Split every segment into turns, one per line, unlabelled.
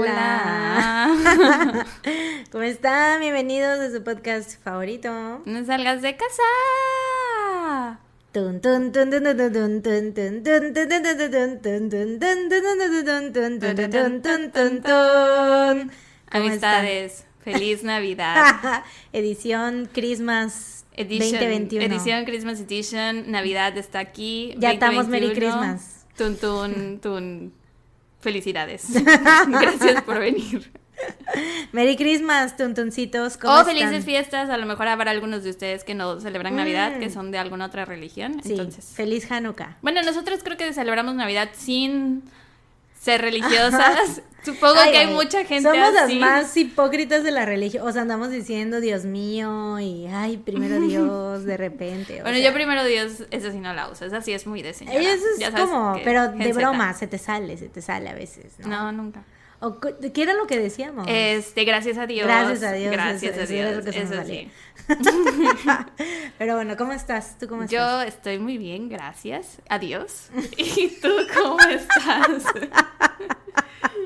Hola.
¿Cómo están? Bienvenidos a su podcast favorito.
No salgas de casa. Amistades, feliz Navidad.
Edición Christmas 2021.
Edición Christmas Edition, Navidad está aquí.
Ya estamos Merry Christmas.
Tun, tun, tun. Felicidades. Gracias por venir.
Merry Christmas, tuntuncitos. ¿Cómo
O
están?
felices fiestas. A lo mejor habrá algunos de ustedes que no celebran Navidad,
Mm.
que son de alguna otra religión.
Sí,
Entonces,
feliz Hanukkah.
Bueno, nosotros creo que celebramos Navidad sin ser religiosas. Supongo
Ay,
que hay
ay,
mucha gente
Somos
así.
las más hipócritas de la religión. O sea, andamos diciendo Dios mío y ay, primero Dios, de repente.
Bueno,
sea,
yo primero Dios, esa sí no la uso. Esa sí es muy de señora.
Eso
Ya
es
sabes
como,
que
pero de broma, se te sale, se te sale a veces, ¿no?
No, nunca.
O, ¿Qué era lo que decíamos?
Este, gracias a Dios.
Gracias a Dios,
Gracias
eso-
a Dios. Eso sí.
pero bueno, ¿cómo estás? ¿Tú cómo estás?
Yo estoy muy bien, gracias. Adiós. ¿Y tú cómo estás?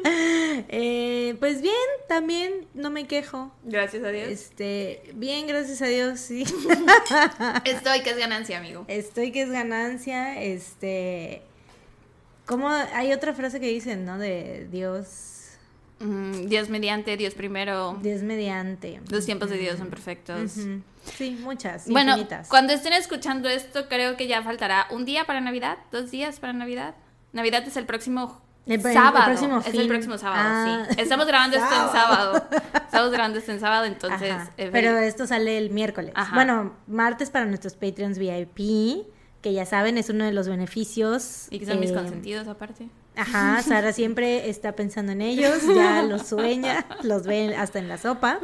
Eh, pues bien, también no me quejo.
gracias a Dios.
Este, bien, gracias a Dios, sí.
Estoy, que es ganancia, amigo.
Estoy que es ganancia, este... ¿Cómo? Hay otra frase que dicen, ¿no? De Dios...
Mm, Dios mediante, Dios primero.
Dios mediante.
Los tiempos de Dios son perfectos.
Sí, muchas,
Bueno,
infinitas.
cuando estén escuchando esto, creo que ya faltará un día para Navidad, dos días para Navidad. Navidad es el próximo
El pr- el
sábado.
próximo
es el próximo sábado,
Ah.
sí. Estamos grabando esto en sábado. Estamos grabando esto en sábado, entonces.
Pero esto sale el miércoles.
Ajá.
Bueno, martes para nuestros Patreons VIP, que ya saben, es uno de los beneficios.
Y que son mis
eh,
consentidos, aparte.
Ajá, Sara siempre está pensando en ellos, ya los sueña, los ve hasta en la sopa.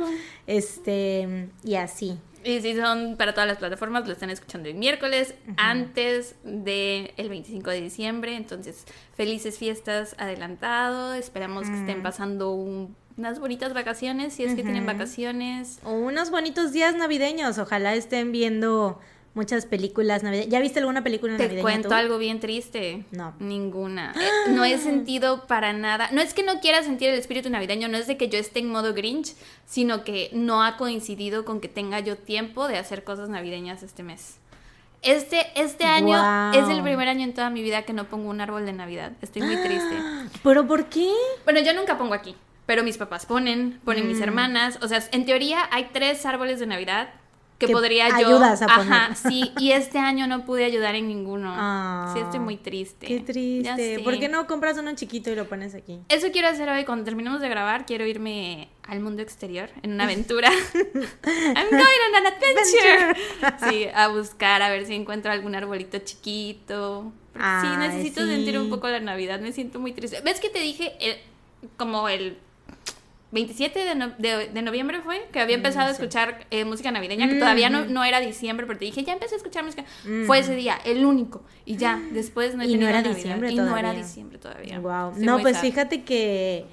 Este, y así.
Y si son para todas las plataformas, lo están escuchando el miércoles, antes del 25 de diciembre. Entonces, felices fiestas adelantado. Esperamos que
Mm.
estén pasando un- unas bonitas vacaciones, si es que tienen vacaciones.
O unos bonitos días navideños, ojalá estén viendo muchas películas navideñas. ¿Ya viste alguna película
Te
navideña
cuento
tú?
algo bien triste.
No.
Ninguna. No he sentido para nada. No es que no quiera sentir el espíritu navideño, no es de que yo esté en modo Grinch, sino que no ha coincidido con que tenga yo tiempo de hacer cosas navideñas este mes. Este, este año es el primer año en toda mi vida que no pongo un árbol de Navidad. Estoy muy triste.
¿Pero por qué?
Bueno, yo nunca pongo aquí, pero mis papás ponen, ponen
Mm.
mis hermanas. O sea, en teoría hay tres árboles de Navidad que,
Que
podría yo.
ayudas a poner.
Ajá, sí. Y este año no pude ayudar en ninguno.
Ah,
sí, estoy muy triste.
Qué triste. ¿Por qué no compras uno chiquito y lo pones aquí?
Eso quiero hacer hoy. Cuando terminemos de grabar, quiero irme al mundo exterior en una aventura. I'm going on an adventure. Sí, a buscar, a ver si encuentro algún arbolito chiquito. Sí, necesito
sí.
sentir un poco la Navidad. Me siento muy triste. ¿Ves que te dije el- como el 27 de, no- de- de noviembre fue? Que había empezado a escuchar eh, música navideña, que todavía no,
Mm.
no era diciembre, pero te dije, ya empecé a escuchar música.
Mm.
Fue ese día, el único. Y ya, después no he
Y no era
Navidad.
diciembre
Y no era
todavía.
diciembre todavía.
Wow.
Estoy
No, pues
sad.
fíjate que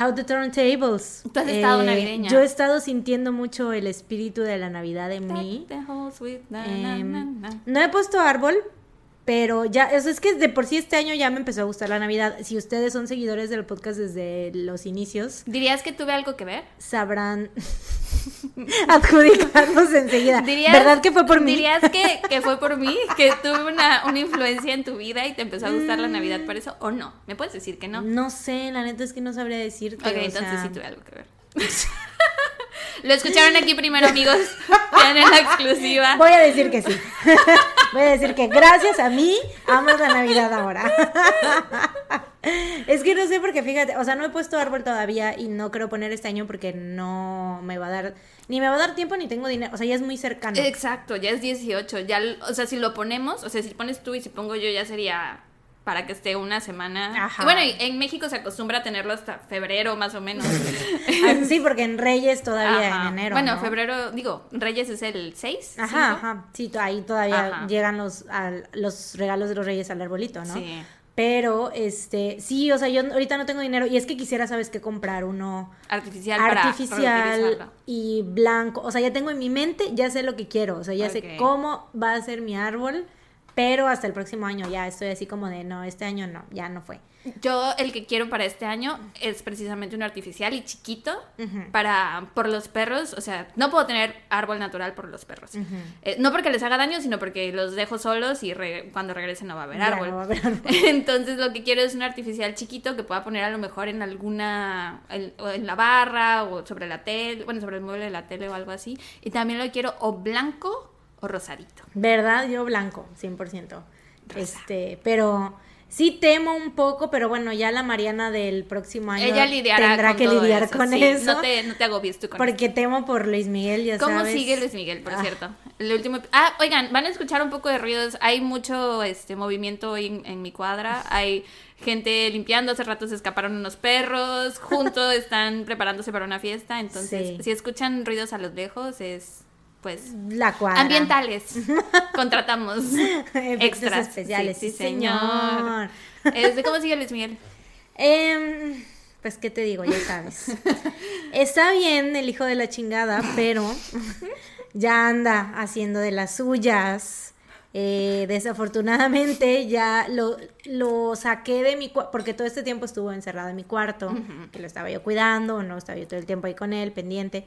How the Turntables.
Tú has estado navideña.
Yo he estado sintiendo mucho el espíritu de la Navidad en mí.
Na.
no he puesto árbol, pero ya, o sea, es que de por sí este año ya me empezó a gustar la Navidad. Si ustedes son seguidores del podcast desde los inicios,
¿Dirías que tuve algo que ver?
sabrán adjudicarnos enseguida.
¿Dirías,
¿Verdad que fue por mí?
¿Dirías que, que fue por mí? ¿Que tuve una, una influencia en tu vida y te empezó a gustar la Navidad por eso? ¿O no? ¿Me puedes decir que no?
No sé, la neta es que no sabría decirte.
ok, entonces
sea,
sí tuve algo que ver. Lo escucharon aquí primero, amigos. Tienen la exclusiva.
Voy a decir que sí. Voy a decir que gracias a mí amo la Navidad ahora. Es que no sé porque fíjate, o sea, no he puesto árbol todavía y no quiero poner este año porque no me va a dar, ni me va a dar tiempo ni tengo dinero, o sea, ya es muy cercano.
Exacto, ya es 18. Ya, o sea, si lo ponemos, o sea, si pones tú y si pongo yo, ya sería para que esté una semana.
Ajá.
Y bueno, en México se acostumbra a tenerlo hasta febrero más o menos.
Ah, Sí, porque en Reyes todavía
Ajá.
en enero.
Bueno,
¿no?
febrero, digo, Reyes es el 6.
Ajá, ajá. Sí, ahí todavía
Ajá.
llegan los, al- los regalos de los Reyes al arbolito, ¿no?
Sí.
Pero, este, sí, o sea, yo ahorita no tengo dinero y es que quisiera, ¿sabes qué? Comprar uno
Artificial,
artificial y blanco. O sea, ya tengo en mi mente, ya sé lo que quiero. O sea, ya sé cómo va a ser mi árbol Pero hasta el próximo año ya estoy así como de, no, este año no, ya no fue.
Yo el que quiero para este año es precisamente un artificial y chiquito para por los perros, o sea, no puedo tener árbol natural por los perros.
Ujú.
Eh, no porque les haga daño, sino porque los dejo solos y re- cuando regresen no va a haber árbol.
no va a haber árbol.
Entonces lo que quiero es un artificial chiquito que pueda poner a lo mejor en alguna, en, en la barra o sobre la tele, bueno, sobre el mueble de la tele o algo así. Y también lo quiero o blanco o rosadito.
¿Verdad? Yo blanco, 100%. Este, pero sí temo un poco, pero bueno, ya la Mariana del próximo año
Ella lidiará
tendrá que lidiar
eso,
con
sí.
eso.
No te, no te agobies tú con
porque temo por Luis Miguel, ya
¿Cómo
sabes.
sigue Luis Miguel, por
Ah.
cierto? El último... Ah, oigan, van a escuchar un poco de ruidos. Hay mucho este movimiento hoy en, en mi cuadra. Hay gente limpiando. Hace rato se escaparon unos perros. Juntos están preparándose para una fiesta. Entonces,
Sí.
si escuchan ruidos a los lejos, es pues
La cuadra.
ambientales. Contratamos extras.
especiales,
Sí,
sí,
sí,
señor.
Este, ¿Cómo sigue Luis Miguel?
Em, pues, ¿qué te digo? Ya sabes. Está bien el hijo de la chingada, pero ya anda haciendo de las suyas. Eh, desafortunadamente ya lo, lo saqué de mi cuarto, porque todo este tiempo estuvo encerrado en mi cuarto, que lo estaba yo cuidando, no estaba yo todo el tiempo ahí con él, pendiente.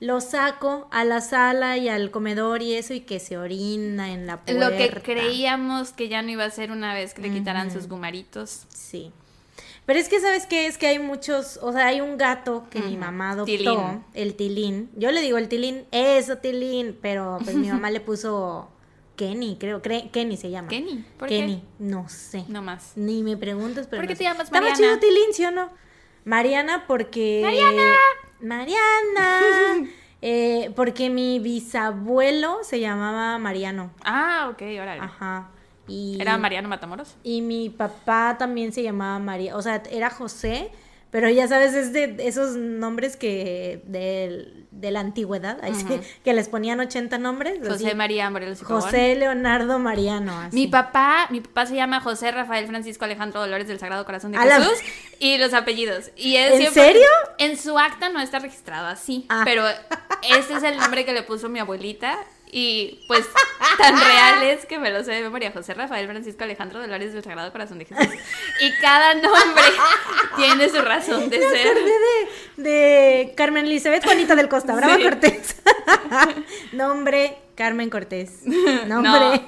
Lo saco a la sala y al comedor y eso, y que se orina en la puerta.
Lo que creíamos que ya no iba a ser una vez que le quitaran sus gumaritos.
Sí. Pero es que, ¿sabes qué? Es que hay muchos, o sea, hay un gato que mi mamá adoptó,
Tilín.
el Tilín. Yo le digo el Tilín, eso Tilín, pero pues mi mamá le puso Kenny, creo, cre- Kenny se llama.
¿Kenny? ¿Por
Kenny,
qué?
no sé.
No más.
Ni me preguntas, pero
¿Por qué
no
te llamas
Está más
Mariana?
chido Tilín, ¿sí o no? Mariana porque...
¡Mariana!
Mariana. Eh, porque mi bisabuelo se llamaba Mariano.
Ah, ok, órale.
Ajá. Y...
¿Era Mariano Matamoros?
Y mi papá también se llamaba María, o sea, era José, pero ya sabes, es de esos nombres que del- de, la antigüedad, ahí sí,
Ujú.
que les ponían 80 nombres.
José
así.
María Morelos y.
José Leonardo Mariano. así.
Mi papá, mi papá se llama José Rafael Francisco Alejandro Dolores del Sagrado Corazón de
la-
Jesús y los apellidos. Y es
¿En
siempre-
serio?
En su acta no está registrado así,
Ah.
pero ese es el nombre que le puso mi abuelita y pues tan real es que me lo sé de memoria. José Rafael Francisco Alejandro Dolores del Sagrado Corazón de Jesús. Y cada nombre tiene su razón de ser.
de, de Carmen Elizabeth Juanita del Costa, Brava
Sí.
Cortés. Nombre, Carmen Cortés. Nombre.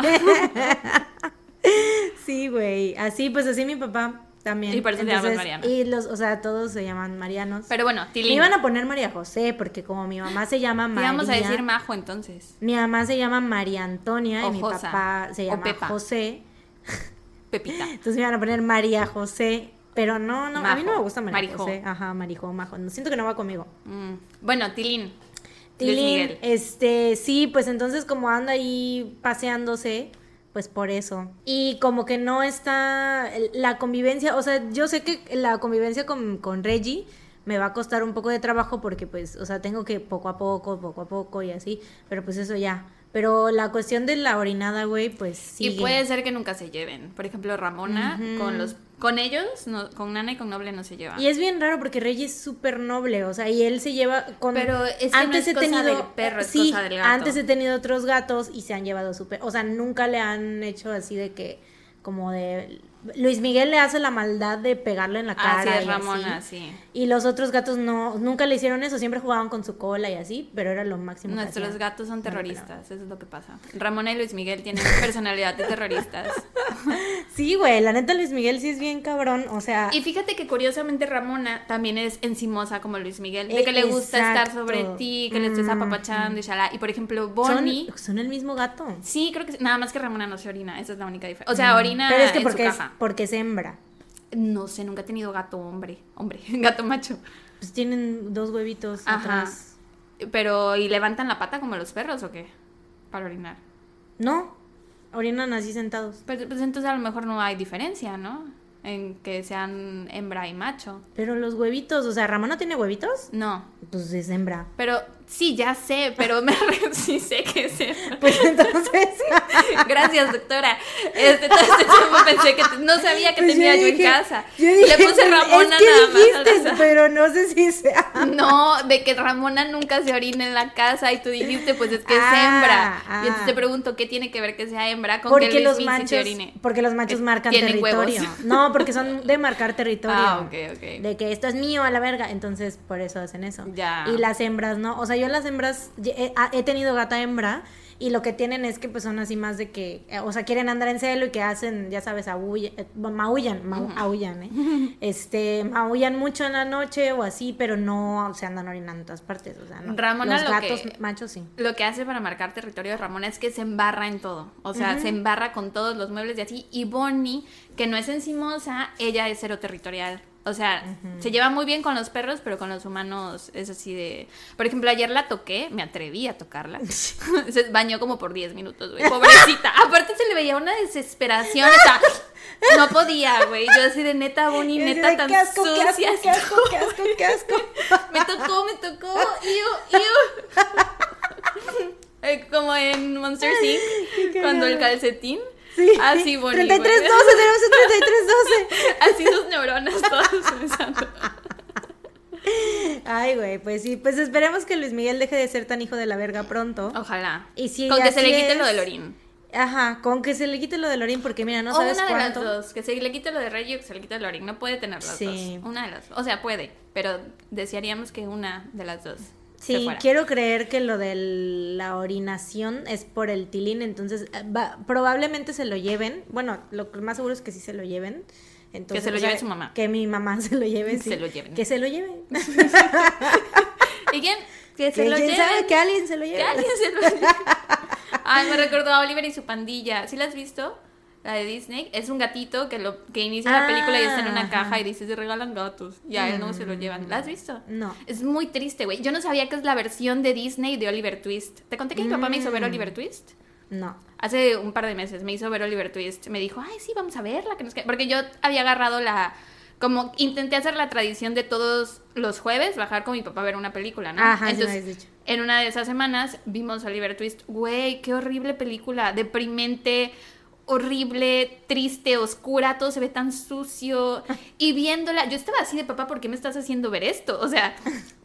sí, güey. Así, pues así mi papá también.
Y por eso te llamas Mariana.
Y los, o sea, todos se llaman Marianos.
Pero bueno,
Me
Tilín.
iban a poner María José, porque como mi mamá se llama
Te
María.
íbamos a decir Majo entonces.
Mi mamá se llama María Antonia
O
y mi papá se llama. José.
Pepita.
Entonces me iban a poner María José. Pero no, no, a mí no me gusta María
Marijo.
José. Ajá, Marijo, Majo. No, siento que no va conmigo.
Mm. Bueno, Tilín.
Tilín, este, sí, pues entonces como anda ahí paseándose, pues por eso. Y como que no está la convivencia, o sea, yo sé que la convivencia con, con Reggie me va a costar un poco de trabajo porque pues, o sea, tengo que poco a poco, poco a poco y así, pero pues eso ya. Pero la cuestión de la orinada, güey, pues sí.
Y puede ser que nunca se lleven. Por ejemplo, Ramona con los con ellos, no- con Nana y con Noble no se lleva.
Y es bien raro porque Reggie es súper noble, o sea, y él se lleva con...
Pero es que no es cosa del perro, es
sí,
cosa del gato.
antes he tenido otros gatos y se han llevado súper... O sea, nunca le han hecho así de que, como de... Luis Miguel le hace la maldad de pegarle en la cara.
Así es
y
Ramona,
así.
sí.
Y los otros gatos no, nunca le hicieron eso, siempre jugaban con su cola y así, pero era lo máximo. que
Nuestros gatos son terroristas, eso es lo que pasa. Ramona y Luis Miguel tienen personalidad de terroristas.
Sí, güey, la neta Luis Miguel sí es bien cabrón, o sea...
Y fíjate que curiosamente Ramona también es encimosa como Luis Miguel, de
Eh,
que le gusta estar sobre ti, que le estés
Mm.
apapachando y shalá. Y por ejemplo, Bonnie,
son el mismo gato.
sí, creo que sí, nada más que Ramona no se orina, esa es la única diferencia. O sea, orina
Mm. Pero es que
en
porque
su
es,
caja.
Porque es hembra.
No sé, nunca he tenido gato hombre, hombre, gato macho.
Pues tienen dos huevitos
Ajá.
atrás.
Pero, ¿y levantan la pata como los perros o qué? Para orinar.
No, orinan así sentados.
Pues, pues entonces a lo mejor no hay diferencia, ¿no? En que sean hembra y macho.
Pero los huevitos, o sea, ¿Ramona tiene huevitos?
No,
Pues es hembra.
pero Sí, ya sé, pero me re- sí sé que es hembra.
Pues entonces.
Gracias, doctora. Este, todo este tiempo pensé que te- no sabía que
pues
tenía yo, en casa.
yo dije,
Le puse Ramona
es que
nada más.
pero no sé si sea.
No, de que Ramona nunca se orina en la casa y tú dijiste, pues es que es
Ah,
hembra.
ah.
Y entonces te pregunto, ¿qué tiene que ver que sea hembra con
Porque
que
los
sí se
machos,
orine?
porque los machos marcan
huevos.
territorio. No, porque son de marcar territorio.
Ah, ok, ok.
De que esto es mío a la verga, entonces por eso hacen eso.
Ya.
Y las hembras, ¿no? O sea, yo las hembras he, he tenido gata hembra y lo que tienen es que pues son así más de que, eh, o sea, quieren andar en celo y que hacen, ya sabes, aúlla- eh, maullan, mau- aullan, ¿eh? Este, maullan mucho en la noche o así, pero no se andan orinando en todas partes, o sea, no.
Ramona
Los
lo
gatos
que-
machos sí.
Lo que hace para marcar territorio de Ramona es que se embarra en todo. O sea, se embarra con todos los muebles y así. Y Bonnie, que no es encimosa, ella es cero territorial. O sea, se lleva muy bien con los perros, pero con los humanos es así de... Por ejemplo, ayer la toqué, me atreví a tocarla. se bañó como por 10 minutos, güey. Pobrecita. Aparte se le veía una desesperación. o sea, no podía, güey. Yo así de neta, Bonnie, neta
de,
tan
qué asco, qué asco,
sucia. Me tocó, me tocó. Iu, iu. Eh, Como en Monster Inc. cuando el calcetín.
Sí.
Así bonito.
3312, tenemos un 3312.
Así sus neuronas todas pensando.
Ay, güey, pues sí, pues esperemos que Luis Miguel deje de ser tan hijo de la verga pronto.
Ojalá.
Y si
Con que se le quite
es-
lo del orín.
Ajá, con que se le quite lo del orín, porque mira, no
o
sabes
una de las
cuánto.
dos. Que se le quite lo de Reggie o que se le quite el orín. No puede tener las
Sí.
dos. Una de las dos. O sea, puede. Pero desearíamos que una de las dos.
Sí,
fuera.
quiero creer que lo de la orinación es por el tilín, entonces eh, va- probablemente se lo lleven. Bueno, lo que más seguro es que sí se lo lleven. Entonces,
se lo
o sea,
lleve su mamá.
Que mi mamá se lo lleve. sí.
Se lo lleven.
Que se lo lleve.
¿Y quién? Que se
Que
lo lleven.
sabe que alguien se lo lleve.
Que alguien se lo lleve. Ay, me recordó a Oliver y su pandilla. ¿Sí la has visto? La de Disney. Es un gatito que lo que inicia la película y está en una
Ah,
caja
ajá.
y dice, se regalan gatos. Y a él no se lo llevan. ¿La has visto?
No.
Es muy triste, güey. Yo no sabía que es la versión de Disney de Oliver Twist. ¿Te conté que mi papá me hizo ver
Mm.
Oliver Twist?
No.
Hace un par de meses me hizo ver Oliver Twist. Me dijo, ay, sí, vamos a verla. Que no sé qué". Porque yo había agarrado la... Como intenté hacer la tradición de todos los jueves, bajar con mi papá a ver una película, ¿no?
Ajá, sí me
Entonces,
dicho.
en una de esas semanas vimos Oliver Twist. Güey, qué horrible película. Deprimente, horrible, triste, oscura. Todo se ve tan sucio. Y viéndola, yo estaba así de papá, ¿por qué me estás haciendo ver esto? O sea,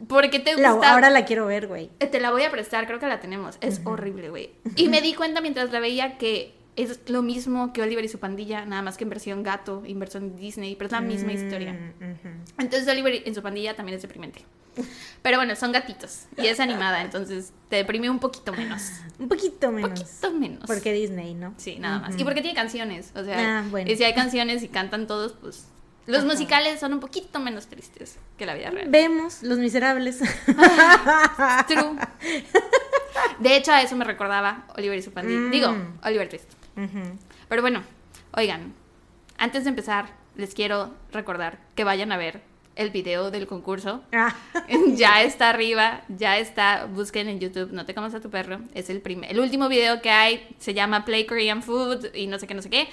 ¿por qué te
La-
gusta?
ahora la quiero ver, güey.
Eh, Te la voy a prestar, creo que la tenemos. Es horrible, güey. Y me di cuenta mientras la veía que es lo mismo que Oliver y su pandilla, nada más que en versión gato, en versión Disney, pero es la misma historia.
Mm.
Entonces Oliver en su pandilla también es deprimente. Pero bueno, son gatitos y es animada, entonces te deprime un poquito menos.
Un poquito
Un
menos.
poquito menos.
Porque Disney, ¿no?
Sí, nada más. Y porque tiene canciones, o sea,
Ah, bueno.
y si hay canciones y cantan todos, pues los
Ajá.
musicales son un poquito menos tristes que la vida real.
Vemos Los Miserables.
True. De hecho, a eso me recordaba Oliver y su pandilla.
Mm.
Digo, Oliver Twist.
Ujú.
Pero bueno, oigan, antes de empezar, les quiero recordar que vayan a ver el video del concurso.
Ah,
ya está arriba, ya está. Busquen en YouTube, no te comas a tu perro. Es el primer, el último video que hay. Se llama Play Korean Food y no sé qué, no sé qué.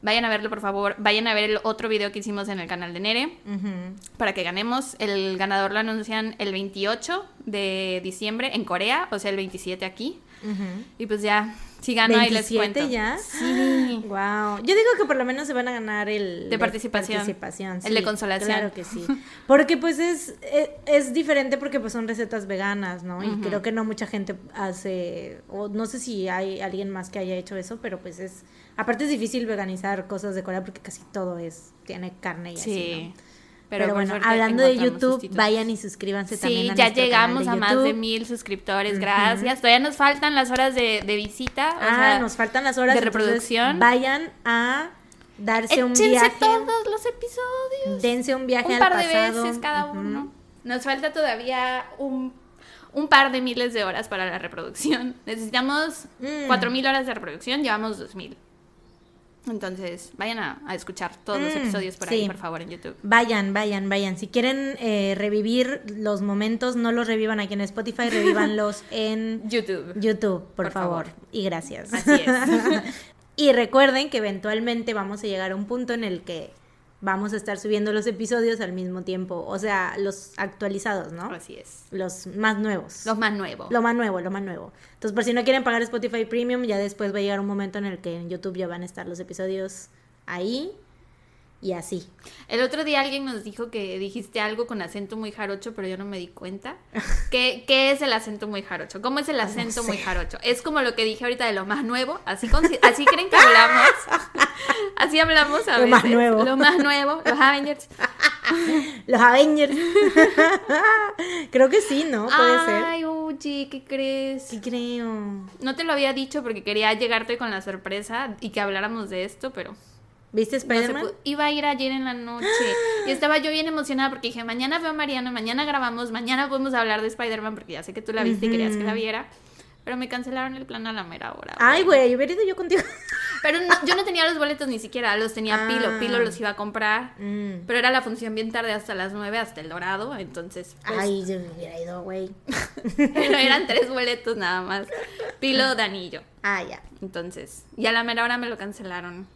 Vayan a verlo, por favor. Vayan a ver el otro video que hicimos en el canal de Nere
ujú.
para que ganemos. El ganador lo anuncian el 28 de diciembre en Corea, o sea, el 27 aquí.
Ujú.
Y pues ya, si gano ahí les
27
cuento.
ya.
Sí.
Wow. Yo digo que por lo menos se van a ganar el
De participación.
participación,
El de consolación.
Claro que sí. Porque pues es, es, es diferente porque pues son recetas veganas, ¿no? Y creo que no mucha gente hace, o no sé si hay alguien más que haya hecho eso, pero pues es, aparte es difícil veganizar cosas de Corea porque casi todo es, tiene carne y así,
Sí.
¿no?
Pero,
bueno, hablando de YouTube, vayan y suscríbanse también
Sí, ya llegamos a más de mil suscriptores, gracias. Todavía nos faltan las horas de, de visita. o
Ah,
sea,
nos faltan las horas
de reproducción.
Vayan a darse un viaje.
todos los episodios.
Dense un viaje
un
al
par de
pasado.
veces cada uno. Nos falta todavía un, un par de miles de horas para la reproducción. Necesitamos
Mm.
cuatro mil horas de reproducción, llevamos dos mil. Entonces, vayan a, a escuchar todos los
Mm,
episodios por ahí,
sí.
por favor, en YouTube.
Vayan, vayan, vayan. Si quieren eh, revivir los momentos, no los revivan aquí en Spotify, revívanlos en
YouTube.
YouTube, por,
Por
favor.
favor.
Y gracias.
Así es.
y recuerden que eventualmente vamos a llegar a un punto en el que vamos a estar subiendo los episodios al mismo tiempo. O sea, los actualizados, ¿no?
Así es.
Los más nuevos.
Los más nuevos.
Lo más nuevo, lo más nuevo. Entonces, por si no quieren pagar Spotify Premium, ya después va a llegar un momento en el que en YouTube ya van a estar los episodios ahí y así.
El otro día alguien nos dijo que dijiste algo con acento muy jarocho, pero yo no me di cuenta. ¿Qué, qué es el acento muy jarocho? ¿Cómo es el acento muy
sé.
jarocho? Es como lo que dije ahorita de lo más nuevo. Así, así creen que hablamos. Así hablamos a
Lo
veces.
más nuevo.
Lo más nuevo. Los Avengers.
Los Avengers. Creo que sí, ¿no? Puede ser.
Ay, Uchi, ¿qué crees?
Sí, creo.
No te lo había dicho porque quería llegarte con la sorpresa y que habláramos de esto, pero
¿Viste Spider-Man?
Iba a ir ayer en la noche y estaba yo bien emocionada porque dije, mañana veo a Mariano, mañana grabamos, mañana podemos hablar de Spider-Man porque ya sé que tú la viste y querías que la viera. Pero me cancelaron el plan a la mera hora.
Ay, güey, hubiera ido yo contigo.
Pero no- yo no tenía los boletos ni siquiera, los tenía
Ah.
Pilo. Pilo los iba a comprar.
Mm.
Pero era la función bien tarde hasta las 9, hasta el dorado. Entonces, pues,
Ay, yo me hubiera ido, güey.
pero eran tres boletos nada más. Pilo, Danillo.
Ah, ya.
Entonces, y a la mera hora me lo cancelaron.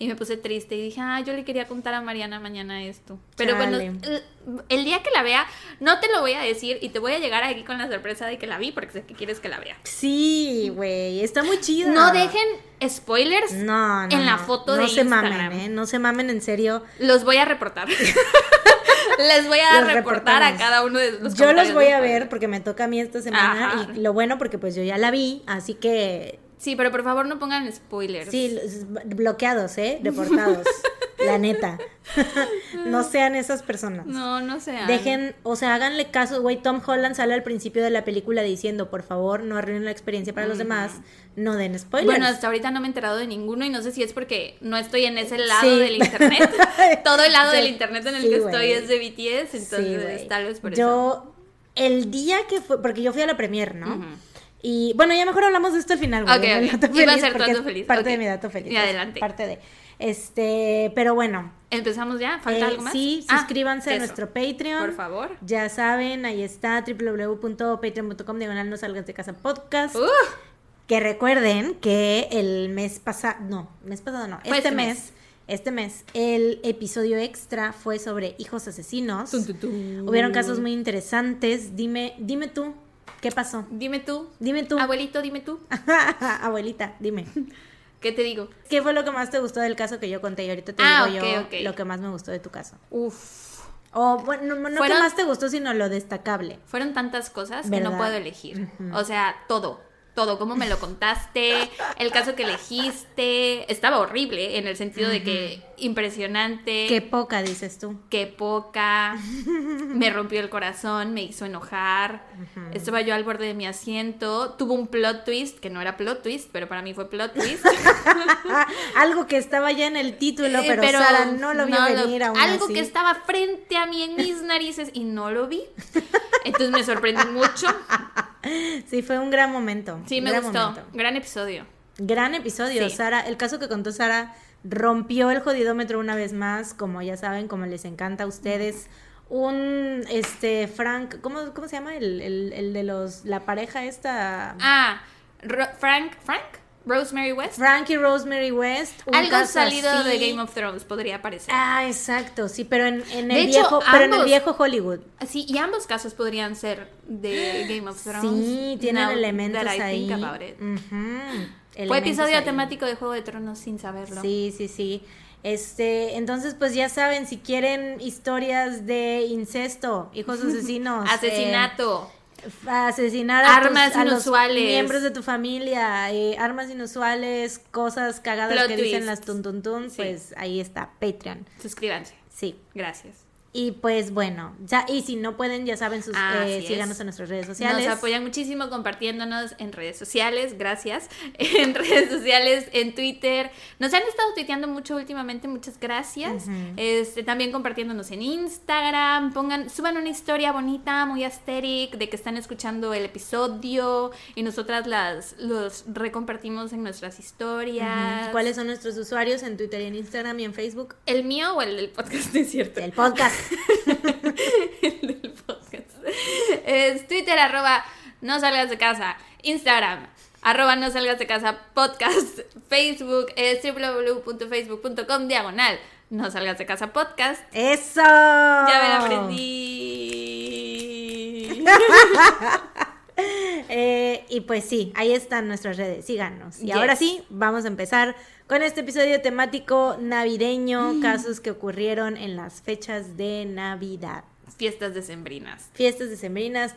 Y me puse triste y dije, ah, yo le quería contar a Mariana mañana esto. Pero bueno, el, día que la vea, no te lo voy a decir y te voy a llegar aquí con la sorpresa de que la vi porque sé que quieres que la vea.
Sí, güey, está muy chida.
No dejen spoilers
No, no,
en la foto
no
de
se
Instagram.
mamen, ¿eh? No se mamen, en serio.
Los voy a reportar. Les voy a
Los
reportar a cada uno de los
Yo los voy a ver porque me toca a mí esta semana
Ajá.
y lo bueno porque pues yo ya la vi, así que
Sí, pero por favor no pongan spoilers.
sí, bloqueados, ¿eh? Reportados, la neta. no sean esas personas.
No, no sé.
Dejen, o sea, háganle caso, güey. Tom Holland sale al principio de la película diciendo, por favor, no arruinen la experiencia para los demás, no den spoilers.
Bueno, hasta ahorita no me he enterado de ninguno y no sé si es porque no estoy en ese lado
Sí.
del internet. Todo el lado
Sí.
del internet en el
Sí,
que estoy es de BTS, entonces tal vez por eso.
Yo, el día que fue, porque yo fui a la premier, ¿no?
Ujú.
Y bueno, ya mejor hablamos de esto al final, güey.
Ok,
del
ok.
dato
Iba a ser tu dato feliz,
Parte de mi dato feliz.
Y adelante.
Parte de. Este, pero bueno.
¿Empezamos ya? ¿Falta
eh,
algo más?
Sí,
Ah,
suscríbanse a nuestro Patreon.
Por favor.
Ya saben, ahí está www.patreon.com diagonal no salgas de casa podcast.
Uh,
Que recuerden que el mes pasado, no, mes pasado no, este
este
mes,
mes.
este mes, el episodio extra fue sobre hijos asesinos.
Tun, tun, tun.
Hubieron casos muy interesantes. Dime, dime tú, ¿qué pasó?
Dime tú.
Dime tú.
Abuelito, dime tú.
Abuelita, dime.
¿Qué te digo?
¿Qué fue lo que más te gustó del caso que yo conté? Y ahorita te
Ah,
digo
ok,
yo
ok.
lo que más me gustó de tu caso.
Uf.
O bueno, no, no que
Fueron-
más te gustó, sino lo destacable.
Fueron tantas cosas que
¿Verdad?
no puedo elegir. O sea, todo. Todo, cómo me lo contaste, el caso que elegiste, estaba horrible en el sentido de que impresionante.
Qué poca, dices tú.
qué poca, me rompió el corazón, me hizo enojar, estaba yo al borde de mi asiento, tuvo un plot twist, que no era plot twist, pero para mí fue plot twist.
Algo que estaba ya en el título,
Eh,
pero, Sara no lo vio
no lo-
venir aún
Algo
así.
que estaba frente a mí en mis narices y no lo vi. Entonces me sorprendí mucho.
Sí, fue un gran momento.
Sí, me
gran
gustó.
momento.
Gran episodio.
Gran episodio,
Sí.
Sara. El caso que contó Sara rompió el jodidómetro una vez más, como ya saben, como les encanta a ustedes. Un, este, Frank, ¿cómo, cómo se llama? El, el, el de los, la pareja esta.
Ah, Ro- Frank, Frank, Rosemary West.
Frank y Rosemary West. un
Algo
caso
salido
así.
de Game of Thrones podría parecer.
Ah, exacto, sí, pero en, en el
hecho,
viejo, pero en el viejo Hollywood.
Sí, y ambos casos podrían ser de Game of Thrones.
Sí, tienen elementos ahí.
Fue episodio
ahí.
temático de Juego de Tronos sin saberlo.
Sí, sí, sí. Este, entonces, pues ya saben, si quieren historias de incesto, hijos asesinos,
Asesinato.
eh, asesinar a,
Armas
tus- a los
inusuales.
miembros de tu familia, eh, armas inusuales, cosas cagadas
Plot
que dicen las tuntuntun,
Sí.
pues ahí está, Patreon.
Suscríbanse.
Sí.
Gracias.
Y pues bueno, ya, y si no pueden, ya saben, sus,
Así
eh, síganos en nuestras redes sociales.
Nos apoyan muchísimo compartiéndonos en redes sociales, gracias. En redes sociales, en Twitter. Nos han estado tuiteando mucho últimamente, muchas gracias. este, también compartiéndonos en Instagram. Pongan, suban una historia bonita, muy aesthetic, de que están escuchando el episodio y nosotras las los recompartimos en nuestras historias.
¿Cuáles son nuestros usuarios en Twitter y en Instagram y en Facebook?
¿El mío o el del podcast? Es cierto.
El podcast.
el del podcast. Es Twitter, arroba no salgas de casa. Instagram, arroba no salgas de casa podcast. Facebook es www.facebook.com diagonal No salgas de casa podcast.
¡Eso!
Ya me la aprendí.
Eh, y pues sí, ahí están nuestras redes, síganos. Y
Yes.
ahora sí, vamos a empezar con este episodio temático navideño, casos que ocurrieron en las fechas de Navidad.
Fiestas decembrinas.
Fiestas decembrinas.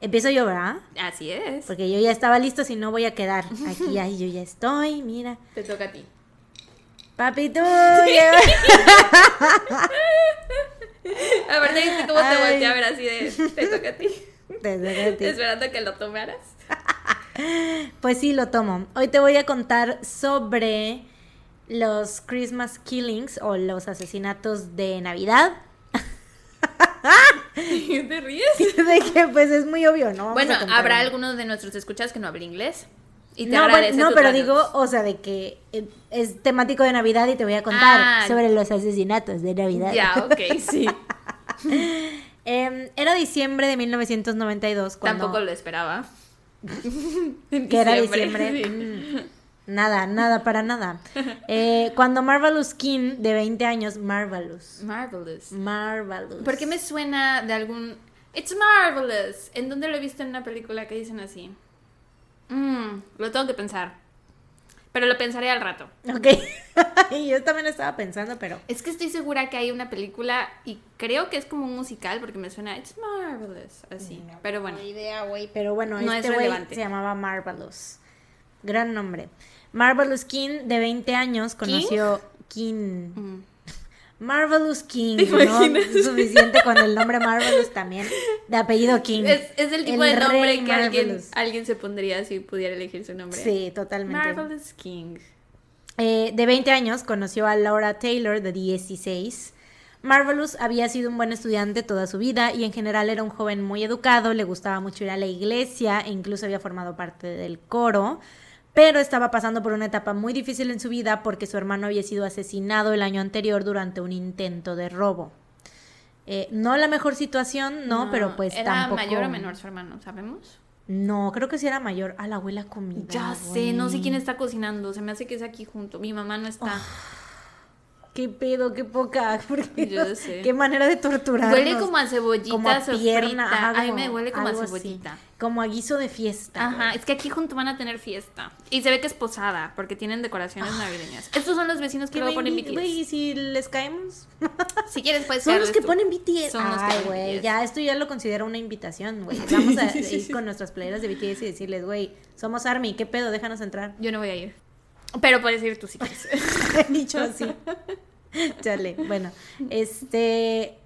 Empiezo yo, ¿verdad?
Así es.
Porque yo ya estaba listo, si no voy a quedar aquí. Ahí yo ya estoy, mira.
Te toca a ti.
Papito.
Aparte, ¿viste cómo te volteé a ver así de. Te toca a ti.
Te toca a ti.
Esperando que lo tomaras.
Pues sí, lo tomo. Hoy te voy a contar sobre los Christmas killings o los asesinatos de Navidad.
¿Qué te ríes?
de que pues es muy obvio, ¿no? Vamos
Bueno, habrá
uno.
algunos de nuestros escuchas que no hablen inglés. Y te
No,
agradece
no, pero digo, o sea, de que eh, es temático de Navidad y te voy a contar
Ah.
sobre los asesinatos de Navidad.
Ya, ok, sí.
Em, era diciembre de 1992 cuando...
Tampoco lo esperaba.
Que era diciembre.
sí.
mm, Nada, nada, para nada. Eh, cuando Marvelous King, de 20 años, Marvelous.
Marvelous.
Marvelous.
¿Por qué me suena de algún... It's marvelous. ¿En dónde lo he visto en una película que dicen así? Mm, lo tengo que pensar. Pero lo pensaré al rato.
Ok. Y yo también estaba pensando, pero.
Es que estoy segura que hay una película y creo que es como un musical porque me suena It's marvelous. Así. Pero bueno.
idea, güey. Pero bueno,
No es
este
relevante.
se llamaba Marvelous. Gran nombre. Marvelous King, de 20 años, conoció King.
Mm.
Marvelous King,
¿Te
¿no? suficiente con el nombre Marvelous también, de apellido King.
Es, es el tipo
El
de nombre que alguien, alguien se pondría si pudiera elegir su nombre.
Sí, totalmente.
Marvelous King.
Eh, de 20 años conoció a Laura Taylor, de 16. Marvelous había sido un buen estudiante toda su vida y en general era un joven muy educado, le gustaba mucho ir a la iglesia e incluso había formado parte del coro, pero estaba pasando por una etapa muy difícil en su vida porque su hermano había sido asesinado el año anterior durante un intento de robo. Eh, no la mejor situación, no, pero pues
¿Era
tampoco.
mayor o menor su hermano, sabemos?
No, creo que sí era mayor. A la abuela comida.
Ya sé, no sé quién está cocinando. Se me hace que es aquí junto. Mi mamá no está.
Qué pedo, qué poca. Porque
Yo sé.
Qué manera de torturar.
huele como a cebollita
como a pierna. ajá,
a mí me huele como a
así.
cebollita.
Como a guiso de fiesta.
Ajá, es que aquí junto van a tener fiesta. Y se ve que es posada, porque tienen decoraciones navideñas. Estos son los vecinos que luego ponen
invi- Güey,
BTS.
¿y si les caemos?
Si quieres, puedes
Son los que
tú.
ponen BTS.
Son los
Ay, güey,
BTS.
ya esto ya lo considero una invitación, güey. Vamos a ir con nuestras playeras de BTS y decirles, güey, somos ARMY, ¿qué pedo? Déjanos entrar.
Yo no voy a ir. Pero puedes ir tú si quieres.
He dicho así. Chale, bueno, este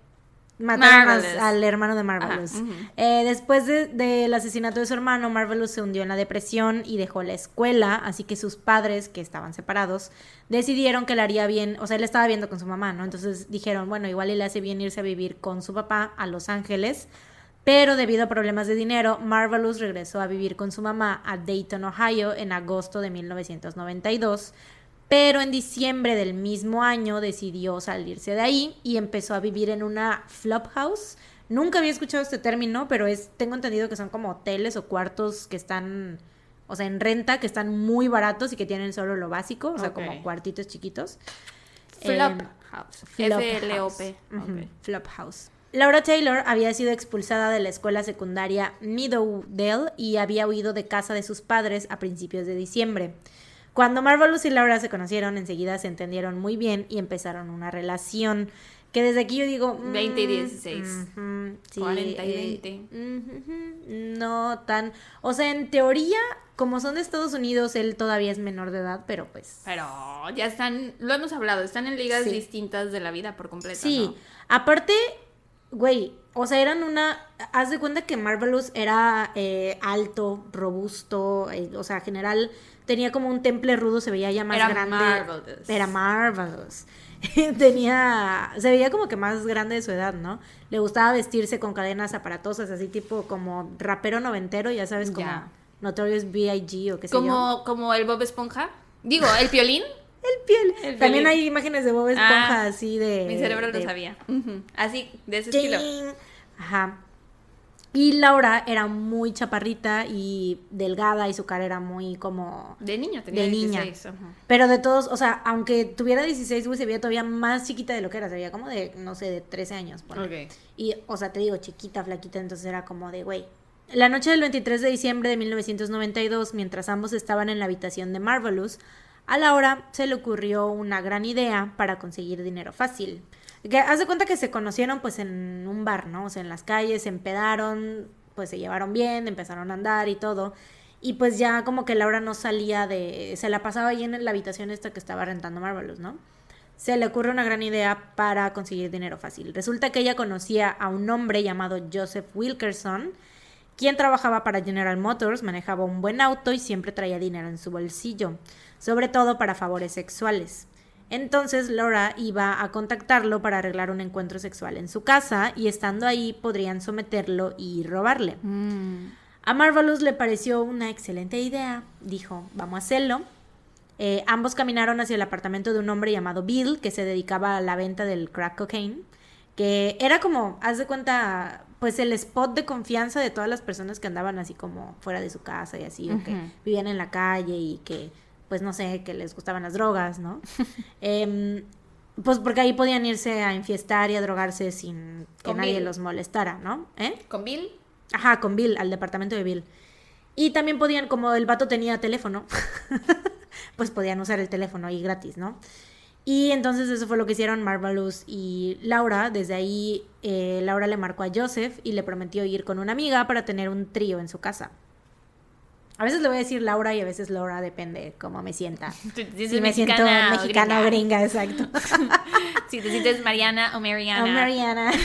mataron al hermano de Marvelous.
Ajá.
Eh, después de- del asesinato de su hermano, Marvelous se hundió en la depresión y dejó la escuela, así que sus padres, que estaban separados, decidieron que le haría bien, o sea, él estaba viendo con su mamá, ¿no? Entonces dijeron, bueno, igual le hace bien irse a vivir con su papá a Los Ángeles. Pero debido a problemas de dinero, Marvelous regresó a vivir con su mamá a Dayton, Ohio, en agosto de 1992. Pero en diciembre del mismo año decidió salirse de ahí y empezó a vivir en una flop house. Nunca había escuchado este término, pero es, tengo entendido que son como hoteles o cuartos que están, o sea, en renta, que están muy baratos y que tienen solo lo básico, o sea, como cuartitos chiquitos.
Flop
Em,
House.
Flop
F-L-O-P.
House. Laura Taylor había sido expulsada de la escuela secundaria Meadowdale y había huido de casa de sus padres a principios de diciembre. Cuando Marvelous y Laura se conocieron, enseguida se entendieron muy bien y empezaron una relación que desde aquí yo digo... mm,
20 y 16.
ujú, sí,
40 y
eh,
20.
ujú, no tan... O sea, en teoría, como son de Estados Unidos, él todavía es menor de edad, pero pues...
Pero ya están, lo hemos hablado, están en ligas
Sí.
distintas de la vida por completo.
Sí,
¿no?
aparte, güey, o sea, eran una... Haz de cuenta que Marvelous era eh, alto, robusto, eh, o sea, general, tenía como un temple rudo, se veía ya más
Era
grande.
Marvelous.
Era Marvelous. tenía... Se veía como que más grande de su edad, ¿no? Le gustaba vestirse con cadenas aparatosas, así tipo como rapero noventero, ya sabes, como
Ya.
Notorious B.I.G. o qué sé yo.
Como, como el Bob Esponja. Digo, el piolín.
El piel.
El
También hay imágenes de Bob Esponja
Ah,
así de...
Mi cerebro
de
lo sabía. Así, de ese estilo.
Ajá. Y Laura era muy chaparrita y delgada y su cara era muy como...
De niña, tenía
De niña.
16, ajá.
Pero de todos, o sea, aunque tuviera 16, güey, se veía todavía más chiquita de lo que era. Se veía como de, no sé, de 13 años. ponle.
Ok.
Y, o sea, te digo, chiquita, flaquita, entonces era como de, güey. La noche del 23 de diciembre de 1992, mientras ambos estaban en la habitación de Marvelous, a Laura se le ocurrió una gran idea para conseguir dinero fácil. Que haz de cuenta que se conocieron pues en un bar, ¿no? O sea, en las calles, se empedaron, pues se llevaron bien, empezaron a andar y todo. Y pues ya como que Laura no salía de... Se la pasaba ahí en la habitación esta que estaba rentando Marvelous, ¿no? se le ocurre una gran idea para conseguir dinero fácil. Resulta que ella conocía a un hombre llamado Joseph Wilkerson, quien trabajaba para General Motors, manejaba un buen auto y siempre traía dinero en su bolsillo, sobre todo para favores sexuales. Entonces Laura iba a contactarlo para arreglar un encuentro sexual en su casa y estando ahí podrían someterlo y robarle.
Mm.
A Marvelous le pareció una excelente idea. Dijo, vamos a hacerlo. Eh, ambos caminaron hacia el apartamento de un hombre llamado Bill, que se dedicaba a la venta del crack cocaine, que era como, haz de cuenta, pues el spot de confianza de todas las personas que andaban así como fuera de su casa y así, o que vivían en la calle y que, pues no sé, que les gustaban las drogas, ¿no? Em, pues porque ahí podían irse a enfiestar y a drogarse sin que nadie
Bill.
los molestara, ¿no? ¿Eh?
¿Con Bill?
Ajá, con Bill, al departamento de Bill. Y también podían, como el vato tenía teléfono, pues podían usar el teléfono ahí gratis, ¿no? Y entonces eso fue lo que hicieron Marvelous y Laura. Desde ahí eh, Laura le marcó a Joseph y le prometió ir con una amiga para tener un trío en su casa. A veces le voy a decir Laura y a veces Laura, depende cómo me sienta.
Si
me siento mexicana o gringa, exacto.
Si te sientes Mariana o Mariana.
Oh, Mariana.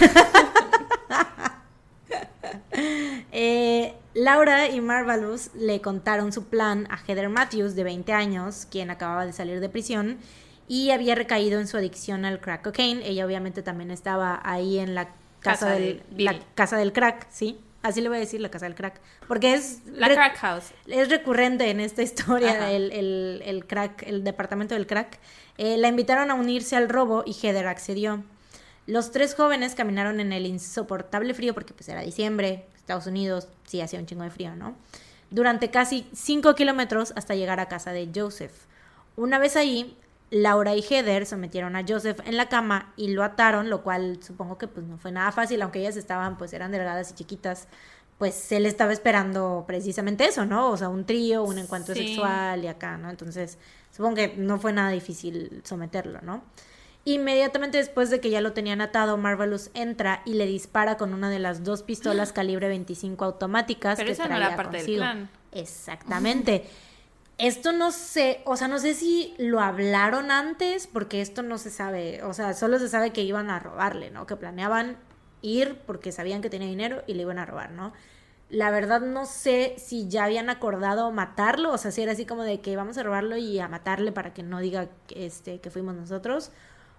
Eh, Laura y Marvelous le contaron su plan a Heather Matthews, de 20 años, quien acababa de salir de prisión y había recaído en su adicción al crack cocaine. Ella obviamente también estaba ahí en la casa,
Casa de
del, la casa del crack, ¿sí? Así le voy a decir, la casa del crack. Porque es,
La Crack House.
es recurrente en esta historia el, el- crack, el departamento del crack. Eh, la invitaron a unirse al robo y Heather accedió. Los tres jóvenes caminaron en el insoportable frío porque pues era diciembre, Estados Unidos, sí hacía un chingo de frío, ¿no? Durante casi cinco kilómetros hasta llegar a casa de Joseph. Una vez ahí, Laura y Heather sometieron a Joseph en la cama y lo ataron, lo cual supongo que pues no fue nada fácil, aunque ellas estaban pues eran delgadas y chiquitas, pues él estaba esperando precisamente eso, ¿no? O sea, un trío, un encuentro
Sí.
sexual y acá, ¿no? Entonces, supongo que no fue nada difícil someterlo, ¿no? Inmediatamente después de que ya lo tenían atado, Marvelous entra y le dispara con una de las dos pistolas calibre 25 automáticas
Pero
que
esa no
traía
era parte del
consigo.
plan.
Exactamente. Esto no sé, o sea, no sé si lo hablaron antes, porque esto no se sabe, o sea, solo se sabe que iban a robarle, ¿no? Que planeaban ir porque sabían que tenía dinero y le iban a robar, ¿no? La verdad no sé si ya habían acordado matarlo, o sea, si era así como de que vamos a robarlo y a matarle para que no diga que, este, que fuimos nosotros,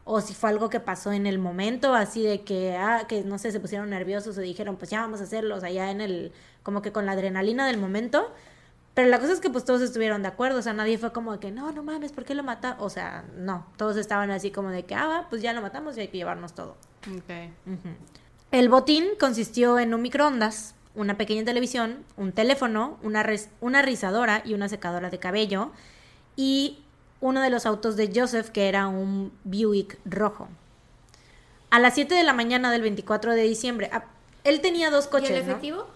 o si fue algo que pasó en el momento, así de que, ah, que no sé, se pusieron nerviosos o dijeron, pues ya vamos a hacerlo, o sea, ya en el, como que con la adrenalina del momento. Pero la cosa es que pues todos estuvieron de acuerdo, o sea, nadie fue como de que, no, no mames, ¿por qué lo mata? O sea, no, todos estaban así como de que, ah, va, pues ya lo matamos y hay que llevarnos todo. El botín consistió en un microondas, una pequeña televisión, un teléfono, una, una rizadora y una secadora de cabello y uno de los autos de Joseph que era un Buick rojo. A las 7 de la mañana del 24 de diciembre, ah, él tenía dos coches,
¿Y el efectivo?
No,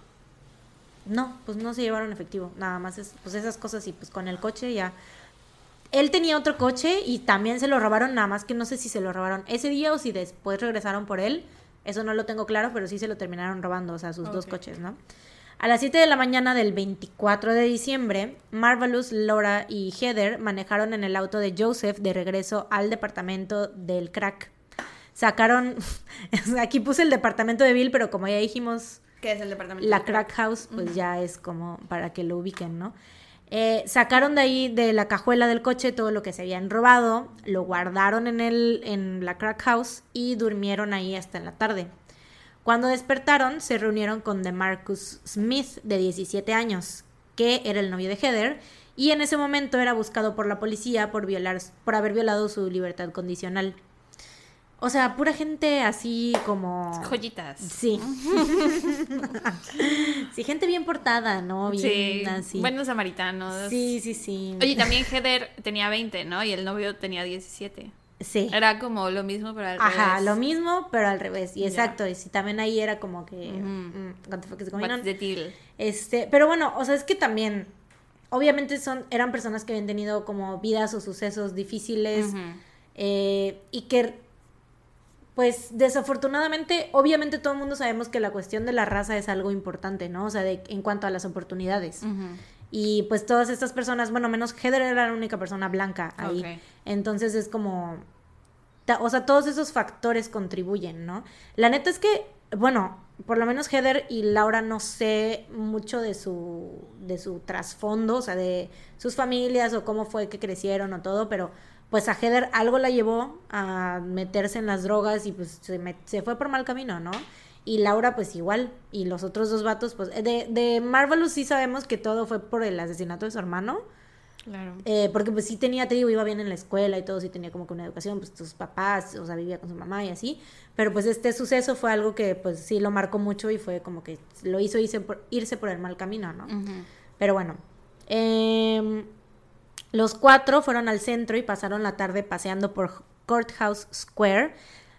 pues no se llevaron efectivo, nada más es, pues esas cosas y pues con el coche ya. Él tenía otro coche y también se lo robaron, nada más que no sé si se lo robaron ese día o si después regresaron por él. Eso no lo tengo claro, pero sí se lo terminaron robando, o sea, sus dos coches, ¿no? A las 7 de la mañana del 24 de diciembre, Marvelous, Laura y Heather manejaron en el auto de Joseph de regreso al departamento del crack. Sacaron, aquí puse el departamento de Bill, pero como ya dijimos,
¿Qué es el departamento?
la crack house, pues ya es como para que lo ubiquen, ¿no? Eh, sacaron de ahí de la cajuela del coche todo lo que se habían robado, lo guardaron en el en la crack house y durmieron ahí hasta en la tarde. Cuando despertaron, se reunieron con DeMarcus Smith, de 17 años, que era el novio de Heather, y en ese momento era buscado por la policía por, violar, por haber violado su libertad condicional. O sea, pura gente así como...
Joyitas.
Sí. sí, gente bien portada, ¿no? Bien
Sí,
así.
buenos samaritanos.
Sí, sí, sí.
Oye, también Heather tenía 20, ¿no? Y el novio tenía 17.
Sí.
Era como lo mismo, pero al
Ajá,
revés.
lo mismo, pero al revés. Y exacto, y sí, también ahí era como que... Mm, what the
deal?
Este, pero bueno, o sea, es que también, obviamente son, eran personas que habían tenido como vidas o sucesos difíciles eh, y que, pues desafortunadamente, obviamente todo el mundo sabemos que la cuestión de la raza es algo importante, ¿no? O sea, de, en cuanto a las oportunidades. Y pues todas estas personas, bueno, menos Heather era la única persona blanca ahí. Entonces es como, o sea, todos esos factores contribuyen, ¿no? La neta es que, bueno, por lo menos Heather y Laura no sé mucho de su, de su trasfondo, o sea, de sus familias o cómo fue que crecieron o todo, pero pues a Heather algo la llevó a meterse en las drogas y pues se, fue por mal camino, ¿no? Y Laura pues igual, y los otros dos vatos, pues de, de Marvelous sí sabemos que todo fue por el asesinato de su hermano.
Claro.
Eh, porque pues sí tenía, te digo, iba bien en la escuela y todo, sí tenía como que una educación, pues sus papás, o sea, vivía con su mamá y así. Pero pues este suceso fue algo que pues sí lo marcó mucho y fue como que lo hizo irse por, irse por el mal camino, ¿no? Pero bueno, em, los cuatro fueron al centro y pasaron la tarde paseando por Courthouse Square.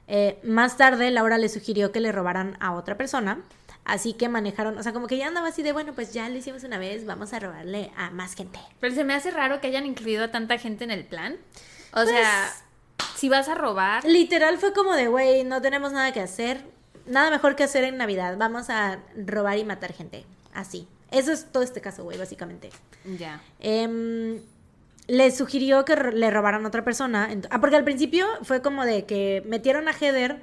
Eh, más tarde, Laura le sugirió que le robaran a otra persona. Así que manejaron, o sea, como que ya andaba así de, bueno, pues ya lo hicimos una vez, vamos a robarle a más gente.
Pero se me hace raro que hayan incluido a tanta gente en el plan. O
Pues-
sea, si vas a robar,
Literal fue como de, güey, no tenemos nada que hacer, nada mejor que hacer en Navidad, vamos a robar y matar gente. Así. Eso es todo este caso, güey, básicamente.
ya.
Em, le sugirió que le robaran a otra persona. Ah, porque al principio fue como de que metieron a Heather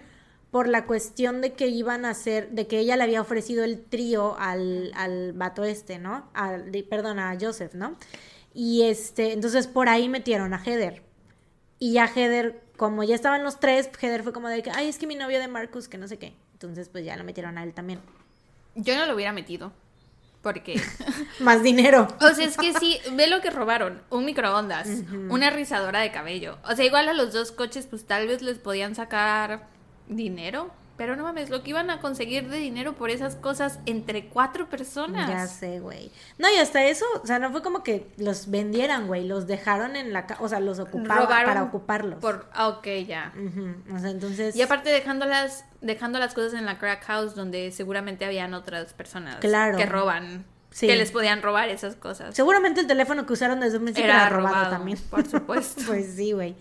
por la cuestión de que iban a hacer, de que ella le había ofrecido el trío al, al vato este, ¿no? Al, perdón, a Joseph, ¿no? Y este, entonces por ahí metieron a Heather. Y ya Heather, como ya estaban los tres, Heather fue como de que, ay, es que mi novio de Marcus, que no sé qué. Entonces, pues ya lo metieron a él también.
Yo no lo hubiera metido. Porque.
Más dinero.
O sea, es que sí, ve lo que robaron: un microondas, una rizadora de cabello. O sea, igual a los dos coches, pues tal vez les podían sacar dinero. Pero no mames, lo que iban a conseguir de dinero por esas cosas entre cuatro personas.
Ya sé, güey. No, y hasta eso, o sea, no fue como que los vendieran, güey, los dejaron en la casa, o sea, los ocupaban
Robaron
para ocuparlos.
Por, ah, ok, ya.
O sea, entonces...
Y aparte dejándolas, dejando las cosas en la crack house donde seguramente habían otras personas
Claro.
que roban,
Sí.
que les podían robar esas cosas.
Seguramente el teléfono que usaron desde un principio era,
Era
robado,
robado,
también.
por supuesto.
pues sí, güey.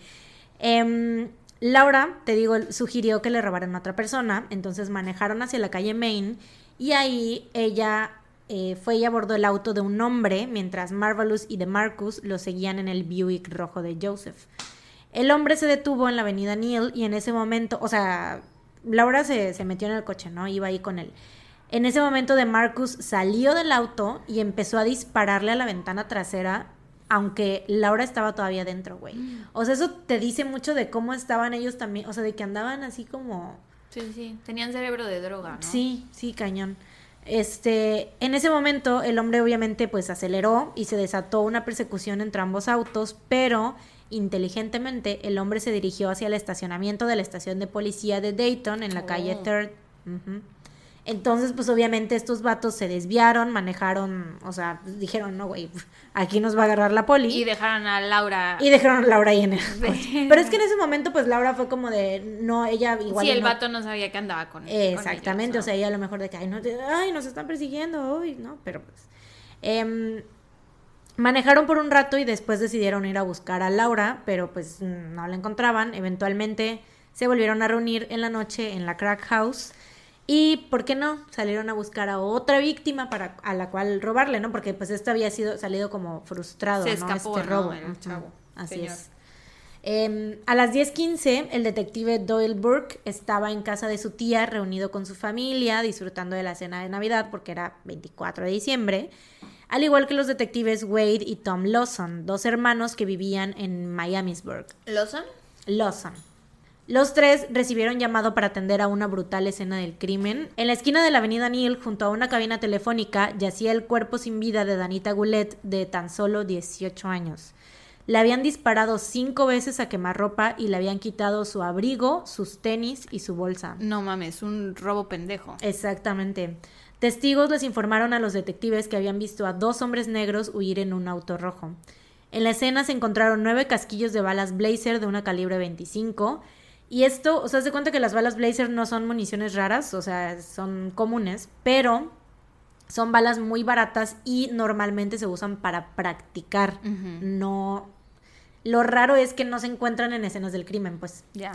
Em, Laura, te digo, sugirió que le robaran a otra persona, entonces manejaron hacia la calle Main y ahí ella eh, fue y abordó el auto de un hombre mientras Marvelous y DeMarcus lo seguían en el Buick rojo de Joseph. El hombre se detuvo en la avenida Neal y en ese momento, o sea, Laura se, se metió en el coche, ¿no? Iba ahí con él. En ese momento de Marcus salió del auto y empezó a dispararle a la ventana trasera, aunque Laura estaba todavía dentro, güey. O sea, eso te dice mucho de cómo estaban ellos también, o sea, de que andaban así como...
Sí, sí, tenían cerebro de droga, ¿no?
Sí, sí, cañón. Este, en ese momento el hombre obviamente pues aceleró y se desató una persecución entre ambos autos, pero inteligentemente el hombre se dirigió hacia el estacionamiento de la estación de policía de Dayton en la calle
Oh.
Third. Ujú. Entonces, pues obviamente estos vatos se desviaron, manejaron, o sea, dijeron, no, güey, aquí nos va a agarrar la poli.
Y dejaron a Laura.
Y dejaron a Laura ahí en el coche. Pero es que en ese momento, pues Laura fue como de, no, ella igual.
sí, el
no-
vato no sabía que andaba con con
Exactamente, o sea, ella a lo mejor de que, ay, no te- ay, nos están persiguiendo hoy, ¿no? Pero pues. em, manejaron por un rato y después decidieron ir a buscar a Laura, pero pues no la encontraban. Eventualmente se volvieron a reunir en la noche en la Crack House. Y, ¿por qué no? Salieron a buscar a otra víctima para a la cual robarle, ¿no? Porque pues esto había sido salido como frustrado,
Se
¿no?
escapó,
este
¿no?
robo.
El
Ujú,
chavo,
Así
señor.
es. Eh, a las 10:15, el detective Doyle Burke estaba en casa de su tía, reunido con su familia, disfrutando de la cena de Navidad, porque era 24 de diciembre, al igual que los detectives Wade y Tom Lawson, dos hermanos que vivían en Miamisburg.
¿Lawson?
Lawson. Los tres recibieron llamado para atender a una brutal escena del crimen. En la esquina de la avenida Neal, junto a una cabina telefónica, yacía el cuerpo sin vida de Danita Goulet, de tan solo 18 años. Le habían disparado cinco veces a quemarropa y le habían quitado su abrigo, sus tenis y su bolsa.
No mames, un robo pendejo.
Exactamente. Testigos les informaron a los detectives que habían visto a dos hombres negros huir en un auto rojo. En la escena se encontraron nueve casquillos de balas Blazer de una calibre 25. Y esto, o sea, se cuenta que las balas Blazer no son municiones raras, o sea, son comunes, pero son balas muy baratas y normalmente se usan para practicar. No. Lo raro es que no se encuentran en escenas del crimen, pues.
Ya.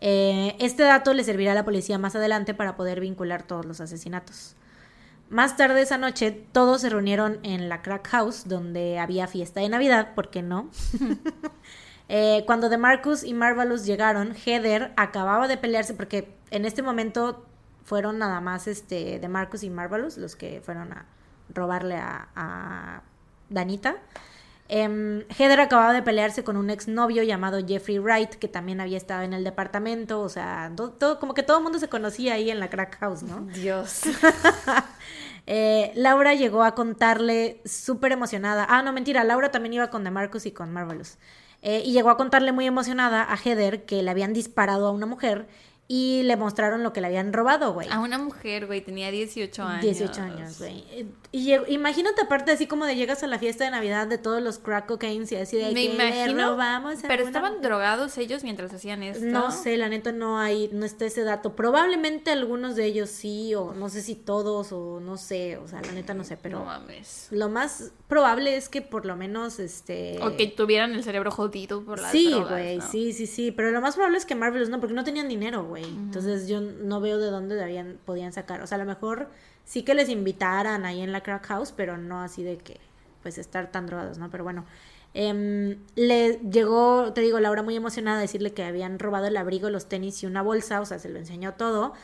Eh, este dato le servirá a la policía más adelante para poder vincular todos los asesinatos. Más tarde esa noche, todos se reunieron en la Crack House, donde había fiesta de Navidad, ¿por qué no? eh, cuando DeMarcus y Marvelous llegaron, Heather acababa de pelearse, porque en este momento fueron nada más este, DeMarcus y Marvelous los que fueron a robarle a, a Danita. Em, Heather acababa de pelearse con un exnovio llamado Jeffrey Wright, que también había estado en el departamento, o sea, todo, como que todo el mundo se conocía ahí en la crack house, ¿no?
Dios.
Eh, Laura llegó a contarle súper emocionada. Ah, no, mentira, Laura también iba con DeMarcus y con Marvelous. Eh, y llegó a contarle muy emocionada a Heather que le habían disparado a una mujer y le mostraron lo que le habían robado, güey.
A una mujer, güey, tenía 18 años.
18 años, güey. Y imagínate aparte así como de llegas a la fiesta de Navidad de todos los crack cocaines y así de
Me
que
imagino.
robamos a
Pero estaban
mujer.
drogados ellos mientras hacían esto.
No sé, la neta no hay, no está ese dato. Probablemente algunos de ellos sí, o no sé si todos, o no sé, o sea, la neta no sé, pero
No mames.
lo más probable es que por lo menos este
O que tuvieran el cerebro jodido por las
Sí,
drogas,
güey,
¿no?
sí, sí, sí, pero lo más probable es que Marvelous no, porque no tenían dinero, güey. Entonces yo no veo de dónde habían, podían sacar. O sea, a lo mejor sí que les invitaran ahí en la crack house, pero no así de que, pues, estar tan drogados, ¿no? Pero bueno, em, le llegó, te digo, Laura muy emocionada a decirle que habían robado el abrigo, los tenis y una bolsa, o sea, se lo enseñó todo.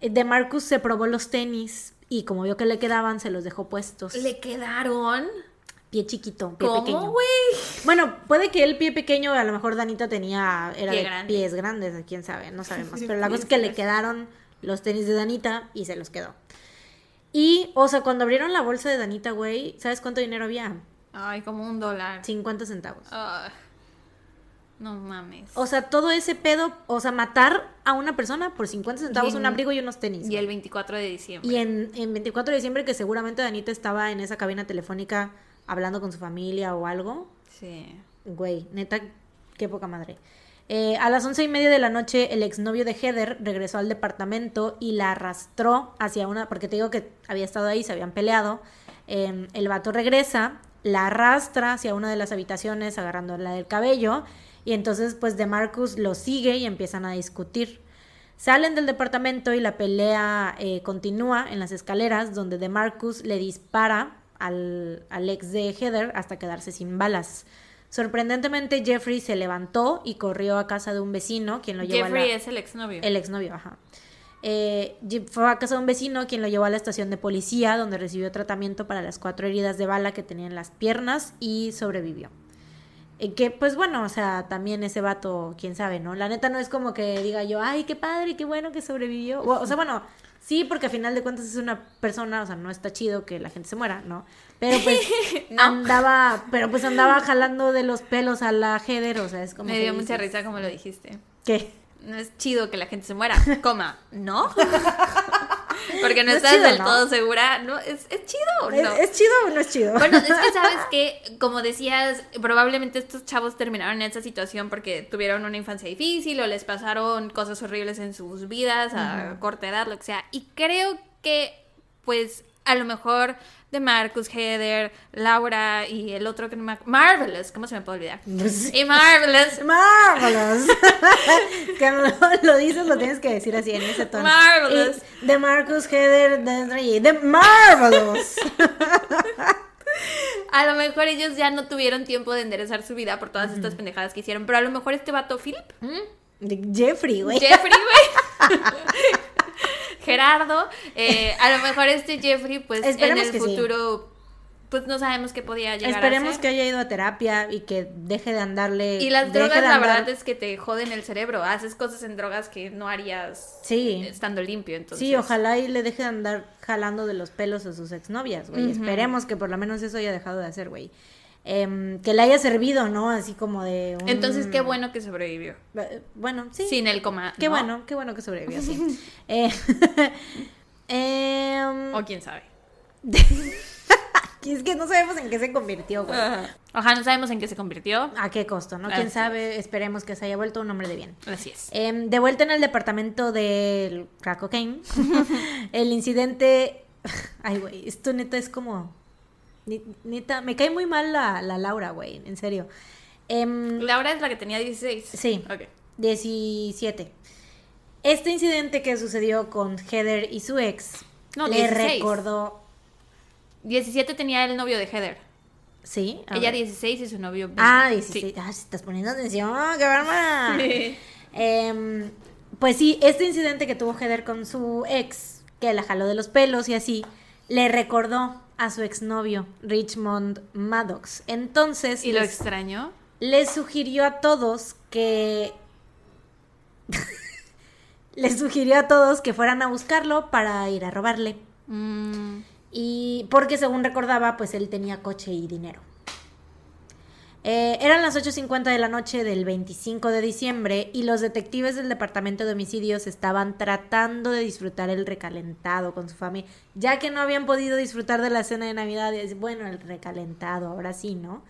Eh, De Marcus se probó los tenis y como vio que le quedaban, se los dejó puestos.
¿Le quedaron?
Pie chiquito, pie
¿Cómo,
pequeño.
güey?
Bueno, puede que el pie pequeño, a lo mejor Danita tenía, era
Pie
de
grande.
pies grandes, quién sabe, no sabemos. Pero la cosa es que le quedaron los tenis de Danita y se los quedó. Y, o sea, cuando abrieron la bolsa de Danita, güey, ¿sabes cuánto dinero había?
Ay, como un dólar.
50 centavos.
No mames.
O sea, todo ese pedo, o sea, matar a una persona por 50 centavos,
en-
un abrigo y unos tenis.
y
güey.
el 24 de diciembre.
Y en, en 24 de diciembre, que seguramente Danita estaba en esa cabina telefónica hablando con su familia o algo.
Sí.
Güey, neta, qué poca madre. Eh, a las once y media de la noche, el exnovio de Heather regresó al departamento y la arrastró hacia una, porque te digo que había estado ahí, se habían peleado. Eh, el vato regresa, la arrastra hacia una de las habitaciones, agarrándola del cabello, y entonces, pues, de Marcus lo sigue y empiezan a discutir. Salen del departamento y la pelea eh, continúa en las escaleras, donde de Marcus le dispara al, al ex de Heather hasta quedarse sin balas. Sorprendentemente, Jeffrey se levantó y corrió a casa de un vecino, quien lo llevó a la...
Jeffrey es el exnovio.
El exnovio, ajá. Eh, fue a casa de un vecino quien lo llevó a la estación de policía donde recibió tratamiento para las cuatro heridas de bala que tenía en las piernas y sobrevivió. Eh, que pues bueno, o sea, también ese vato, quién sabe, ¿no? La neta no es como que diga yo, ay, qué padre, qué bueno que sobrevivió. O, o sea, bueno, sí, porque a final de cuentas es una persona, o sea, no está chido que la gente se muera, ¿no? Pero pues
No.
andaba, pero pues andaba jalando de los pelos a la Heather, o sea, es como
Me dio mucha risa como lo dijiste.
¿Qué?
No es chido que la gente se muera, coma, ¿no? Porque no,
No es
estás
chido,
del
¿no?
todo segura. No, ¿es, es chido o
¿Es,
no?
¿Es chido o no es chido?
Bueno, es que sabes que, como decías, probablemente estos chavos terminaron en esa situación porque tuvieron una infancia difícil o les pasaron cosas horribles en sus vidas a corta edad, lo que sea. Y creo que, pues, a lo mejor de Marcus, Heather, Laura y el otro que no me Marvelous, ¿cómo se me puede olvidar? Y Marvelous.
Marvelous. que lo, lo dices, lo tienes que decir así en ese tono.
Marvelous.
Y de Marcus Heather de, de Marvelous.
A lo mejor ellos ya no tuvieron tiempo de enderezar su vida por todas estas pendejadas que hicieron, pero a lo mejor este vato Philip
Jeffrey, güey.
Jeffrey, güey. Gerardo. eh, a lo mejor este Jeffrey, pues
Esperemos
en el
que sí.
futuro, pues no sabemos qué podía llegar a
Esperemos
ser.
que haya ido a terapia y que deje de andarle.
Y las drogas, la
andar-
verdad es que te joden el cerebro. Haces cosas en drogas que no harías
Sí.
estando limpio. Entonces,
Sí, ojalá y le deje de andar jalando de los pelos a sus exnovias, güey. Esperemos que por lo menos eso haya dejado de hacer, güey. Em, que le haya servido, ¿no? Así como de un...
Entonces, qué bueno que sobrevivió.
Bueno, sí.
Sin el coma.
Qué
¿no?
bueno, qué bueno que sobrevivió, sí. Eh, em,
O quién sabe.
es que no sabemos en qué se convirtió, güey.
Ojalá no sabemos en qué se convirtió.
¿A qué costo, no?
Así
Quién sabe, esperemos que se haya vuelto un hombre de bien.
Así es.
Em, de vuelta en el departamento del crack cocaine, el incidente... Ay, güey, esto neta es como... Neta, me cae muy mal la, la Laura, güey, en serio. Em,
Laura es la que tenía 16.
Sí.
Ok.
17. Este incidente que sucedió con Heather y su ex
No,
le
16.
recordó...
17 tenía el novio de Heather.
Sí.
Ella
ver.
16 y su novio 20.
Ah,
Sí.
16. Ah, si estás poniendo atención, qué bárbara. Em, pues sí, este incidente que tuvo Heather con su ex, que la jaló de los pelos y así, le recordó a su exnovio, Richmond Maddox. Entonces,
¿Y lo extrañó?
les sugirió a todos que... les sugirió a todos que fueran a buscarlo para ir a robarle.
Mm,
Y porque según recordaba, pues él tenía coche y dinero. Eh, eran las 8.50 de la noche del 25 de diciembre y los detectives del Departamento de Homicidios estaban tratando de disfrutar el recalentado con su familia, ya que no habían podido disfrutar de la cena de Navidad. Y es, bueno, el recalentado, ahora sí, ¿no?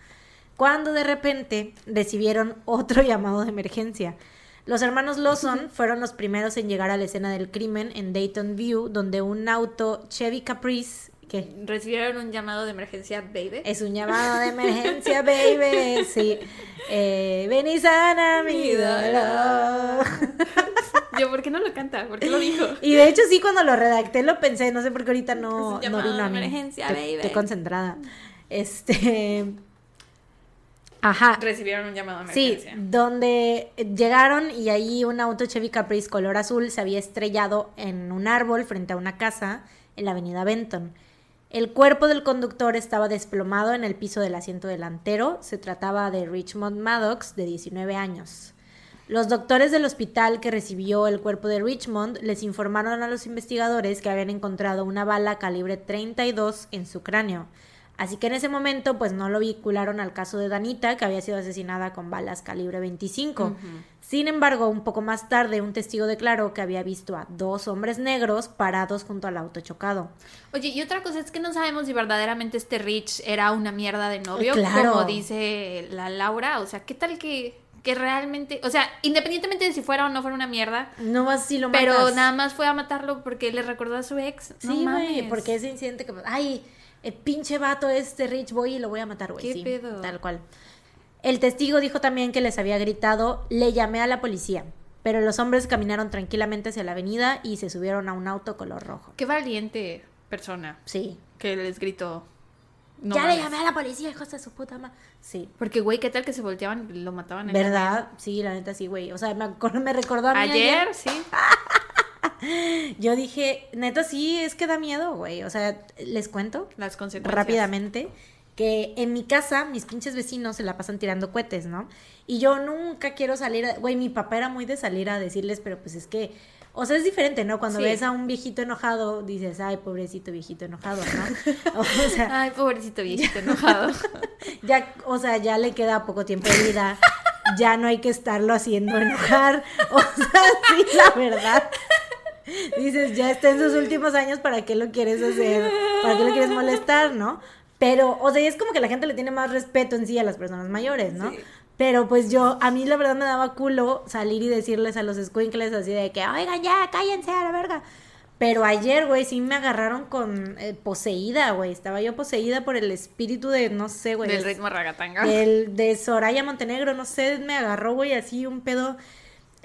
Cuando de repente recibieron otro llamado de emergencia. Los hermanos Lawson fueron los primeros en llegar a la escena del crimen en Dayton View, donde un auto Chevy Caprice, que
Recibieron un llamado de emergencia, baby.
es un llamado de emergencia, baby, sí. Eh, ven y sana mi dolor.
Yo, ¿por qué no lo canta? ¿Por qué lo dijo?
Y de hecho sí, cuando lo redacté lo pensé, no sé por qué ahorita
Es
no,
un
no
llamado de emergencia, baby.
Estoy concentrada. Este... Ajá.
Recibieron un llamado de
Sí,
emergencia.
donde llegaron y ahí un auto Chevy Caprice color azul se había estrellado en un árbol frente a una casa en la avenida Benton. El cuerpo del conductor estaba desplomado en el piso del asiento delantero. Se trataba de Richmond Maddox, de 19 años. Los doctores del hospital que recibió el cuerpo de Richmond les informaron a los investigadores que habían encontrado una bala calibre 32 en su cráneo. Así que en ese momento pues no lo vincularon al caso de Danita, que había sido asesinada con balas calibre 25. Sin embargo, un poco más tarde un testigo declaró que había visto a dos hombres negros parados junto al auto chocado.
Oye, y otra cosa es que no sabemos si verdaderamente este Rich era una mierda de novio,
Claro.
como dice la Laura. O sea, ¿qué tal que, que realmente, o sea, independientemente de si fuera o no fuera una mierda,
No vas si lo
pero
matas.
nada más fue a matarlo porque le recordó a su ex?
Sí, güey, porque ese incidente que... Ay, el pinche vato este Rich Boy y lo voy a matar, güey.
¿Qué
sí,
pedo?
Tal cual. El testigo dijo también que les había gritado, le llamé a la policía, pero los hombres caminaron tranquilamente hacia la avenida y se subieron a un auto color rojo.
Qué valiente persona
Sí.
que les gritó. No
ya le llamé a la policía, hijos de su puta madre. Sí.
Porque, güey, ¿qué tal que se volteaban y lo mataban? en la
¿Verdad? Sí, la neta sí, güey. O sea, me, me recordó a mí
Ayer,
ayer.
sí.
Yo dije, neta sí, es que da miedo, güey. O sea, les cuento.
Las consecuencias.
rápidamente que en mi casa mis pinches vecinos se la pasan tirando cohetes, ¿no? Y yo nunca quiero salir, a- güey, mi papá era muy de salir a decirles, pero pues es que, o sea, es diferente, ¿no? Cuando
Sí.
ves a un viejito enojado, dices, ay, pobrecito viejito enojado, ¿no? o sea,
Ay, pobrecito viejito enojado.
ya, o sea, ya le queda poco tiempo de vida, ya no hay que estarlo haciendo enojar, o sea, sí, la verdad. Dices, ya está en sus últimos años, ¿para qué lo quieres hacer? ¿Para qué lo quieres molestar, no? Pero, o sea, es como que la gente le tiene más respeto en sí a las personas mayores, ¿no?
Sí.
Pero pues yo, a mí la verdad me daba culo salir y decirles a los squinkles así de que, oigan, ya, cállense a la verga. Pero ayer, güey, sí me agarraron con eh, poseída, güey. Estaba yo poseída por el espíritu de, no sé, güey.
Del ritmo ragatanga.
del, de Soraya Montenegro, no sé, me agarró, güey, así un pedo.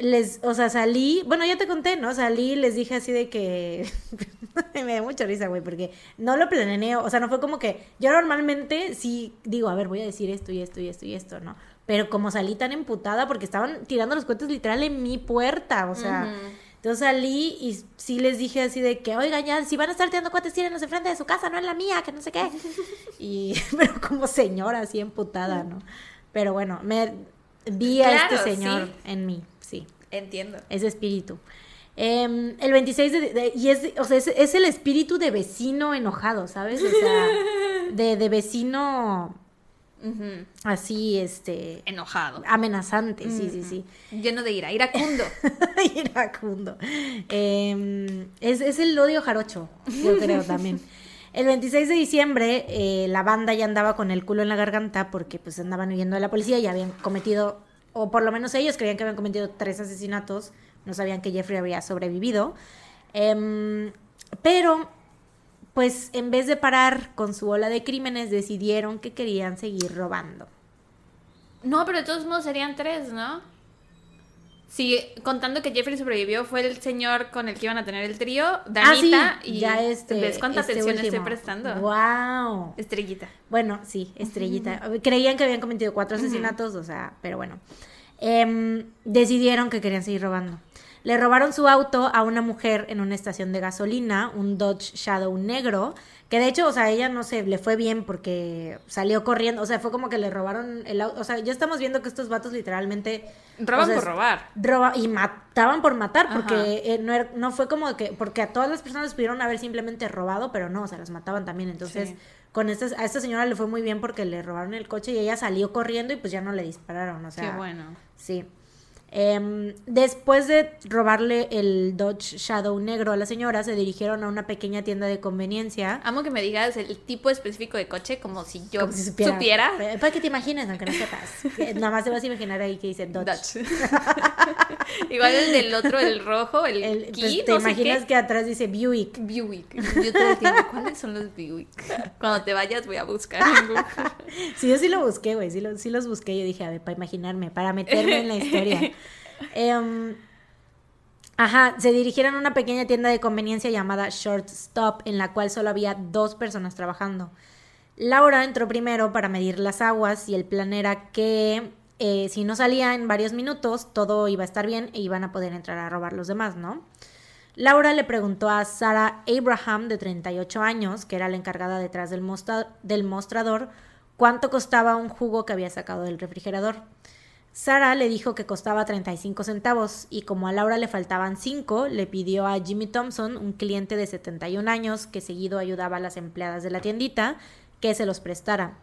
Les, o sea, salí, bueno, ya te conté, ¿no? Salí y les dije así de que me dio mucha risa, güey, porque no lo planeé, o sea, no fue como que yo normalmente sí digo, a ver, voy a decir esto y esto y esto y esto, ¿no? Pero como salí tan emputada porque estaban tirando los cohetes literal en mi puerta, o sea, entonces salí y sí les dije así de que, oigan, ya, si van a estar tirando cohetes, tírenlos enfrente de su casa, no en la mía, que no sé qué. Y, pero como señora, así emputada, ¿no? Pero bueno, me vi a
Claro,
este señor
sí.
en mí,
Entiendo.
ese espíritu. Em, el 26 de, de- y es, o sea, es, es el espíritu de vecino enojado, ¿sabes? O sea, de, de vecino. Así, este,
Enojado.
amenazante, sí, sí, sí.
Lleno de ira, iracundo.
Iracundo. Eh, es, es el odio jarocho, yo creo también. El 26 de diciembre, eh, la banda ya andaba con el culo en la garganta porque pues andaban huyendo de la policía y habían cometido, o por lo menos ellos creían que habían cometido tres asesinatos, no sabían que Jeffrey había sobrevivido. Em, pero, pues en vez de parar con su ola de crímenes, decidieron que querían seguir robando.
No, pero de todos modos serían tres, ¿no? Sí, contando que Jeffrey sobrevivió, fue el señor con el que iban a tener el trío, Danita,
ah, sí,
y
ya este,
¿ves cuánta
este
atención estoy
último.
prestando?
¡Wow!
Estrellita.
Bueno, sí, estrellita. Creían que habían cometido cuatro asesinatos, o sea, pero bueno. Em, decidieron que querían seguir robando. Le robaron su auto a una mujer en una estación de gasolina, un Dodge Shadow negro, que de hecho, o sea, ella no sé, le fue bien porque salió corriendo, o sea, fue como que le robaron el auto, o sea, ya estamos viendo que estos vatos literalmente...
Roban
o sea,
por robar.
roba y mataban por matar porque eh, no, era- no fue como que porque a todas las personas pudieron haber simplemente robado pero no o sea las mataban también entonces
Sí.
con esta, a esta señora le fue muy bien porque le robaron el coche y ella salió corriendo y pues ya no le dispararon o sea
Qué bueno.
sí Em, después de robarle el Dodge Shadow negro a la señora se dirigieron a una pequeña tienda de conveniencia
Amo que me digas el tipo específico de coche como si yo
como si
supiera.
supiera, Eh, para que te imagines aunque no sepas Que nada más te vas a imaginar ahí que dice Dodge.
Igual el del otro, el rojo, el,
El-
Key,
pues, te
no sé
imaginas
qué.
que atrás dice Buick
Buick. Yo te entiendo. ¿Cuáles son los Buick? Cuando te vayas voy a buscar.
Sí, yo sí lo busqué, güey. Sí, lo- sí los busqué. Yo dije, a ver, para imaginarme, para meterme en la historia. Em, ajá, se dirigieron a una pequeña tienda de conveniencia llamada Short Stop, en la cual solo había dos personas trabajando. Laura entró primero para medir las aguas y el plan era que eh, si no salía en varios minutos, todo iba a estar bien e iban a poder entrar a robar los demás, ¿no? Laura le preguntó a Sarah Abraham, de 38 años, que era la encargada detrás del, del mostrador, cuánto costaba un jugo que había sacado del refrigerador. Sara le dijo que costaba 35 centavos y como a Laura le faltaban 5, le pidió a Jimmy Thompson, un cliente de 71 años que seguido ayudaba a las empleadas de la tiendita, que se los prestara.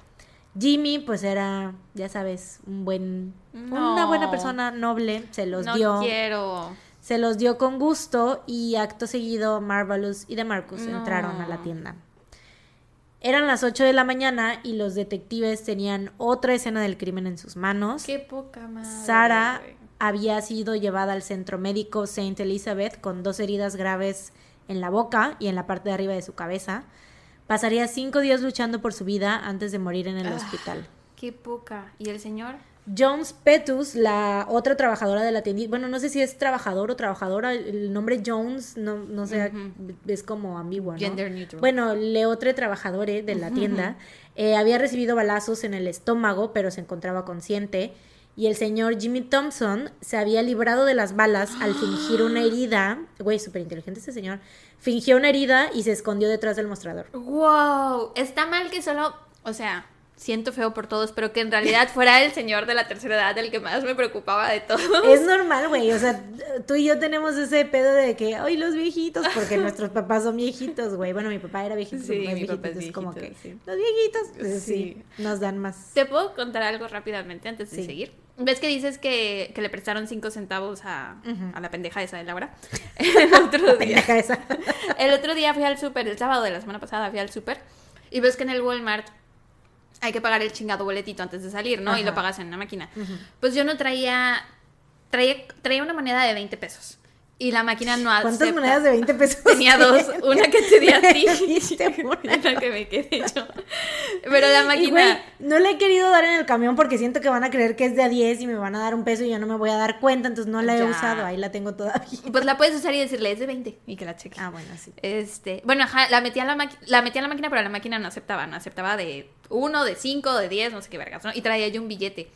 Jimmy, pues era, ya sabes, un buen, una buena persona noble, se los
no
dio.
quiero.
Se los dio con gusto y acto seguido Marvelous y DeMarcus
No.
entraron a la tienda. Eran las 8 de la mañana y los detectives tenían otra escena del crimen en sus manos.
Qué poca madre.
Sara había sido llevada al centro médico Saint Elizabeth con dos heridas graves en la boca y en la parte de arriba de su cabeza. Pasaría cinco días luchando por su vida antes de morir en el
Ah.
hospital.
Qué poca. ¿Y el señor?
Jones Petus, la otra trabajadora de la tienda, bueno, no sé si es trabajador o trabajadora, el nombre Jones, no, no sé, es como ambiguo, ¿no?
Gender neutral.
Bueno, le otro trabajador eh, de la tienda eh, había recibido balazos en el estómago, pero se encontraba consciente. Y el señor Jimmy Thompson se había librado de las balas al fingir una herida. Güey, súper inteligente ese señor. Fingió una herida y se escondió detrás del mostrador.
Wow. Está mal que solo. O sea, siento feo por todos, pero que en realidad fuera el señor de la tercera edad el que más me preocupaba de todo.
Es normal, güey. O sea, tú y yo tenemos ese pedo de que, ay, los viejitos, porque nuestros papás son viejitos, güey. Bueno, mi papá era viejito,
Sí,
mi viejito,
papá es
como que
sí.
los viejitos, pues, sí.
Sí.
nos dan más.
¿Te puedo contar algo rápidamente antes de
Sí.
seguir? ¿Ves que dices que, que le prestaron cinco centavos a, a la pendeja esa de Laura? El otro día.
Pendeja esa.
El otro día fui al súper, el sábado de la semana pasada fui al súper y ves que en el Walmart hay que pagar el chingado boletito antes de salir, ¿no? Y lo pagas en una máquina. Pues yo no traía, traía, traía una moneda de 20 pesos y la máquina no acepta.
¿Cuántas monedas de 20 pesos?
Tenía dos, una que te di a ti y
una.
que me quedé yo. Pero la máquina...
güey, no le he querido dar en el camión porque siento que van a creer que es de a 10 y me van a dar un peso y yo no me voy a dar cuenta, entonces no la he
Ya.
usado, ahí la tengo todavía.
Pues la puedes usar y decirle, es de 20 y que la cheque.
Ah, bueno, sí.
Este, bueno, ajá, la metí a la, la metí a la máquina, pero la máquina no aceptaba, no aceptaba de uno, de cinco, de 10, no sé qué vergas, ¿no? Y traía yo un billete.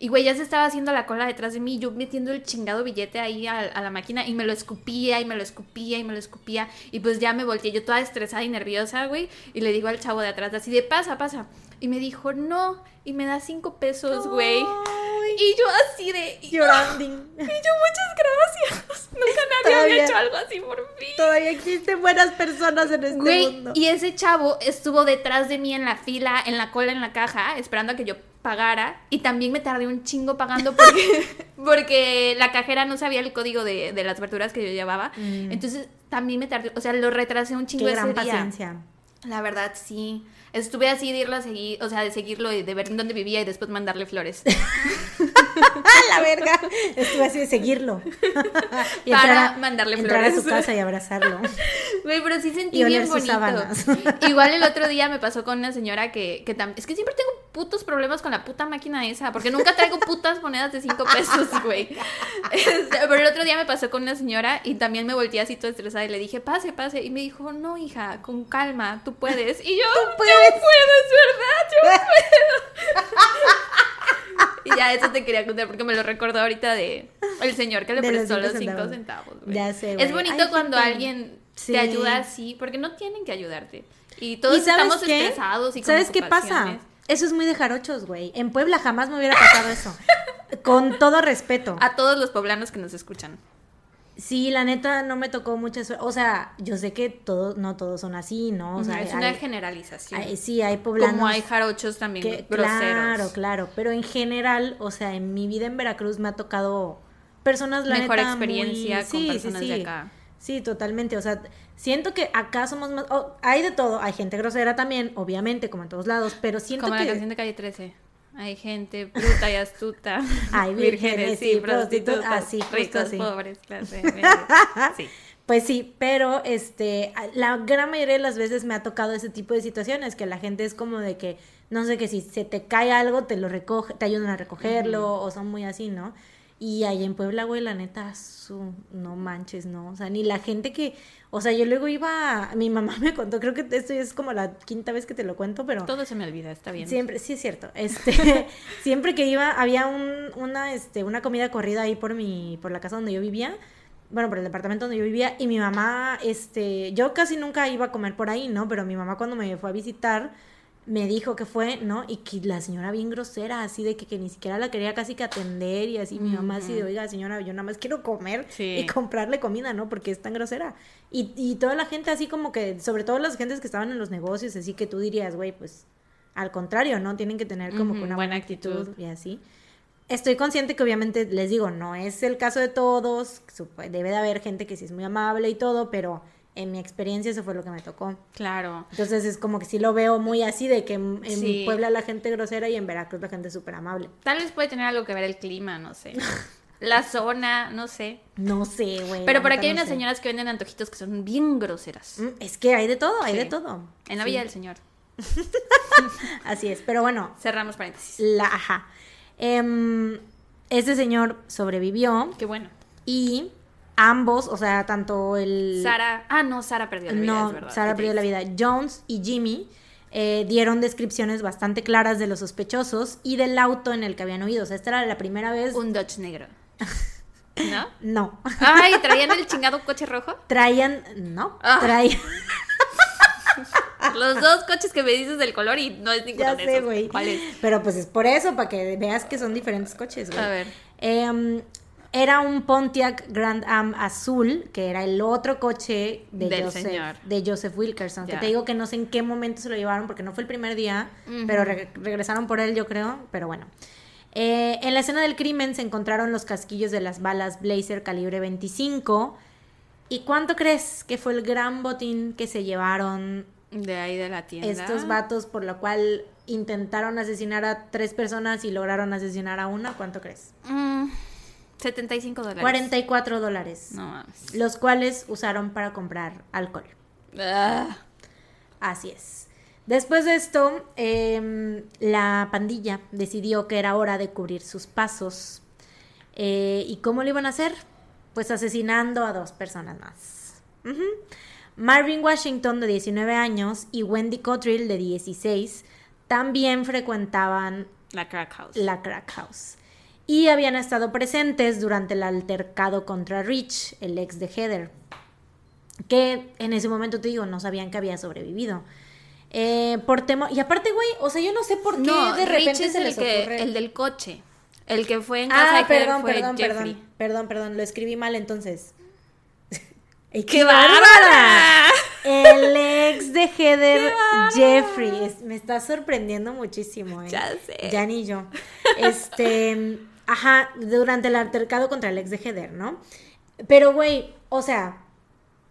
Y güey, ya se estaba haciendo la cola detrás de mí, yo metiendo el chingado billete ahí a, a la máquina y me lo escupía y me lo escupía y me lo escupía. Y pues ya me volteé, yo toda estresada y nerviosa, güey. Y le digo al chavo de atrás, así de pasa, pasa. Y me dijo, no. Y me da cinco pesos, güey. Y yo así de...
Llorando.
Y yo, muchas gracias. Nunca nadie
Todavía-
había hecho algo así por mí.
Todavía existen buenas personas en este
Güey,
mundo.
y ese chavo estuvo detrás de mí en la fila, en la cola, en la caja, esperando a que yo pagara. Y también me tardé un chingo pagando porque, porque la cajera no sabía el código de, de las verduras que yo llevaba.
Mm.
Entonces también me tardé, o sea, lo retrasé un chingo
Qué
ese
gran
día.
paciencia.
La verdad, sí. Estuve así de irlo a seguir, o sea, de seguirlo y de ver en dónde vivía y después mandarle flores.
¡Ah, la verga! Estuve así de seguirlo. y
Para mandarle
entrar a su casa y abrazarlo.
Güey, pero sí sentí
Y
bien
sus
bonito. Igual el otro día me pasó con una señora que, que tam- es que siempre tengo putos problemas con la puta máquina esa, porque nunca traigo putas monedas de 5 pesos, güey. Este, pero el otro día me pasó con una señora y también me volteé así toda estresada y le dije, pase, pase. Y me dijo, no, hija, con calma, tú puedes. Y yo,
puedes.
yo puedo, es verdad, yo puedo. Y ya eso te quería contar porque me lo recordó ahorita de el señor que le
De
prestó los
cinco
5
centavos. Ya sé,
Es
güey.
bonito cuando
gente-
alguien
Sí.
te ayuda así, porque no tienen que ayudarte. Y todos
¿Y sabes
estamos
qué?
estresados y con
¿Sabes qué pasa? Eso es muy de jarochos, güey. En Puebla jamás me hubiera pasado eso. Con todo respeto.
A todos los poblanos que nos escuchan.
Sí, la neta no me tocó mucha suerte. O sea, yo sé que todos, no todos son así, ¿no? O sea,
es una generalización.
hay- sí, hay poblanos.
Como hay jarochos también
que,
groseros.
claro, claro. Pero en general, o sea, en mi vida en Veracruz me ha tocado personas, la
Mejor
neta,
experiencia
muy-
con
sí, sí,
personas de acá.
Sí, totalmente. O sea, siento que acá somos más. oh, hay de todo. Hay gente grosera también, obviamente, como en todos lados. Pero siento
Como
que.
la canción de Calle 13. Hay gente bruta y astuta.
Hay vírgenes y prostitutas. Así, justo
Ricos,
así.
pobres, clase. Sí.
Pues sí, pero este, la gran mayoría de las veces me ha tocado ese tipo de situaciones, que la gente es como de que, no sé, que si se te cae algo, te lo recoge, te ayudan a recogerlo, o son muy así, ¿no? Y ahí en Puebla, güey, la neta, su, no manches, ¿no? O sea, ni la gente que, o sea, yo luego iba, mi mamá me contó, creo que esto es como la quinta vez que te lo cuento, pero...
Todo se me olvida, está bien.
Siempre, sí es cierto. Este, siempre que iba, había un, una, este, una comida corrida ahí por mi, por la casa donde yo vivía, bueno, por el departamento donde yo vivía, y mi mamá, este, yo casi nunca iba a comer por ahí, ¿no? Pero mi mamá cuando me fue a visitar, me dijo que fue, ¿no? Y que la señora bien grosera, así de que, que ni siquiera la quería casi que atender, y así mi mamá así de, oiga, señora, yo nada más quiero comer
Sí.
y comprarle comida, ¿no? Porque es tan grosera. Y, y toda la gente así como que, sobre todo las gentes que estaban en los negocios, así que tú dirías, güey, pues al contrario, ¿no? Tienen que tener como que
Ujú,
una
buena
actitud,
actitud.
y así. Estoy consciente que obviamente les digo, no es el caso de todos, debe de haber gente que sí es muy amable y todo, pero en mi experiencia eso fue lo que me tocó.
Claro.
Entonces es como que sí lo veo muy así de que en,
Sí.
Puebla la gente grosera y en Veracruz la gente súper amable.
Tal vez puede tener algo que ver el clima, no sé. La zona, no sé.
No sé, güey.
Pero por aquí hay
no
unas
sé.
señoras que venden antojitos que son bien groseras.
Mm, Es que hay de todo, hay
Sí.
de todo.
En la
Sí,
Villa del Señor.
Así es, pero bueno,
Cerramos paréntesis.
la ajá. Este señor sobrevivió
Qué bueno.
y ambos, o sea, tanto el...
Sara. Ah, no, Sara perdió la vida.
no,
es verdad.
Sara perdió la vida. Jones y Jimmy eh, dieron descripciones bastante claras de los sospechosos y del auto en el que habían huido. O sea, esta era la primera vez...
Un Dodge negro. ¿No?
No.
Ay, ¿traían el chingado coche rojo?
Traían... No.
Ah.
Traían...
Los dos coches que me dices del color y no es ninguno
ya
de
sé,
esos.
Pero pues es por eso, para que veas que son diferentes coches, güey.
A ver.
Em, era un Pontiac Grand Am azul, que era el otro coche de,
Del
Joseph,
señor.
de Joseph Wilkerson. Que te digo que no sé en qué momento se lo llevaron, porque no fue el primer día, pero re- regresaron por él, yo creo. Pero bueno. Eh, en la escena del crimen se encontraron los casquillos de las balas Blazer calibre 25. ¿Y cuánto crees que fue el gran botín que se llevaron
De ahí de la tienda.
estos vatos por lo cual intentaron asesinar a tres personas y lograron asesinar a una? ¿Cuánto crees?
Mm, 75 dólares.
44 dólares.
No mames.
Los cuales usaron para comprar alcohol.
Ah,
Así es. Después de esto, em, la pandilla decidió que era hora de cubrir sus pasos. Eh, ¿Y cómo lo iban a hacer? Pues asesinando a dos personas más. Marvin Washington, de 19 años, y Wendy Cottrell, de 16, también frecuentaban
la crack house.
la Crack House. Y habían estado presentes durante el altercado contra Rich, el ex de Heather. Que en ese momento te digo, no sabían que había sobrevivido. Eh, por temor. Y aparte, güey, o sea, yo no sé por qué
no,
de
Rich
repente
es
se
el,
les
que,
ocurre.
el del coche. El que fue en casa
Ah,
de
perdón,
fue
perdón,
Jeffrey.
perdón, perdón, perdón, lo escribí mal entonces. ¡Ey,
¡Qué bárbara!
El ex de Heather, Jeffrey. Es- me está sorprendiendo muchísimo, ¿eh?
Ya sé.
Ya ni yo. Este, ajá, durante el altercado contra el ex de Heather, ¿no? Pero, güey, o sea,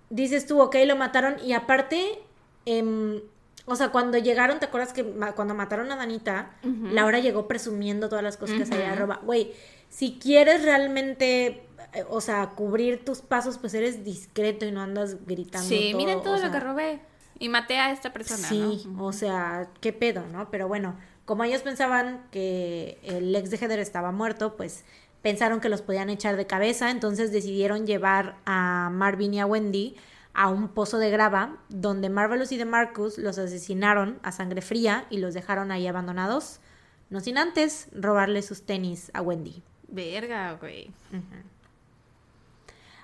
dices tú, ok, lo mataron y aparte, em, o sea, cuando llegaron, ¿te acuerdas que ma- cuando mataron a Danita, Laura llegó presumiendo todas las cosas que se había robado? Güey, si quieres realmente, eh, o sea, cubrir tus pasos, pues eres discreto y no andas gritando.
Sí,
todo,
miren todo lo
sea,
que robé. Y maté a esta persona,
Sí,
¿no?
o sea, qué pedo, ¿no? Pero bueno, como ellos pensaban que el ex de Heather estaba muerto, pues pensaron que los podían echar de cabeza, entonces decidieron llevar a Marvin y a Wendy a un pozo de grava donde Marvelous y DeMarcus los asesinaron a sangre fría y los dejaron ahí abandonados, no sin antes robarle sus tenis a Wendy.
Verga, güey.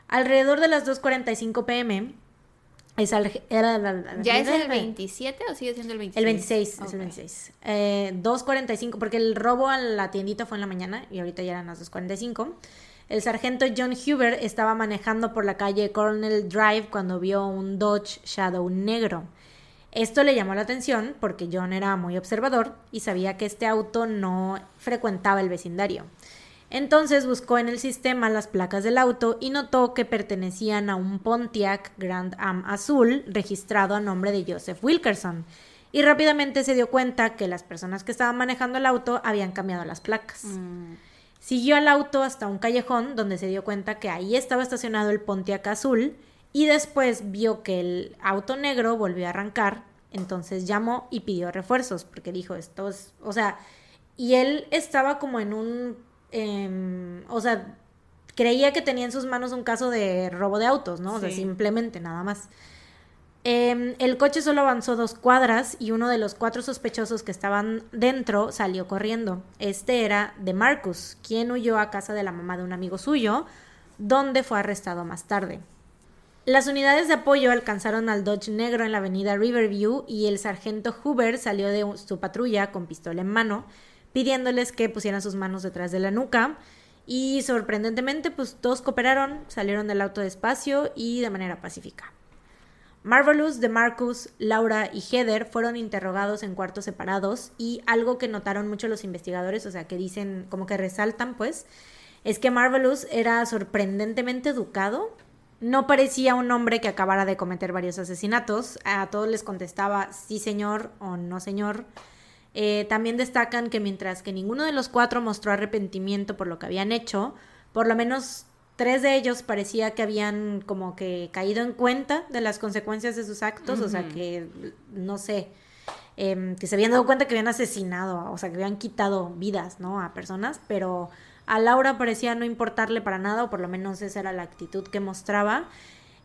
Alrededor de las 2.45 pm, es al- era
¿Ya es el 27 o sigue siendo el 26?
El 26, es
Ok.
el 26. Eh, 2.45, porque el robo a la tiendita fue en la mañana y ahorita ya eran las 2.45. El sargento John Huber estaba manejando por la calle Cornell Drive cuando vio un Dodge Shadow negro. Esto le llamó la atención porque John era muy observador y sabía que este auto no frecuentaba el vecindario. Entonces buscó en el sistema las placas del auto y notó que pertenecían a un Pontiac Grand Am azul registrado a nombre de Joseph Wilkerson. Y rápidamente se dio cuenta que las personas que estaban manejando el auto habían cambiado las placas.
Mm,
Siguió al auto hasta un callejón donde se dio cuenta que ahí estaba estacionado el Pontiac azul y después vio que el auto negro volvió a arrancar, entonces llamó y pidió refuerzos porque dijo esto es, o sea, y él estaba como en un, em, o sea, creía que tenía en sus manos un caso de robo de autos, ¿no? O sea, simplemente nada más. Em, el coche solo avanzó dos cuadras y uno de los cuatro sospechosos que estaban dentro salió corriendo. Este era de Marcus, quien huyó a casa de la mamá de un amigo suyo, donde fue arrestado más tarde. Las unidades de apoyo alcanzaron al Dodge negro en la avenida Riverview y el sargento Hoover salió de su patrulla con pistola en mano, pidiéndoles que pusieran sus manos detrás de la nuca. Y sorprendentemente, pues todos cooperaron, salieron del auto despacio y de manera pacífica. Marvelous, DeMarcus, Laura y Heather fueron interrogados en cuartos separados y algo que notaron mucho los investigadores, o sea, que dicen, como que resaltan, pues, es que Marvelous era sorprendentemente educado. No parecía un hombre que acabara de cometer varios asesinatos. A todos les contestaba sí señor o no señor. Eh, también destacan que mientras que ninguno de los cuatro mostró arrepentimiento por lo que habían hecho, por lo menos tres de ellos parecía que habían como que caído en cuenta de las consecuencias de sus actos, o sea que, no sé, em, que se habían dado cuenta que habían asesinado, o sea, que habían quitado vidas, ¿no? A personas, pero a Laura parecía no importarle para nada, o por lo menos esa era la actitud que mostraba.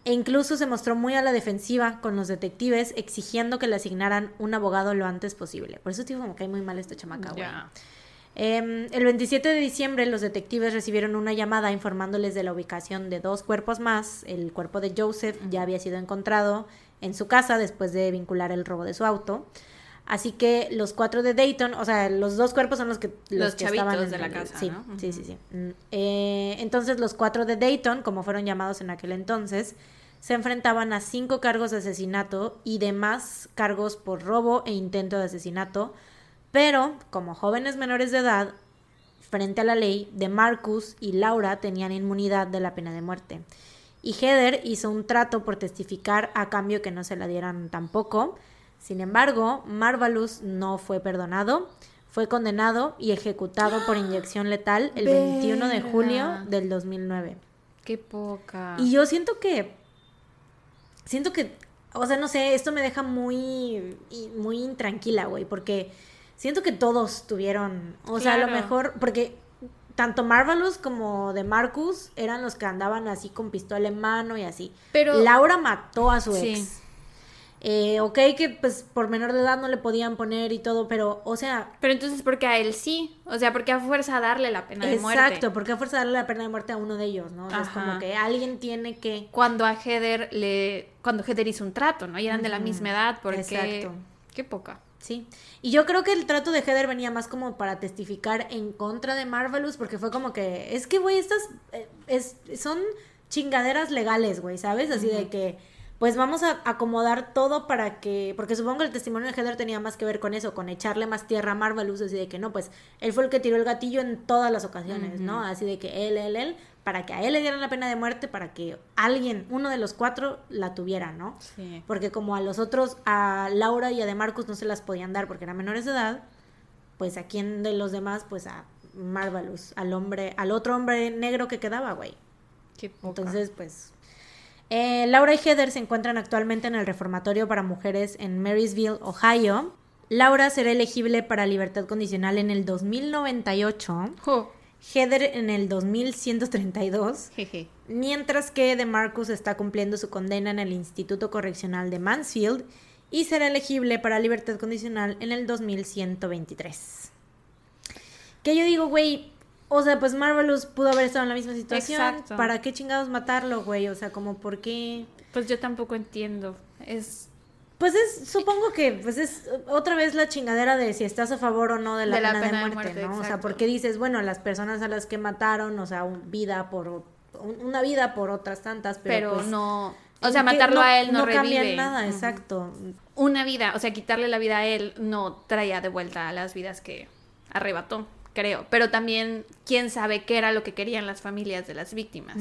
E incluso se mostró muy a la defensiva con los detectives, exigiendo que le asignaran un abogado lo antes posible. Por eso digo como que hay muy mal esta chamaca, güey. Em, el 27 de diciembre los detectives recibieron una llamada informándoles de la ubicación de dos cuerpos más. El cuerpo de Joseph ya había sido encontrado en su casa después de vincular el robo de su auto. Así que los cuatro de Dayton, o sea, los dos cuerpos son los que
Los
que
chavitos
estaban en
de la casa,
Sí, sí, sí. Mm, eh, entonces los cuatro de Dayton, como fueron llamados en aquel entonces, se enfrentaban a cinco cargos de asesinato y demás cargos por robo e intento de asesinato, pero como jóvenes menores de edad, frente a la ley, de Marcus y Laura tenían inmunidad de la pena de muerte. Y Heather hizo un trato por testificar a cambio que no se la dieran tampoco. Sin embargo, Marvelous no fue perdonado, fue condenado y ejecutado por inyección letal el 21 de julio del 2009.
Qué poca.
Y yo siento que. Siento que. O sea, no sé, esto me deja muy. muy intranquila, güey. Porque siento que todos tuvieron. O sea, a lo mejor. Porque tanto Marvelous como de Marcus eran los que andaban así con pistola en mano y así.
Pero-
Laura mató a su
Sí.
ex. Eh, ok, que pues por menor de edad no le podían poner y todo, pero, o sea,
Pero entonces, ¿por qué a él sí? O sea, ¿por qué a fuerza darle la pena de muerte?
exacto, porque a fuerza darle la pena de muerte a uno de ellos, ¿no? O sea, es como que alguien tiene que.
Cuando a Heather le... Cuando Heather hizo un trato, ¿no? Y eran de la misma edad, porque...
Exacto.
Qué poca.
Sí. Y yo creo que el trato de Heather venía más como para testificar en contra de Marvelous, porque fue como que, es que, güey, estas eh, es, son chingaderas legales, güey, ¿sabes? Así de que, pues vamos a acomodar todo para que, porque supongo que el testimonio de Heather tenía más que ver con eso, con echarle más tierra a Marvelous, así de que no, pues él fue el que tiró el gatillo en todas las ocasiones, ¿no? Así de que él, él, él, para que a él le dieran la pena de muerte, para que alguien, uno de los cuatro, la tuviera, ¿no?
Sí.
Porque como a los otros, a Laura y a De Marcus no se las podían dar porque eran menores de edad, pues a quién de los demás, pues a Marvelous, al hombre, al otro hombre negro que quedaba, güey. Entonces, pues. Eh, Laura y Heather se encuentran actualmente en el reformatorio para mujeres en Marysville, Ohio. Laura será elegible para libertad condicional en el 2098.
Jo.
Heather en el 2132.
Jeje.
Mientras que DeMarcus está cumpliendo su condena en el Instituto Correccional de Mansfield y será elegible para libertad condicional en el 2123. Que yo digo, güey, o sea, pues Marvelous pudo haber estado en la misma situación.
Exacto.
¿Para qué chingados matarlo, güey? O sea, como por qué...
Pues yo tampoco entiendo. Es
Pues es, supongo que pues es otra vez la chingadera de si estás a favor o no de la,
De la
pena,
pena
de
de
muerte, ¿no? O sea, porque dices, bueno, las personas a las que mataron, o sea, un- vida por un- una vida por otras tantas, pero,
pero,
pues,
no. O sea, matarlo a él no,
cambia
revive.
nada,
Ujú.
exacto.
Una vida, o sea, quitarle la vida a él no traía de vuelta a las vidas que arrebató, creo. Pero también, quién sabe qué era lo que querían las familias de las víctimas.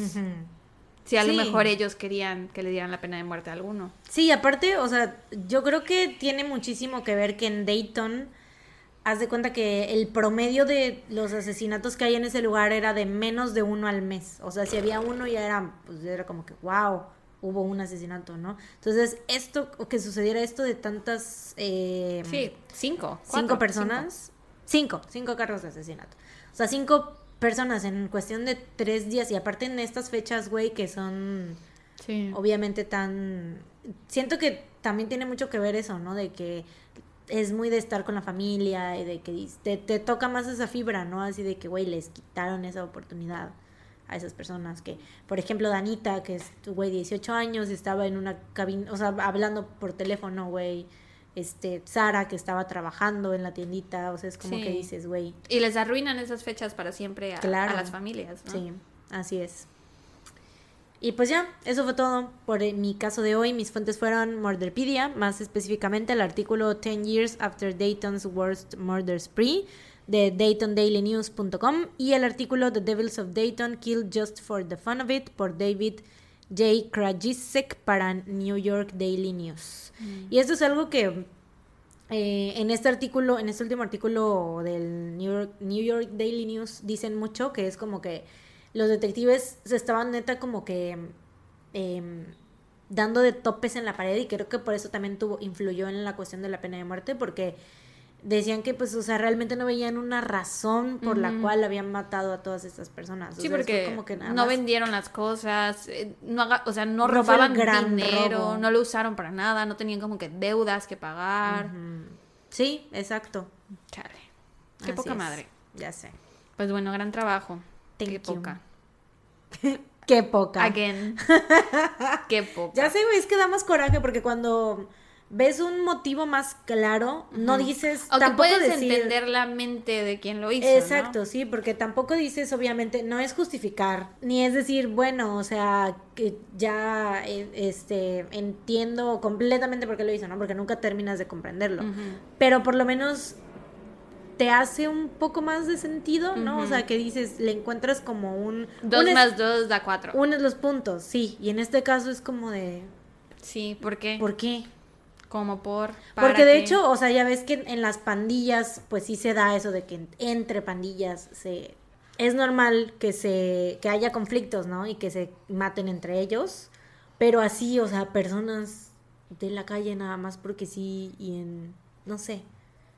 Si a lo mejor ellos querían que le dieran la pena de muerte a alguno.
Sí, aparte, o sea, yo creo que tiene muchísimo que ver que en Dayton, haz de cuenta que el promedio de los asesinatos que hay en ese lugar era de menos de uno al mes. O sea, si había uno ya era, pues era como que, wow, hubo un asesinato, ¿no? Entonces, esto, o que sucediera esto de tantas... eh,
Sí, cinco.
cinco personas. Cinco. Cinco, cargos de asesinato. O sea, cinco personas en cuestión de tres días. Y aparte en estas fechas, güey, que son
cinco. Sí.
obviamente tan... Siento que también tiene mucho que ver eso, ¿no? De que es muy de estar con la familia y de que te, te toca más esa fibra, ¿no? Así de que, güey, les quitaron esa oportunidad a esas personas que, por ejemplo, Danita, que es, güey, 18 años, estaba en una cabina, o sea, hablando por teléfono, güey. Este, Sara, que estaba trabajando en la tiendita, o sea, es como
Sí.
que dices, güey,
Y les arruinan esas fechas para siempre a,
Claro.
a las familias, ¿no?
Sí, así es. Y pues ya, eso fue todo por eh, mi caso de hoy. Mis fuentes fueron Murderpedia, más específicamente el artículo 10 Years After Dayton's Worst Murder Spree de DaytonDailyNews.com y el artículo The Devils of Dayton Killed Just for the Fun of It por David J. Krajicek para New York Daily News. Y esto es algo que eh, en este artículo, en este último artículo del New York, New York Daily News dicen mucho que es como que los detectives se estaban neta como que em, dando de topes en la pared y creo que por eso también tuvo influyó en la cuestión de la pena de muerte porque decían que pues o sea realmente no veían una razón por la cual habían matado a todas estas personas O
Sí,
sea,
porque
como que nada
no
más-
vendieron las cosas, eh, no haga- o sea, no, robaban
gran
dinero,
robo.
no lo usaron para nada, no tenían como que deudas que pagar.
Sí exacto
Chale. Qué
Así
poca
es.
madre.
ya sé
Pues bueno, gran trabajo.
Thank
Qué
you.
poca.
qué poca
Again. Qué poca.
Ya sé, güey, es que da más coraje porque cuando ves un motivo más claro, no dices
O que
tampoco
puedes
decir
entender la mente de quien lo hizo. ¿no?
Exacto, sí, porque tampoco dices, obviamente, no es justificar, ni es decir, bueno, o sea, que ya eh, este entiendo completamente por qué lo hizo, ¿no? Porque nunca terminas de comprenderlo. Pero por lo menos te hace un poco más de sentido, ¿no? O sea, que dices, le encuentras como un
Dos más dos da cuatro.
unes los puntos, sí, y en este caso es como de
Sí, ¿por qué?
¿por qué?
Como por. para
Porque de hecho, o sea, ya ves que en las pandillas, pues sí se da eso de que en- entre pandillas se es normal que se que haya conflictos, ¿no? Y que se maten entre ellos, pero así, o sea, personas de la calle nada más porque sí y en no sé.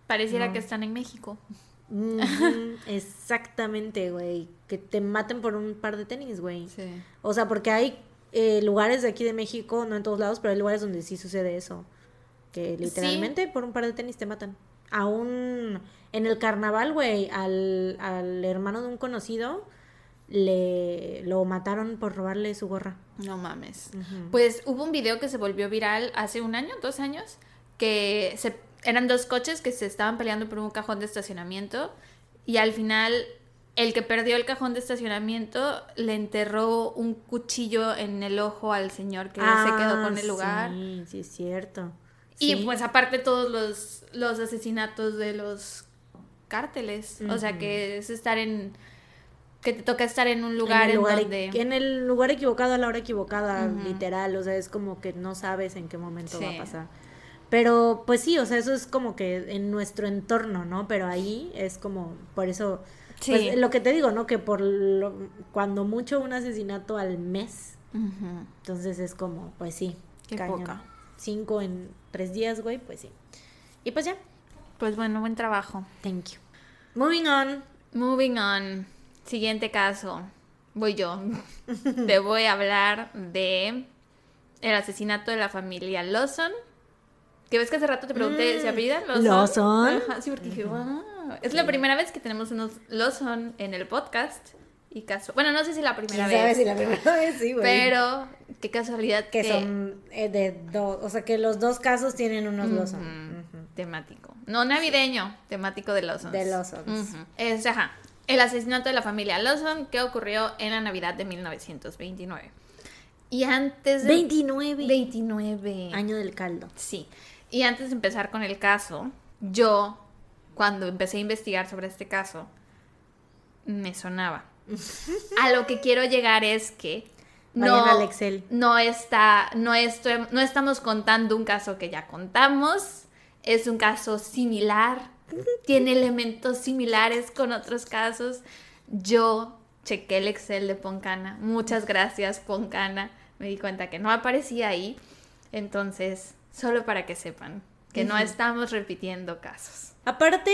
Pareciera
No.
que están en México.
Exactamente, güey, que te maten por un par de tenis, güey.
Sí.
O sea, porque hay eh, lugares de aquí de México, no en todos lados, pero hay lugares donde sí sucede eso. Que literalmente por un par de tenis te matan. Aún en el carnaval, güey, al, al hermano de un conocido le lo mataron por robarle su gorra.
No mames. Pues hubo un video que se volvió viral hace un año, dos años, que se eran dos coches que se estaban peleando por un cajón de estacionamiento y al final el que perdió el cajón de estacionamiento le enterró un cuchillo en el ojo al señor que se quedó con el
Ah,
lugar.
Sí, sí, es cierto.
Y pues aparte todos los, los asesinatos de los cárteles. O sea que es estar en... que te toca estar en un lugar
en
en,
el lugar,
donde...
en el lugar equivocado a la hora equivocada, literal, o sea, es como que no sabes en qué momento va a pasar. Pero pues sí, o sea, eso es como que en nuestro entorno, ¿no? Pero ahí es como, por eso,
Sí.
pues, lo que te digo, ¿no? Que por lo- cuando mucho un asesinato al mes, entonces es como, pues sí,
Qué
cañón.
poca.
Cinco en tres días, güey, pues sí. Y pues ya,
Pues bueno, buen trabajo.
thank you. Moving on.
Moving on. Siguiente caso. Voy yo. Te voy a hablar de el asesinato de la familia Lawson. Que ves que hace rato te pregunté, ¿se apellida Lawson?
Lawson.
Ajá, sí, porque dije, wow. Es la primera vez que tenemos unos Lawson en el podcast. Y caso. Bueno, no sé si la primera
¿Quién sabe
vez.
si la primera vez sí, güey?
Pero qué casualidad
que son eh, de dos, o sea que los dos casos tienen unos Lawson. Ujú.
temático. No navideño, temático de Lawson.
De Lawsons.
Es, ajá, el asesinato de la familia Lawson que ocurrió en la Navidad de 1929. Y antes de...
29
29.
año del caldo.
Sí. Y antes de empezar con el caso, yo, cuando empecé a investigar sobre este caso, me sonaba. A lo que quiero llegar es que no,
Vayan al Excel.
no está, no, no estamos contando un caso que ya contamos, es un caso similar, tiene elementos similares con otros casos. Yo chequé el Excel de Poncana, muchas gracias Poncana, me di cuenta que no aparecía ahí, entonces, solo para que sepan que no estamos repitiendo casos.
Aparte,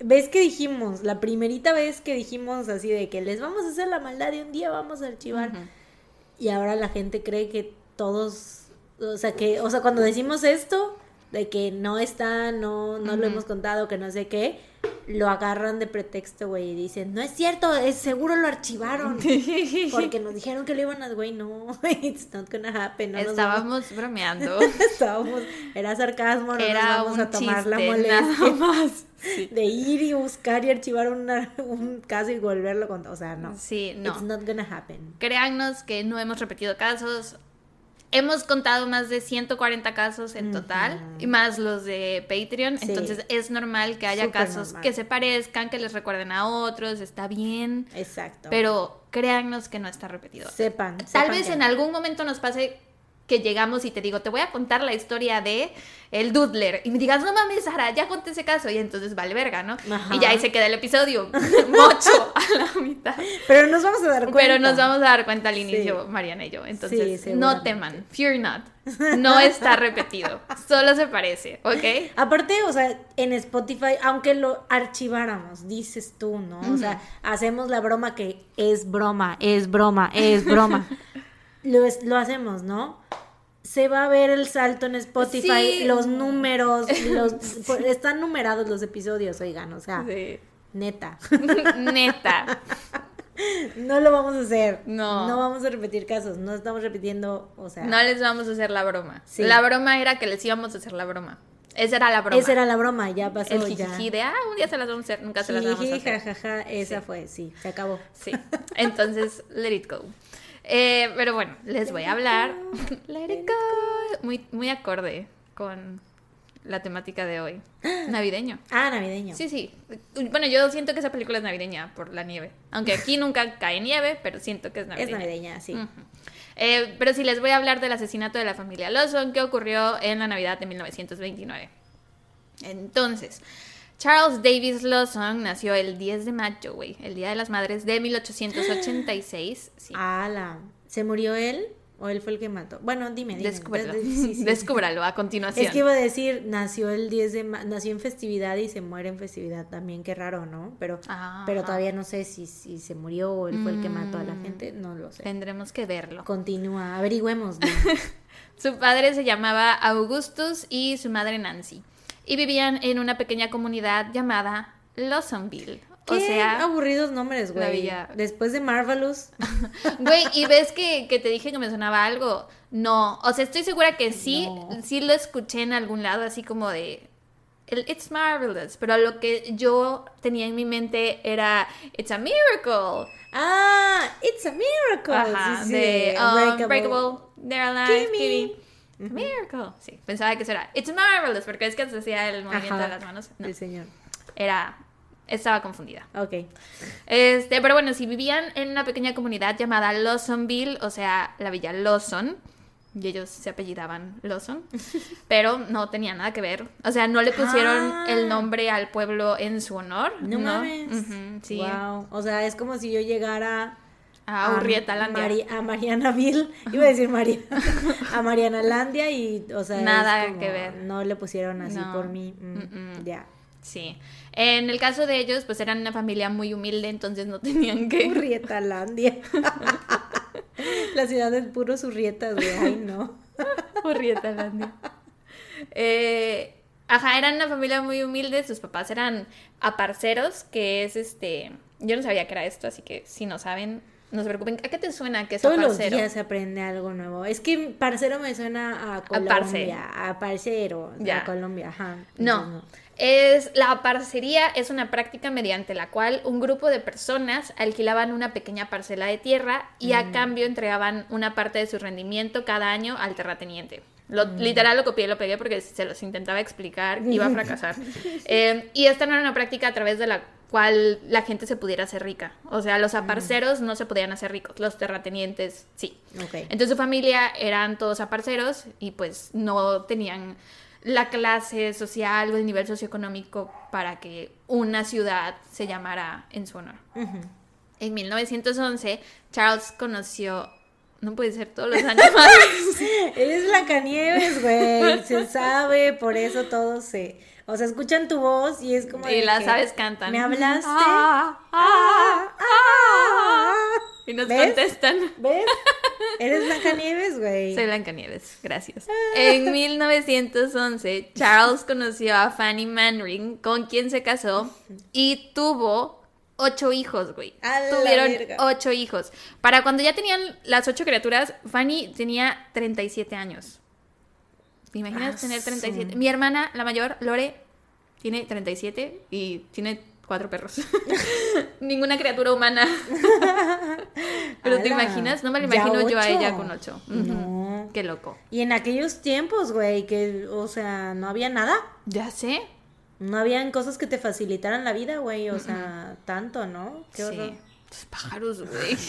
ves que dijimos, la primerita vez que dijimos así de que les vamos a hacer la maldad y un día vamos a archivar. Y ahora la gente cree que todos, o sea que, o sea, cuando decimos esto, de que no está, no, no lo hemos contado, que no sé qué, lo agarran de pretexto, güey, y dicen, no es cierto, es seguro lo archivaron. Porque nos dijeron que lo iban a, güey, no, it's not gonna happen. No
Estábamos bromeando.
estábamos, era sarcasmo, no
Era
nos vamos
un
a tomar la molestia
nada más.
de ir y buscar y archivar una- un caso y volverlo contar. O sea, no.
Sí, no.
It's not gonna happen.
Créannos que no hemos repetido casos. Hemos contado más de 140 casos en total, y más los de Patreon.
Sí.
Entonces es normal que haya
Súper
casos
normal.
que se parezcan, que les recuerden a otros, está bien.
Exacto.
Pero créannos que no está repetido.
sepan.
Tal
sepan
vez en
no.
algún momento nos pase que llegamos y te digo, te voy a contar la historia de el Doodler. Y me digas, no mames, Sara, ya conté ese caso. Y entonces vale verga, ¿no?
Ajá.
Y ya ahí se queda el episodio. Mocho a la mitad.
Pero nos vamos a dar cuenta.
Pero nos vamos a dar cuenta al
Sí.
inicio, Mariana y yo.
Sí,
Entonces,
seguramente.
no teman. Fear not. No está repetido. Solo se parece, ¿ok?
Aparte, o sea, en Spotify, aunque lo archiváramos, dices tú, ¿no? O sea, hacemos la broma que es broma, es broma, es broma. lo, es- lo hacemos, ¿no? Se va a ver el salto en Spotify,
Sí.
los números, los por- están numerados los episodios, oigan, o sea,
Sí.
neta.
Neta.
No lo vamos a hacer.
No.
No vamos a repetir casos, no estamos repitiendo, o sea,
No les vamos a hacer la broma.
Sí.
La broma era que les íbamos a hacer la broma. Esa era la broma.
esa era la broma, ya pasó
el
ya.
jijiji de, ah, un día se las vamos a hacer, nunca se las vamos a hacer.
jajaja, esa fue, sí, se acabó.
Sí, entonces, let it go. Eh, pero bueno, les voy a hablar. Let it go. Muy, muy acorde con la temática de hoy. Navideño.
Ah, navideño.
Sí, sí. Bueno, yo siento que esa película es navideña por la nieve. Aunque aquí nunca cae nieve, pero siento que es
es
navideña.
navideña, sí.
Eh, pero sí, les voy a hablar del asesinato de la familia Lawson que ocurrió en la Navidad de 1929. Entonces, Charles Davis Lawson nació el 10 de mayo, güey, el Día de las Madres de 1886. Sí.
Ala, ¿se murió él o él fue el que mató? Bueno, dime, dime.
Descúbrelo.
De- de- sí, sí.
Descúbralo a continuación.
Es que iba a decir, nació el 10 de nació en festividad y se muere en festividad también, qué raro, ¿no? Pero
Ah.
pero todavía no sé si, si se murió o él fue el que mató a la
Mm.
gente, no lo sé.
Tendremos que verlo.
Continúa, averigüemos.
Su padre se llamaba Augustus y su madre Nancy. Y vivían en una pequeña comunidad llamada Lawsonville. O
Qué
sea,
aburridos nombres, güey. Después de Marvelous,
Güey, y ves que, que te dije que me sonaba algo. No, o sea, estoy segura que sí,
No.
sí lo escuché en algún lado, así como de el It's Marvelous, pero lo que yo tenía en mi mente era It's a Miracle.
Ah, It's a Miracle.
Ajá,
Sí, sí,
de um. Breakable, They're Alive, Miracle. Sí, pensaba que eso era It's Marvelous, porque es que se hacía el movimiento
Ajá.
de las manos. No,
Sí, señor.
era. Estaba confundida.
Ok.
Este, pero bueno, si vivían en una pequeña comunidad llamada Lawsonville, o sea, la villa Lawson, y ellos se apellidaban Lawson, pero no tenía nada que ver. O sea, no le pusieron
Ah.
el nombre al pueblo en su honor.
No, mames.
Ujú, sí.
Wow. O sea, es como si yo llegara
A Urrieta Landia.
Mari- a Marianaville, iba a decir María, a Mariana Landia y, o sea, es
Nada
como,
que ver.
No le pusieron así
No.
por mí. Mm,
Mm-mm.
Ya.
Sí. En el caso de ellos, pues eran una familia muy humilde, entonces no tenían que.
Urrieta Landia. La ciudad de puros urrietas, güey. Ay, no.
Urrieta Landia. Eh, ajá, eran una familia muy humilde. Sus papás eran aparceros, que es este. Yo no sabía que era esto, así que si no saben, no se preocupen. ¿A qué te suena que es
Todos los
aparcero?
días se aprende algo nuevo. Es que parcero me suena a
parce.
Colombia, a parcero,
Ya.
a Colombia, ajá.
No. Es la parcería es una práctica mediante la cual un grupo de personas alquilaban una pequeña parcela de tierra y
Mm.
a cambio entregaban una parte de su rendimiento cada año al terrateniente. Lo,
Mm.
Literal lo copié y lo pegué porque se los intentaba explicar iba a fracasar. Eh, y esta no era una práctica a través de la cual la gente se pudiera hacer rica. O sea, los aparceros no se podían hacer ricos, los terratenientes sí. Entonces su familia eran todos aparceros y pues no tenían la clase social o el nivel socioeconómico para que una ciudad se llamara en su honor. En 1911, Charles conoció... No puede ser todos los años más.
Eres Blancanieves, güey. Se sabe, por eso todos se. O sea, escuchan tu voz y es como.
y las aves cantan.
¿Me hablaste?
Ah, ah, ah. Y nos
¿Ves?
contestan.
¿Ves? Eres Blancanieves, güey.
Soy Blancanieves, gracias. En 1911, Charles conoció a Fanny Manring, con quien se casó y tuvo ocho hijos, güey. Tuvieron
verga.
ocho hijos. Para cuando ya tenían las ocho criaturas, Fanny tenía 37 años. ¿Te imaginas
Ah,
tener
su-
37? Mi hermana, la mayor, Lore, tiene 37 y tiene cuatro perros. Ninguna criatura humana. Pero te imaginas, no me lo
¿ya
imagino yo a ella con ocho.
No.
Qué loco.
Y en aquellos tiempos, güey, que, o sea, no había nada.
Ya sé.
No habían cosas que te facilitaran la vida, güey. O sea, tanto, ¿no? Qué horror.
Los pájaros, güey.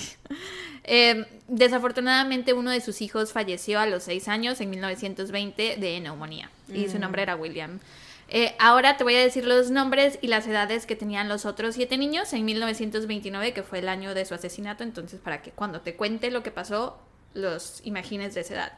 Eh, desafortunadamente, uno de sus hijos falleció a los seis años, en 1920, de neumonía. Y
Mm.
su nombre era William. Eh, ahora te voy a decir los nombres y las edades que tenían los otros siete niños en 1929, que fue el año de su asesinato. Entonces, para que cuando te cuente lo que pasó, los imagines de esa edad.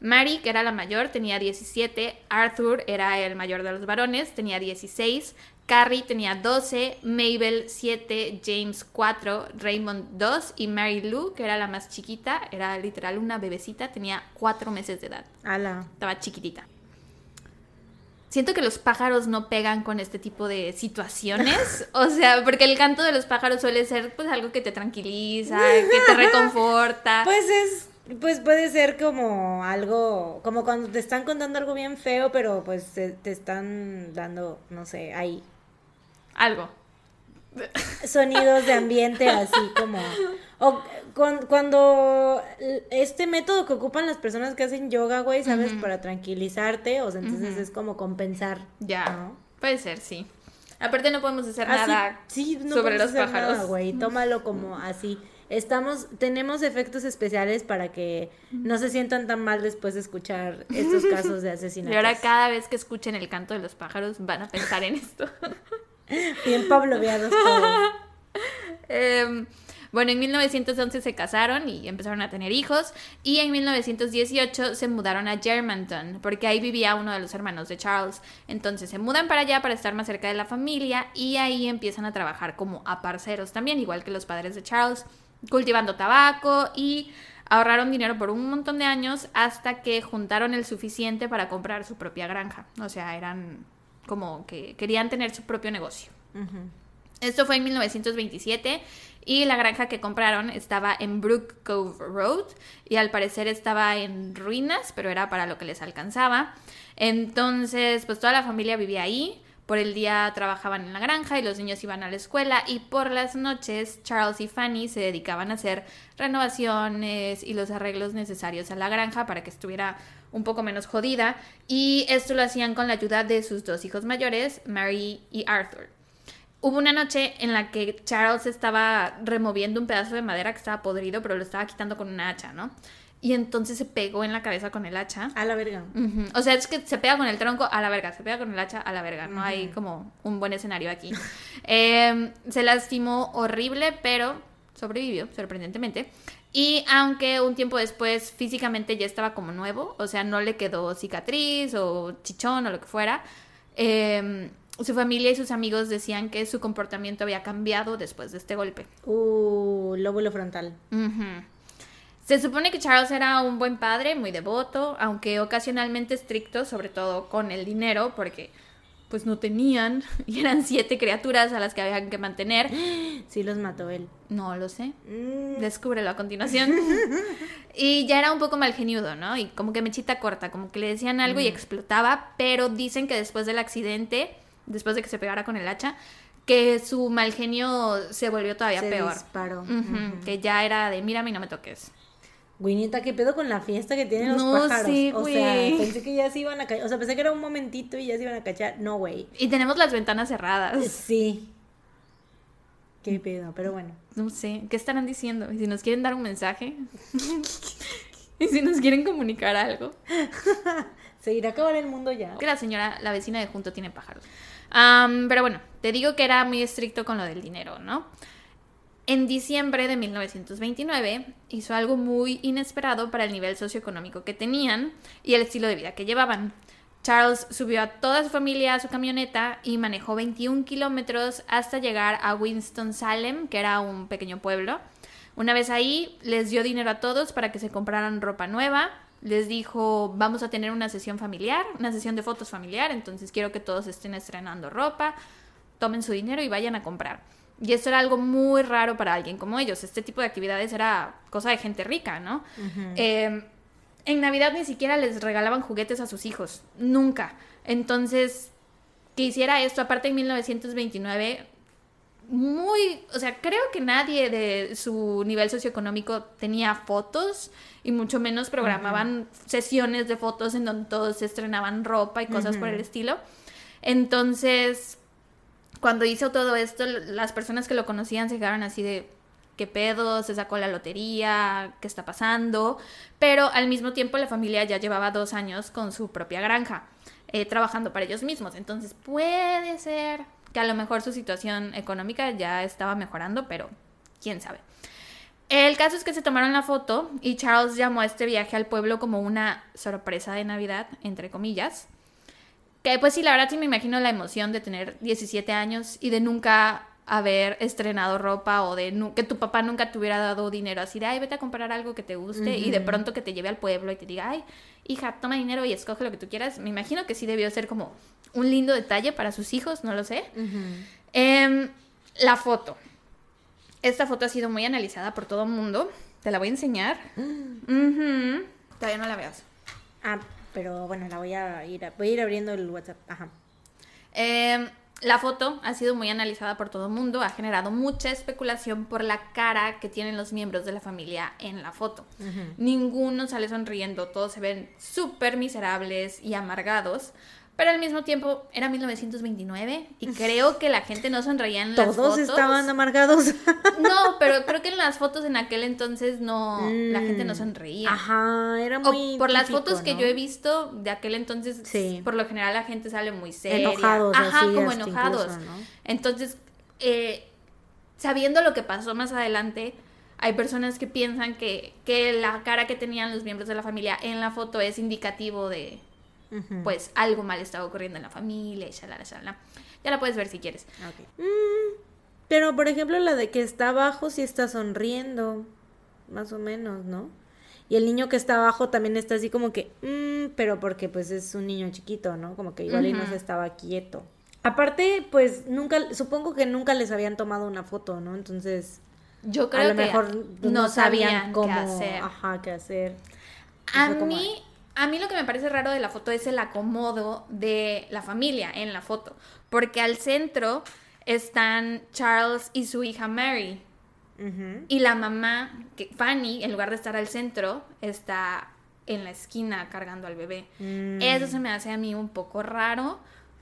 Mary, que era la mayor, tenía 17. Arthur era el mayor de los varones, tenía 16. Carrie tenía 12. Mabel 7. James 4. Raymond 2. Y Mary Lou, que era la más chiquita, era literal una bebecita, tenía 4 meses de edad.
Ala.
Estaba chiquitita. Siento que los pájaros no pegan con este tipo de situaciones. O sea, porque el canto de los pájaros suele ser pues algo que te tranquiliza, que te reconforta.
Pues es, pues puede ser como algo, como cuando te están contando algo bien feo, pero pues te, te están dando, no sé, ahí
algo.
sonidos de ambiente así como o cuan- cuando este método que ocupan las personas que hacen yoga, güey, sabes, para tranquilizarte, o sea, entonces es como compensar.
Ya,
¿no?
puede ser, sí. Aparte no podemos hacer
Así,
nada
sí, no
sobre
podemos
los
hacer
pájaros.
nada, güey. Tómalo como así. Estamos, tenemos efectos especiales para que no se sientan tan mal después de escuchar estos casos de asesinatos.
Y ahora cada vez que escuchen el canto de los pájaros van a pensar en esto.
Bien pabloveados todos.
Em, bueno, en 1911 se casaron y empezaron a tener hijos y en 1918 se mudaron a Germantown porque ahí vivía uno de los hermanos de Charles. Entonces se mudan para allá para estar más cerca de la familia y ahí empiezan a trabajar como aparceros también, igual que los padres de Charles, cultivando tabaco y ahorraron dinero por un montón de años hasta que juntaron el suficiente para comprar su propia granja. O sea, eran como que querían tener su propio negocio. Esto fue en 1927 y la granja que compraron estaba en Brook Cove Road y al parecer estaba en ruinas, pero era para lo que les alcanzaba. Entonces, pues toda la familia vivía ahí. Por el día trabajaban en la granja y los niños iban a la escuela y por las noches Charles y Fanny se dedicaban a hacer renovaciones y los arreglos necesarios a la granja para que estuviera un poco menos jodida y esto lo hacían con la ayuda de sus dos hijos mayores, Mary y Arthur. Hubo una noche en la que Charles estaba removiendo un pedazo de madera que estaba podrido, pero lo estaba quitando con una hacha, ¿no? Y entonces se pegó en la cabeza con el hacha.
A la verga.
O sea, es que se pega con el tronco a la verga, se pega con el hacha a la verga. No hay como un buen escenario aquí. Eh, se lastimó horrible, pero sobrevivió, sorprendentemente. Y aunque un tiempo después físicamente ya estaba como nuevo, o sea, no le quedó cicatriz o chichón o lo que fuera, eh, su familia y sus amigos decían que su comportamiento había cambiado después de este golpe.
Uh, lóbulo frontal.
Se supone que Charles era un buen padre, muy devoto, aunque ocasionalmente estricto, sobre todo con el dinero, porque pues no tenían y eran siete criaturas a las que habían que mantener.
Sí los mató él.
No lo sé.
Mm,
Descúbrelo a continuación. y ya era un poco malgeniudo, ¿no? Y como que mechita corta, como que le decían algo y explotaba, pero dicen que después del accidente, después de que se pegara con el hacha, que su mal genio se volvió todavía
se
peor.
disparó.
Que ya era de, mírame y no me toques.
Winita, ¿qué pedo con la fiesta que tienen los
No
pájaros?
sé,
o sea, pensé que ya se iban a cachar. O sea, pensé que era un momentito y ya se iban a cachar. No, güey.
Y tenemos las ventanas cerradas.
Sí. Qué pedo, pero bueno.
No sé, ¿qué estarán diciendo? ¿Y si nos quieren dar un mensaje? ¿Y si nos quieren comunicar algo?
Se irá a acabar el mundo ya.
Que la señora, la vecina de junto tiene pájaros. Am, pero bueno, te digo que era muy estricto con lo del dinero, ¿no? En diciembre de 1929 hizo algo muy inesperado para el nivel socioeconómico que tenían y el estilo de vida que llevaban. Charles subió a toda su familia a su camioneta y manejó 21 kilómetros hasta llegar a Winston-Salem, que era un pequeño pueblo. Una vez ahí, les dio dinero a todos para que se compraran ropa nueva. Les dijo, vamos a tener una sesión familiar, una sesión de fotos familiar, entonces quiero que todos estén estrenando ropa, tomen su dinero y vayan a comprar. Y esto era algo muy raro para alguien como ellos. Este tipo de actividades era cosa de gente rica, ¿no? Eh, en Navidad ni siquiera les regalaban juguetes a sus hijos, nunca. Entonces, que hiciera esto, aparte en 1929, muy, o sea, creo que nadie de su nivel socioeconómico tenía fotos y mucho menos programaban sesiones de fotos en donde todos se estrenaban ropa y cosas por el estilo. Entonces, cuando hizo todo esto, las personas que lo conocían se quedaron así de, ¿qué pedo? Se sacó la lotería, ¿qué está pasando? Pero al mismo tiempo la familia ya llevaba dos años con su propia granja, eh, trabajando para ellos mismos. Entonces puede ser que a lo mejor su situación económica ya estaba mejorando, pero quién sabe. El caso es que se tomaron la foto y Charles llamó a este viaje al pueblo como una sorpresa de Navidad, entre comillas. Que pues sí, la verdad sí me imagino la emoción de tener 17 años y de nunca haber estrenado ropa o de que tu papá nunca te hubiera dado dinero así de, ay, vete a comprar algo que te guste y de pronto que te lleve al pueblo y te diga, ay, hija, toma dinero y escoge lo que tú quieras. Me imagino que sí debió ser como un lindo detalle para sus hijos, no lo sé. Em, la foto. Esta foto ha sido muy analizada por todo el mundo. Te la voy a enseñar. Ujú. Todavía no la veas.
Ah, pero bueno, la voy a ir, a- voy a ir abriendo el WhatsApp. Ajá.
Eh, la foto ha sido muy analizada por todo el mundo, ha generado mucha especulación por la cara que tienen los miembros de la familia en la foto. Ninguno sale sonriendo, todos se ven súper miserables y amargados, pero al mismo tiempo era 1929 y creo que la gente no sonreía en las
Todos
fotos.
estaban amargados.
No, pero creo que en las fotos en aquel entonces no, la gente no
Mm.
sonreía.
Ajá, era
O
muy.
por las fotos que yo he visto de aquel entonces,
Sí.
por lo general la gente sale muy seria.
Enojados,
Ajá,
así,
como enojados.
incluso, ¿no?
Entonces, eh, sabiendo lo que pasó más adelante, hay personas que piensan que, que la cara que tenían los miembros de la familia en la foto es indicativo de, Pues, algo mal estaba ocurriendo en la familia y shalala, shalala. Ya la puedes ver si quieres.
Mm, pero por ejemplo, la de que está abajo sí está sonriendo. Más o menos, ¿no? Y el niño que está abajo también está así como que. mm, pero porque pues es un niño chiquito, ¿no? Como que igual y no se estaba quieto. Aparte, pues nunca, supongo que nunca les habían tomado una foto, ¿no? Entonces,
Yo creo
a lo
que
mejor
no,
sabían
sabían
cómo,
qué hacer.
ajá, qué hacer.
A mí, a mí lo que me parece raro de la foto es el acomodo de la familia en la foto. Porque al centro están Charles y su hija Mary. Y la mamá, que Fanny, en lugar de estar al centro, está en la esquina cargando al bebé.
Mm.
Eso se me hace a mí un poco raro.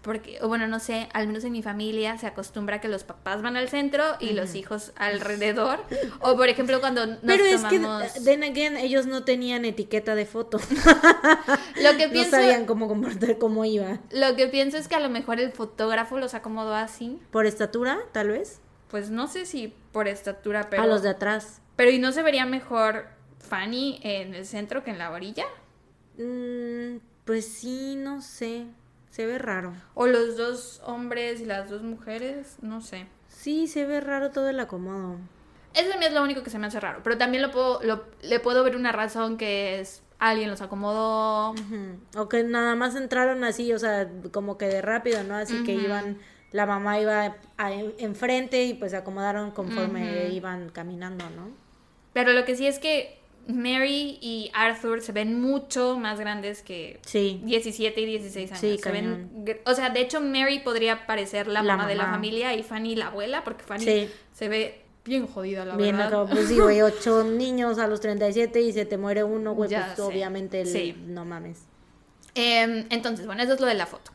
Porque, bueno, no sé, al menos en mi familia se acostumbra que los papás van al centro y los hijos alrededor. O por ejemplo, cuando nos
Pero es
tomamos...
que, then again, ellos no tenían etiqueta de foto.
Lo que
no
pienso...
sabían cómo comportar, cómo iba.
Lo que pienso es que a lo mejor el fotógrafo los acomodó así.
Por estatura, tal vez.
Pues no sé si por estatura, pero.
A los de atrás.
Pero ¿y no se vería mejor Fanny en el centro que en la orilla?
Mm, pues sí, no sé. Se ve raro.
O los dos hombres y las dos mujeres, no sé.
Sí, se ve raro todo el acomodo.
Eso es lo único que se me hace raro. Pero también lo puedo, lo- le puedo ver una razón que es alguien los acomodó.
O que nada más entraron así, o sea, como que de rápido, ¿no? Así que iban, la mamá iba enfrente y pues se acomodaron conforme iban caminando, ¿no?
Pero lo que sí es que Mary y Arthur se ven mucho más grandes que
Sí.
17 y 16 años.
Sí,
Se ven o sea, de hecho Mary podría parecer la,
La
mamá, de la familia y Fanny la abuela, porque Fanny
Sí.
se ve bien jodida, la
Bien,
verdad.
acá, pues sí, güey, ocho niños a los 37 y se te muere uno, güey,
Ya
pues
sé.
obviamente, el-
Sí.
no mames.
Em, entonces, bueno, eso es lo de la foto.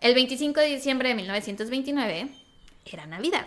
El 25 de diciembre de 1929 era Navidad.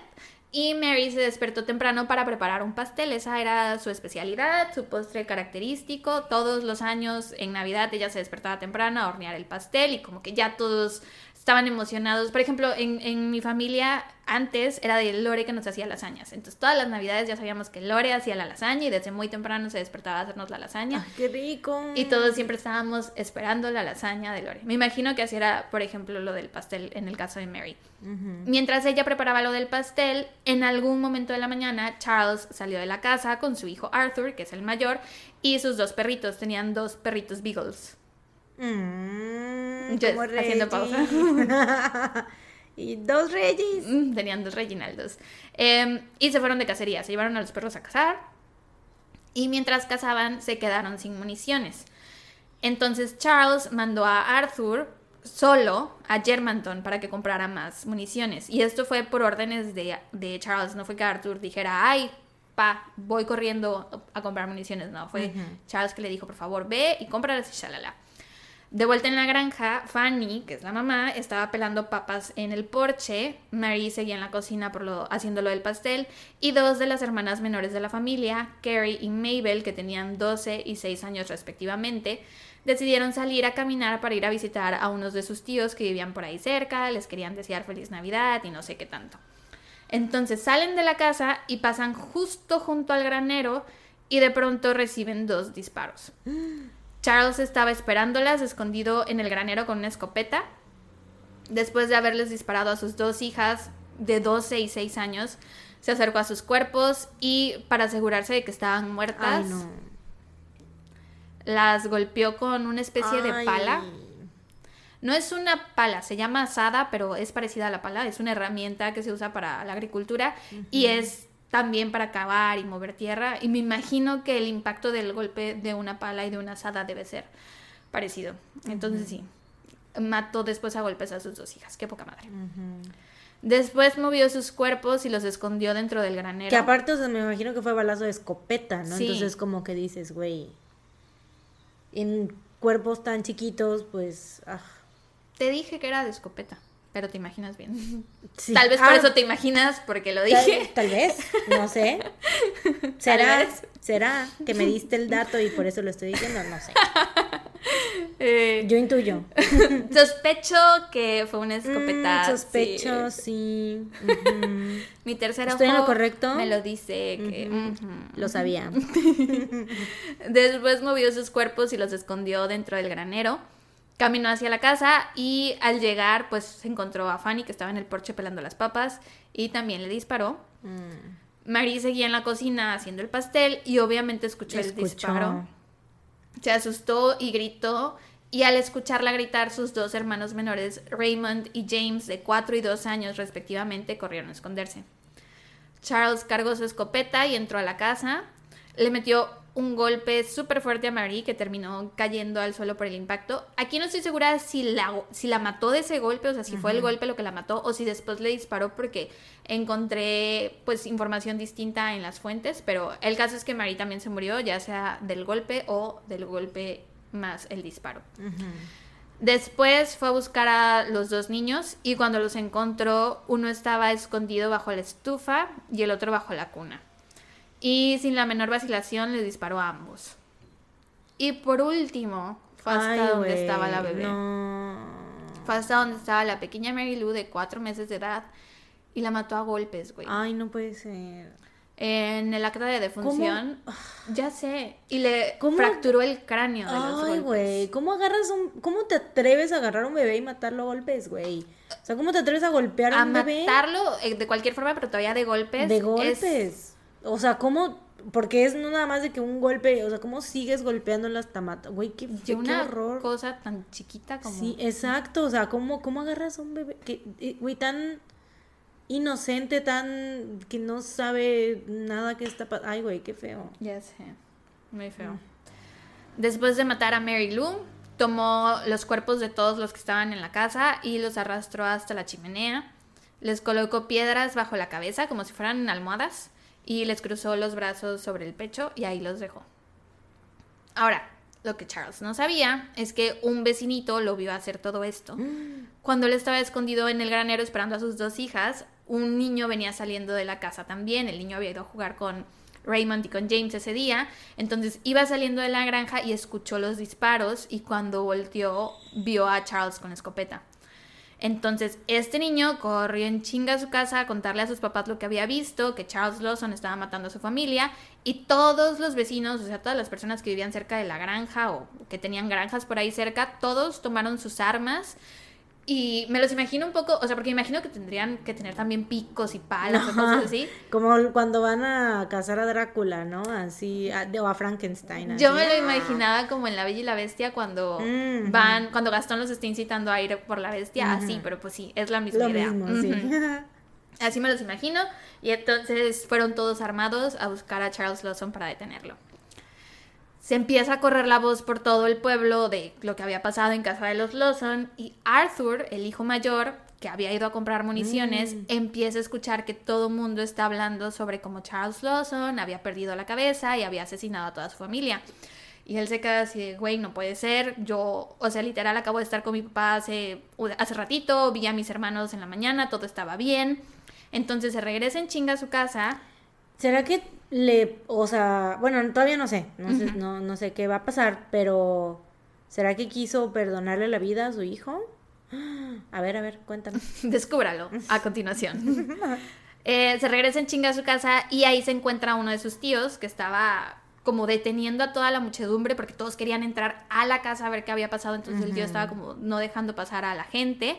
Y Mary se despertó temprano para preparar un pastel. Esa era su especialidad, su postre característico. Todos los años en Navidad ella se despertaba temprano a hornear el pastel y como que ya todos estaban emocionados. Por ejemplo, en, en mi familia antes era de Lore que nos hacía lasañas. Entonces todas las navidades ya sabíamos que Lore hacía la lasaña y desde muy temprano se despertaba a hacernos la lasaña.
Ay, qué rico.
Y todos siempre estábamos esperando la lasaña de Lore. Me imagino que así era, por ejemplo, lo del pastel en el caso de Mary. Mientras ella preparaba lo del pastel, en algún momento de la mañana Charles salió de la casa con su hijo Arthur, que es el mayor, y sus dos perritos. Tenían dos perritos beagles.
Mm,
Yo haciendo pausa.
Y dos Regis.
Mm, Tenían dos Reginaldos. Eh, y se fueron de cacería. Se llevaron a los perros a cazar. Y mientras cazaban, se quedaron sin municiones. Entonces Charles mandó a Arthur solo a Germantown para que comprara más municiones. Y esto fue por órdenes de, de Charles. No fue que Arthur dijera, ay, pa, voy corriendo a comprar municiones. No, fue. Charles que le dijo, por favor, ve y cómpralas y shalala. De vuelta en la granja, Fanny, que es la mamá, estaba pelando papas en el porche, Mary seguía en la cocina por lo, haciendo lo del pastel, y dos de las hermanas menores de la familia, Carrie y Mabel, que tenían 12 y 6 años respectivamente, decidieron salir a caminar para ir a visitar a unos de sus tíos que vivían por ahí cerca, les querían desear feliz Navidad y no sé qué tanto. Entonces salen de la casa y pasan justo junto al granero y de pronto reciben dos disparos. Charles estaba esperándolas escondido en el granero con una escopeta. Después de haberles disparado a sus dos hijas de 12 y 6 años, se acercó a sus cuerpos y para asegurarse de que estaban muertas,
Ay, no.
las golpeó con una especie de pala. No es una pala, se llama asada, pero es parecida a la pala. Es una herramienta que se usa para la agricultura y es también para cavar y mover tierra. Y me imagino que el impacto del golpe de una pala y de una asada debe ser parecido. Entonces sí, mató después a golpes a sus dos hijas. Qué poca madre. Después movió sus cuerpos y los escondió dentro del granero.
Que aparte, o sea, me imagino que fue balazo de escopeta, ¿no?
Sí.
Entonces, como que dices, güey, en cuerpos tan chiquitos, pues, ah,
Te dije que era de escopeta, pero te imaginas bien.
sí.
Tal vez por
Ah,
eso te imaginas porque lo dije.
Tal, vez, no sé. ¿Será? ¿Será que me diste el dato y por eso lo estoy diciendo? No sé.
Eh,
Yo intuyo.
Sospecho que fue una escopeta.
Mm, sospecho,
sí. Mi tercer
¿Estoy en lo
ojo
correcto?
Me lo dice que.
Lo sabía.
Después movió sus cuerpos y los escondió dentro del granero. Caminó hacia la casa y al llegar, pues se encontró a Fanny que estaba en el porche pelando las papas y también le disparó.
Mm.
Marie seguía en la cocina haciendo el pastel y obviamente escuchó, el disparo. Se asustó y gritó y al escucharla gritar, sus dos hermanos menores, Raymond y James, de 4 y 2 años respectivamente, corrieron a esconderse. Charles cargó su escopeta y entró a la casa. Le metió un golpe súper fuerte a Marie que terminó cayendo al suelo por el impacto. Aquí no estoy segura si la, si la mató de ese golpe, o sea, si fue el golpe lo que la mató o si después le disparó porque encontré pues información distinta en las fuentes, pero el caso es que Marie también se murió, ya sea del golpe o del golpe más el disparo. Después fue a buscar a los dos niños y cuando los encontró, uno estaba escondido bajo la estufa y el otro bajo la cuna y sin la menor vacilación le disparó a ambos. Y por último, fue hasta donde estaba la bebé. Fue hasta donde estaba la pequeña Mary Lou de cuatro meses de edad y la mató a golpes, güey.
Ay, no puede ser.
En el acta de defunción, ya sé, y le fracturó el cráneo de los Ay,
güey, ¿cómo agarras un cómo te atreves a agarrar a un bebé y matarlo a golpes, güey? O sea, ¿cómo te atreves a golpear a, un bebé?
A matarlo eh, de cualquier forma, pero todavía de golpes.
De golpes. O sea, ¿cómo? Porque es no nada más de que un golpe, o sea, ¿cómo sigues golpeando las tamatas? Güey, qué, qué,
una horror. cosa tan chiquita como...
Sí, exacto, o sea, ¿cómo, cómo agarras a un bebé? Que, eh, güey, tan inocente, tan... que no sabe nada que está pasando. Ay, güey, qué feo.
Ya sé, muy feo. Mm. Después de matar a Mary Lou, tomó los cuerpos de todos los que estaban en la casa y los arrastró hasta la chimenea. Les colocó piedras bajo la cabeza como si fueran almohadas y les cruzó los brazos sobre el pecho y ahí los dejó. Ahora, lo que Charles no sabía es que un vecinito lo vio hacer todo esto. Cuando él estaba escondido en el granero esperando a sus dos hijas, un niño venía saliendo de la casa también. El niño había ido a jugar con Raymond y con James ese día. Entonces iba saliendo de la granja y escuchó los disparos y cuando volteó vio a Charles con escopeta. Entonces, este niño corrió en chinga a su casa a contarle a sus papás lo que había visto, que Charles Lawson estaba matando a su familia, y todos los vecinos, o sea, todas las personas que vivían cerca de la granja o que tenían granjas por ahí cerca, todos tomaron sus armas y me los imagino un poco, o sea, porque imagino que tendrían que tener también picos y palas o cosas así.
Como cuando van a cazar a Drácula, ¿no? Así, o a Frankenstein.
Yo me lo imaginaba como en La Bella y la Bestia cuando van, cuando Gastón los está incitando a ir por la bestia, así, pero pues sí, es la misma idea. Así me los imagino. Y entonces fueron todos armados a buscar a Charles Lawson para detenerlo se empieza a correr la voz por todo el pueblo de lo que había pasado en casa de los Lawson y Arthur, el hijo mayor, que había ido a comprar municiones, mm. empieza a escuchar que todo el mundo está hablando sobre cómo Charles Lawson había perdido la cabeza y había asesinado a toda su familia. Y él se queda así de, güey, no puede ser. Yo, o sea, literal, acabo de estar con mi papá hace, hace ratito, vi a mis hermanos en la mañana, todo estaba bien. Entonces se regresa en chinga a su casa
¿Será que le, o sea, bueno, todavía no sé, no, sé, no, sé qué va a pasar, pero ¿será que quiso perdonarle la vida a su hijo? A ver, a ver, cuéntame.
Descúbralo a continuación. Eh, se regresa en chinga a su casa y ahí se encuentra uno de sus tíos que estaba como deteniendo a toda la muchedumbre porque todos querían entrar a la casa a ver qué había pasado, entonces el tío estaba como no dejando pasar a la gente.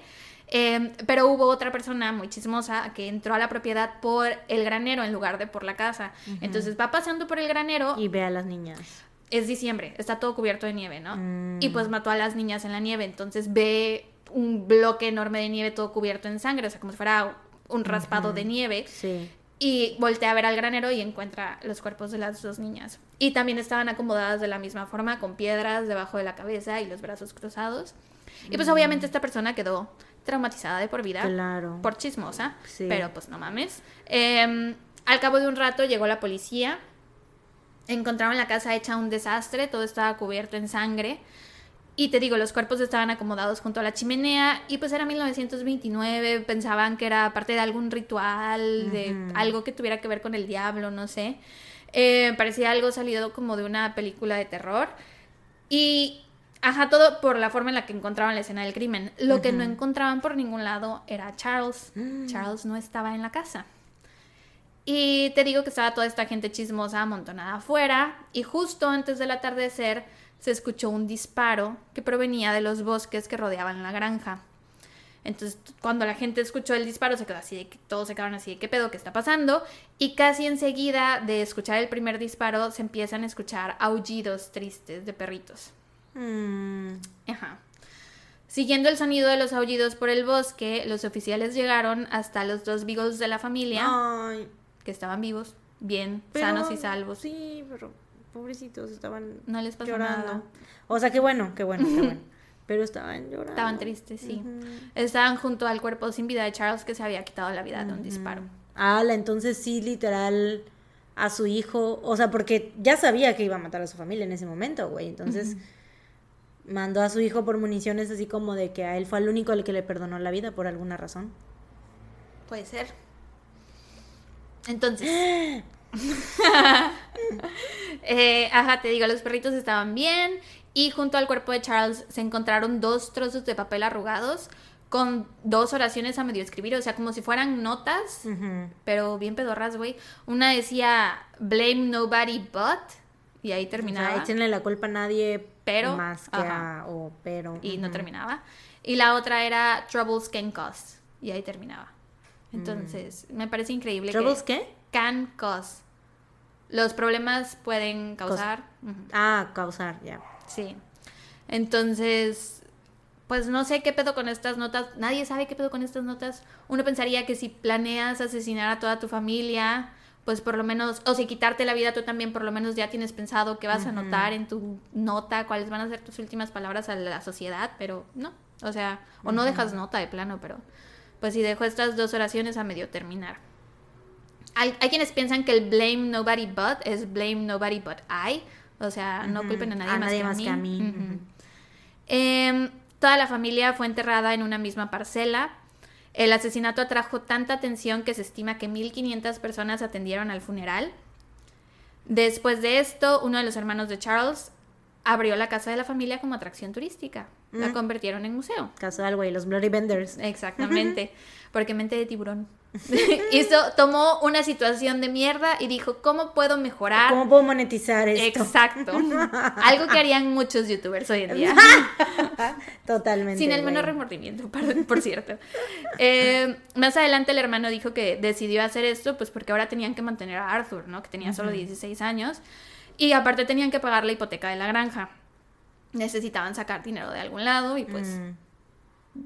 Em, pero hubo otra persona muy chismosa que entró a la propiedad por el granero en lugar de por la casa. Entonces va pasando por el granero.
Y ve a las niñas.
Es diciembre, está todo cubierto de nieve, ¿no? Mm. Y pues mató a las niñas en la nieve. Entonces ve un bloque enorme de nieve todo cubierto en sangre, o sea, como si fuera un raspado de nieve.
Sí.
Y voltea a ver al granero y encuentra los cuerpos de las dos niñas. Y también estaban acomodadas de la misma forma, con piedras debajo de la cabeza y los brazos cruzados. Y pues obviamente esta persona quedó traumatizada de por vida.
Claro.
Por chismosa. Pero pues no mames. Em, al cabo de un rato llegó la policía. Encontraron la casa hecha un desastre. Todo estaba cubierto en sangre. Y te digo, los cuerpos estaban acomodados junto a la chimenea y pues era 1929, pensaban que era parte de algún ritual, de algo que tuviera que ver con el diablo, no sé. Eh, parecía algo salido como de una película de terror. Y Ajá, todo por la forma en la que encontraban la escena del crimen. Lo que no encontraban por ningún lado era Charles. Mm. Charles no estaba en la casa. Y te digo que estaba toda esta gente chismosa amontonada afuera. Y justo antes del atardecer se escuchó un disparo que provenía de los bosques que rodeaban la granja. Entonces, cuando la gente escuchó el disparo, se quedó así de que todos se quedaron así de qué pedo, qué está pasando. Y casi enseguida de escuchar el primer disparo, se empiezan a escuchar aullidos tristes de perritos.
Mm.
Ajá. Siguiendo el sonido de los aullidos por el bosque, los oficiales llegaron hasta los dos beagles de la familia,
Ay,
que estaban vivos, bien,
pero-
sanos y salvos.
Sí, pero pobrecitos estaban
No les pasó
llorando.
nada.
O sea, qué bueno, qué bueno, qué bueno. Pero estaban llorando.
Estaban tristes, sí. Estaban junto al cuerpo sin vida de Charles que se había quitado la vida de un disparo.
Ala, entonces sí, literal, a su hijo, o sea, porque ya sabía que iba a matar a su familia en ese momento, güey. Entonces mandó a su hijo por municiones así como de que a él fue el único al que le perdonó la vida por alguna razón.
Puede ser. Entonces. Eh, ajá, te digo, los perritos estaban bien y junto al cuerpo de Charles se encontraron dos trozos de papel arrugados con dos oraciones a medio escribir, o sea, como si fueran notas, pero bien pedorras, güey. Una decía blame nobody but y ahí
O
terminaba.
sea, échenle la culpa a nadie
Pero,
más que
ajá.
a o pero.
y no terminaba. Y la otra era Troubles Can Cause. Y ahí terminaba. Entonces, me parece increíble
Mm. ¿Troubles
que...
qué?
Can cause. Los problemas pueden causar.
Ah, causar, ya.
Sí. Entonces, pues no sé qué pedo con estas notas. Nadie sabe qué pedo con estas notas. Uno pensaría que si planeas asesinar a toda tu familia, pues por lo menos, o si quitarte la vida tú también, por lo menos ya tienes pensado qué vas a anotar en tu nota, cuáles van a ser tus últimas palabras a la sociedad, pero no. O sea, o no dejas nota de plano, pero pues sí dejo estas dos oraciones a medio terminar. Hay, hay quienes piensan que el blame nobody but es blame nobody but I. O sea, no culpen a nadie,
A
más,
nadie
que a mí.
que a mí.
Em, toda la familia fue enterrada en una misma parcela. El asesinato atrajo tanta atención que se estima que 1.500 personas atendieron al funeral. Después de esto, uno de los hermanos de Charles abrió la casa de la familia como atracción turística. La
Mm.
convirtieron en museo.
Casual, güey, los Bloody Benders.
Exactamente, porque mente de tiburón. Hizo, tomó una situación de mierda y dijo, ¿cómo puedo mejorar?
¿Cómo puedo monetizar esto?
Exacto. Algo que harían muchos youtubers hoy en día.
Totalmente.
Sin el menor remordimiento, por, por cierto. Eh, más adelante el hermano dijo que decidió hacer esto, pues porque ahora tenían que mantener a Arthur, ¿no? Que tenía solo 16 años. Y aparte tenían que pagar la hipoteca de la granja. Necesitaban sacar dinero de algún lado y pues
Mm,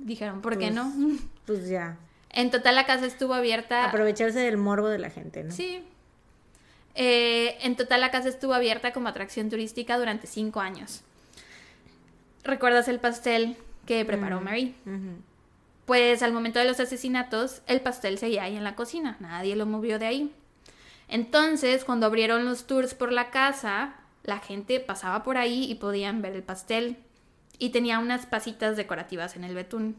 dijeron, ¿por qué
Pues,
no?
pues ya.
En total la casa estuvo abierta.
Aprovecharse del morbo de la gente, ¿no?
Sí. Eh, en total la casa estuvo abierta como atracción turística durante cinco años. ¿Recuerdas el pastel que preparó
Mm.
Mary? Pues al momento de los asesinatos, el pastel seguía ahí en la cocina, nadie lo movió de ahí. Entonces, cuando abrieron los tours por la casa, la gente pasaba por ahí y podían ver el pastel. Y tenía unas pasitas decorativas en el betún.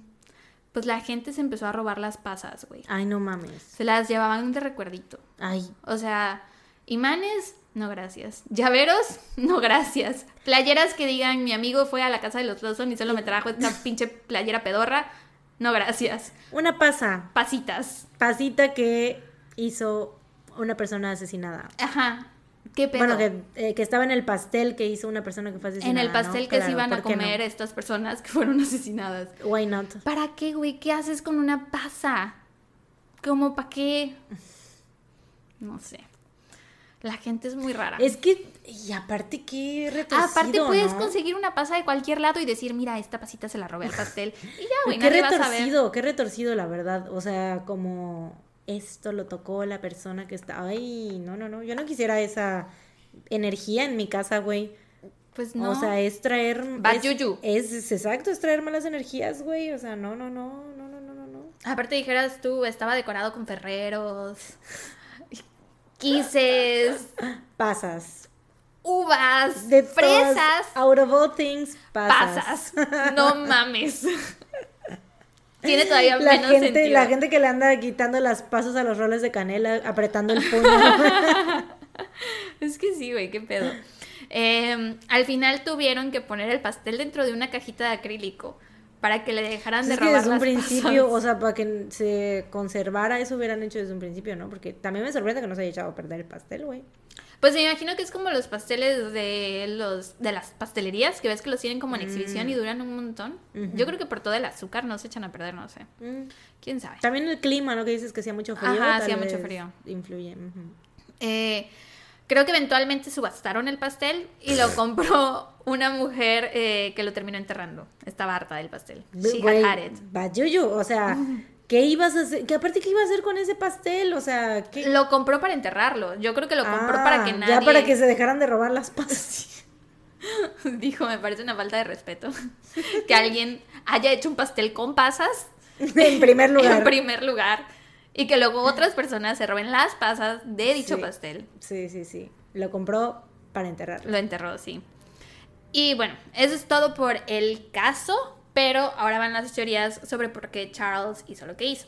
Pues la gente se empezó a robar las pasas, güey.
Ay, no mames.
Se las llevaban de recuerdito.
Ay,
O sea, imanes, no gracias. Llaveros, no gracias. Playeras que digan, mi amigo fue a la casa de los Lawson y solo me trajo esta pinche playera pedorra, no gracias.
una pasa.
Pasitas.
Pasita que hizo una persona asesinada.
Ajá. ¿Qué pedo?
Bueno, que, eh, que estaba en el pastel que hizo una persona que fue asesinada.
en el
¿no?
pastel que se iban a comer estas personas que fueron asesinadas.
Why not?
¿Para qué, güey? ¿Qué haces con una pasa? ¿Cómo para qué? No sé. La gente es muy rara.
Es que, y aparte, qué retorcido,
Aparte puedes
¿no?
conseguir una pasa de cualquier lado y decir, mira, esta pasita se la robé al pastel. Y ya, güey,
Qué
nadie va a saber.
retorcido, qué retorcido, la verdad. O sea, como esto lo tocó la persona que está. Ay, no, no, no. Yo no quisiera esa energía en mi casa, güey.
Pues no.
O sea, es traer.
Bad
es,
yuyu.
Es, exacto, es traer malas energías, güey. O sea, no, no, no, no, no, no, no. no
Aparte dijeras tú, estaba decorado con ferreros, quises,
pasas,
uvas,
de
fresas.
Out of all things, pasas.
pasas. No mames. Tiene todavía
La
menos
gente,
sentido.
la gente que le anda quitando las pasas a los roles de canela, apretando el puño.
Es que sí, güey, qué pedo. Eh, al final tuvieron que poner el pastel dentro de una cajita de acrílico para que le dejaran de
es que
robar
desde un principio, o sea, para que se conservara eso hubieran hecho desde un principio, ¿no? Porque también me sorprende que no se haya echado a perder el pastel, güey.
Pues me imagino que es como los pasteles de los de las pastelerías, que ves que los tienen como en exhibición y duran un montón.
Mm.
Yo creo que por todo el azúcar no se echan a perder, no sé.
Mm.
¿Quién sabe?
También el clima, ¿no? Que dices que hacía mucho frío.
Ajá, hacía mucho frío.
Influye.
Eh, creo que eventualmente subastaron el pastel y lo compró una mujer eh, que lo terminó enterrando. Estaba harta del pastel. She had had it.
Bayuyu, o sea, ¿qué ibas a hacer? ¿Qué aparte qué iba a hacer con ese pastel? O sea, ¿qué?
Lo compró para enterrarlo. Yo creo que lo compró
Ah,
para que nadie.
Ya para que se dejaran de robar las pastas.
Dijo, me parece una falta de respeto. que alguien haya hecho un pastel con pasas
en primer lugar.
en primer lugar. Y que luego otras personas se roben las pasas de dicho
Sí.
pastel.
Sí, sí, sí. Lo compró para enterrarlo.
Lo enterró, sí. Y bueno, eso es todo por el caso, pero ahora van las teorías sobre por qué Charles hizo lo que hizo.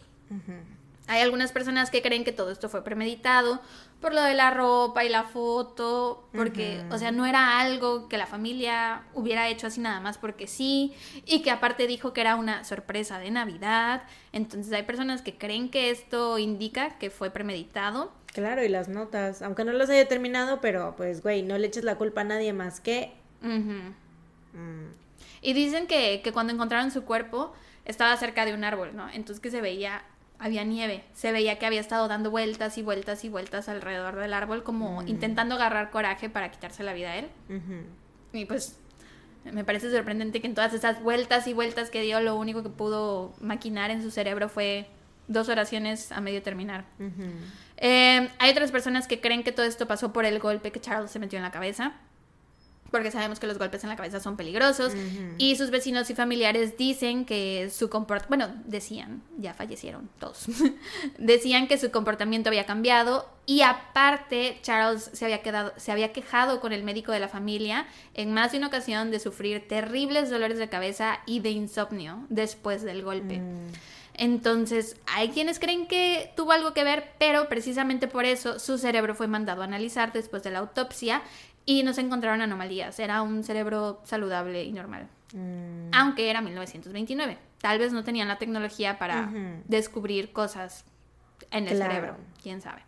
Hay algunas personas que creen que todo esto fue premeditado por lo de la ropa y la foto, porque, o sea, no era algo que la familia hubiera hecho así nada más porque sí, y que aparte dijo que era una sorpresa de Navidad. Entonces hay personas que creen que esto indica que fue premeditado.
Claro, y las notas, aunque no las haya terminado, pero pues, güey, no le eches la culpa a nadie más que...
Ujú.
mm,
Y dicen que, que cuando encontraron su cuerpo estaba cerca de un árbol, ¿no? Entonces que se veía, había nieve, se veía que había estado dando vueltas y vueltas y vueltas alrededor del árbol, como intentando agarrar coraje para quitarse la vida a él. Y pues me parece sorprendente que en todas esas vueltas y vueltas que dio, lo único que pudo maquinar en su cerebro fue dos oraciones a medio terminar. Eh, hay otras personas que creen que todo esto pasó por el golpe que Charles se metió en la cabeza. Porque sabemos que los golpes en la cabeza son peligrosos. Y sus vecinos y familiares dicen que su comportamiento. Bueno, decían, ya fallecieron todos. decían que su comportamiento había cambiado. Y aparte, Charles se había, quedado, se había quejado con el médico de la familia en más de una ocasión de sufrir terribles dolores de cabeza y de insomnio después del golpe. Entonces, hay quienes creen que tuvo algo que ver, pero precisamente por eso su cerebro fue mandado a analizar después de la autopsia y no se encontraron anomalías. Era un cerebro saludable y normal.
Mm,
Aunque era 1929. Tal vez no tenían la tecnología para descubrir cosas en el
Claro.
cerebro. Quién sabe.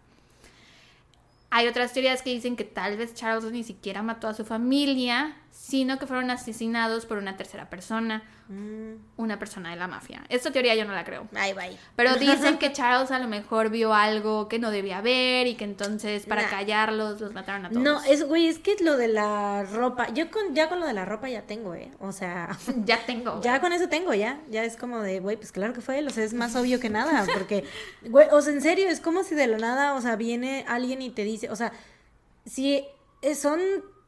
Hay otras teorías que dicen que tal vez Charles ni siquiera mató a su familia, sino que fueron asesinados por una tercera persona,
mm.
una persona de la mafia. Esta teoría yo no la creo.
Bye, bye.
Pero dicen que Charles a lo mejor vio algo que no debía ver y que entonces para
Nah.
callarlos los mataron a todos.
No, es, güey, es que lo de la ropa, yo con, ya con lo de la ropa ya tengo, ¿eh? O sea,
ya tengo.
ya con eso tengo, ya. Ya es como de, güey, pues claro que fue él, o sea, es más obvio que nada, porque, güey, o sea, en serio, es como si de la nada, o sea, viene alguien y te dice, o sea, si son,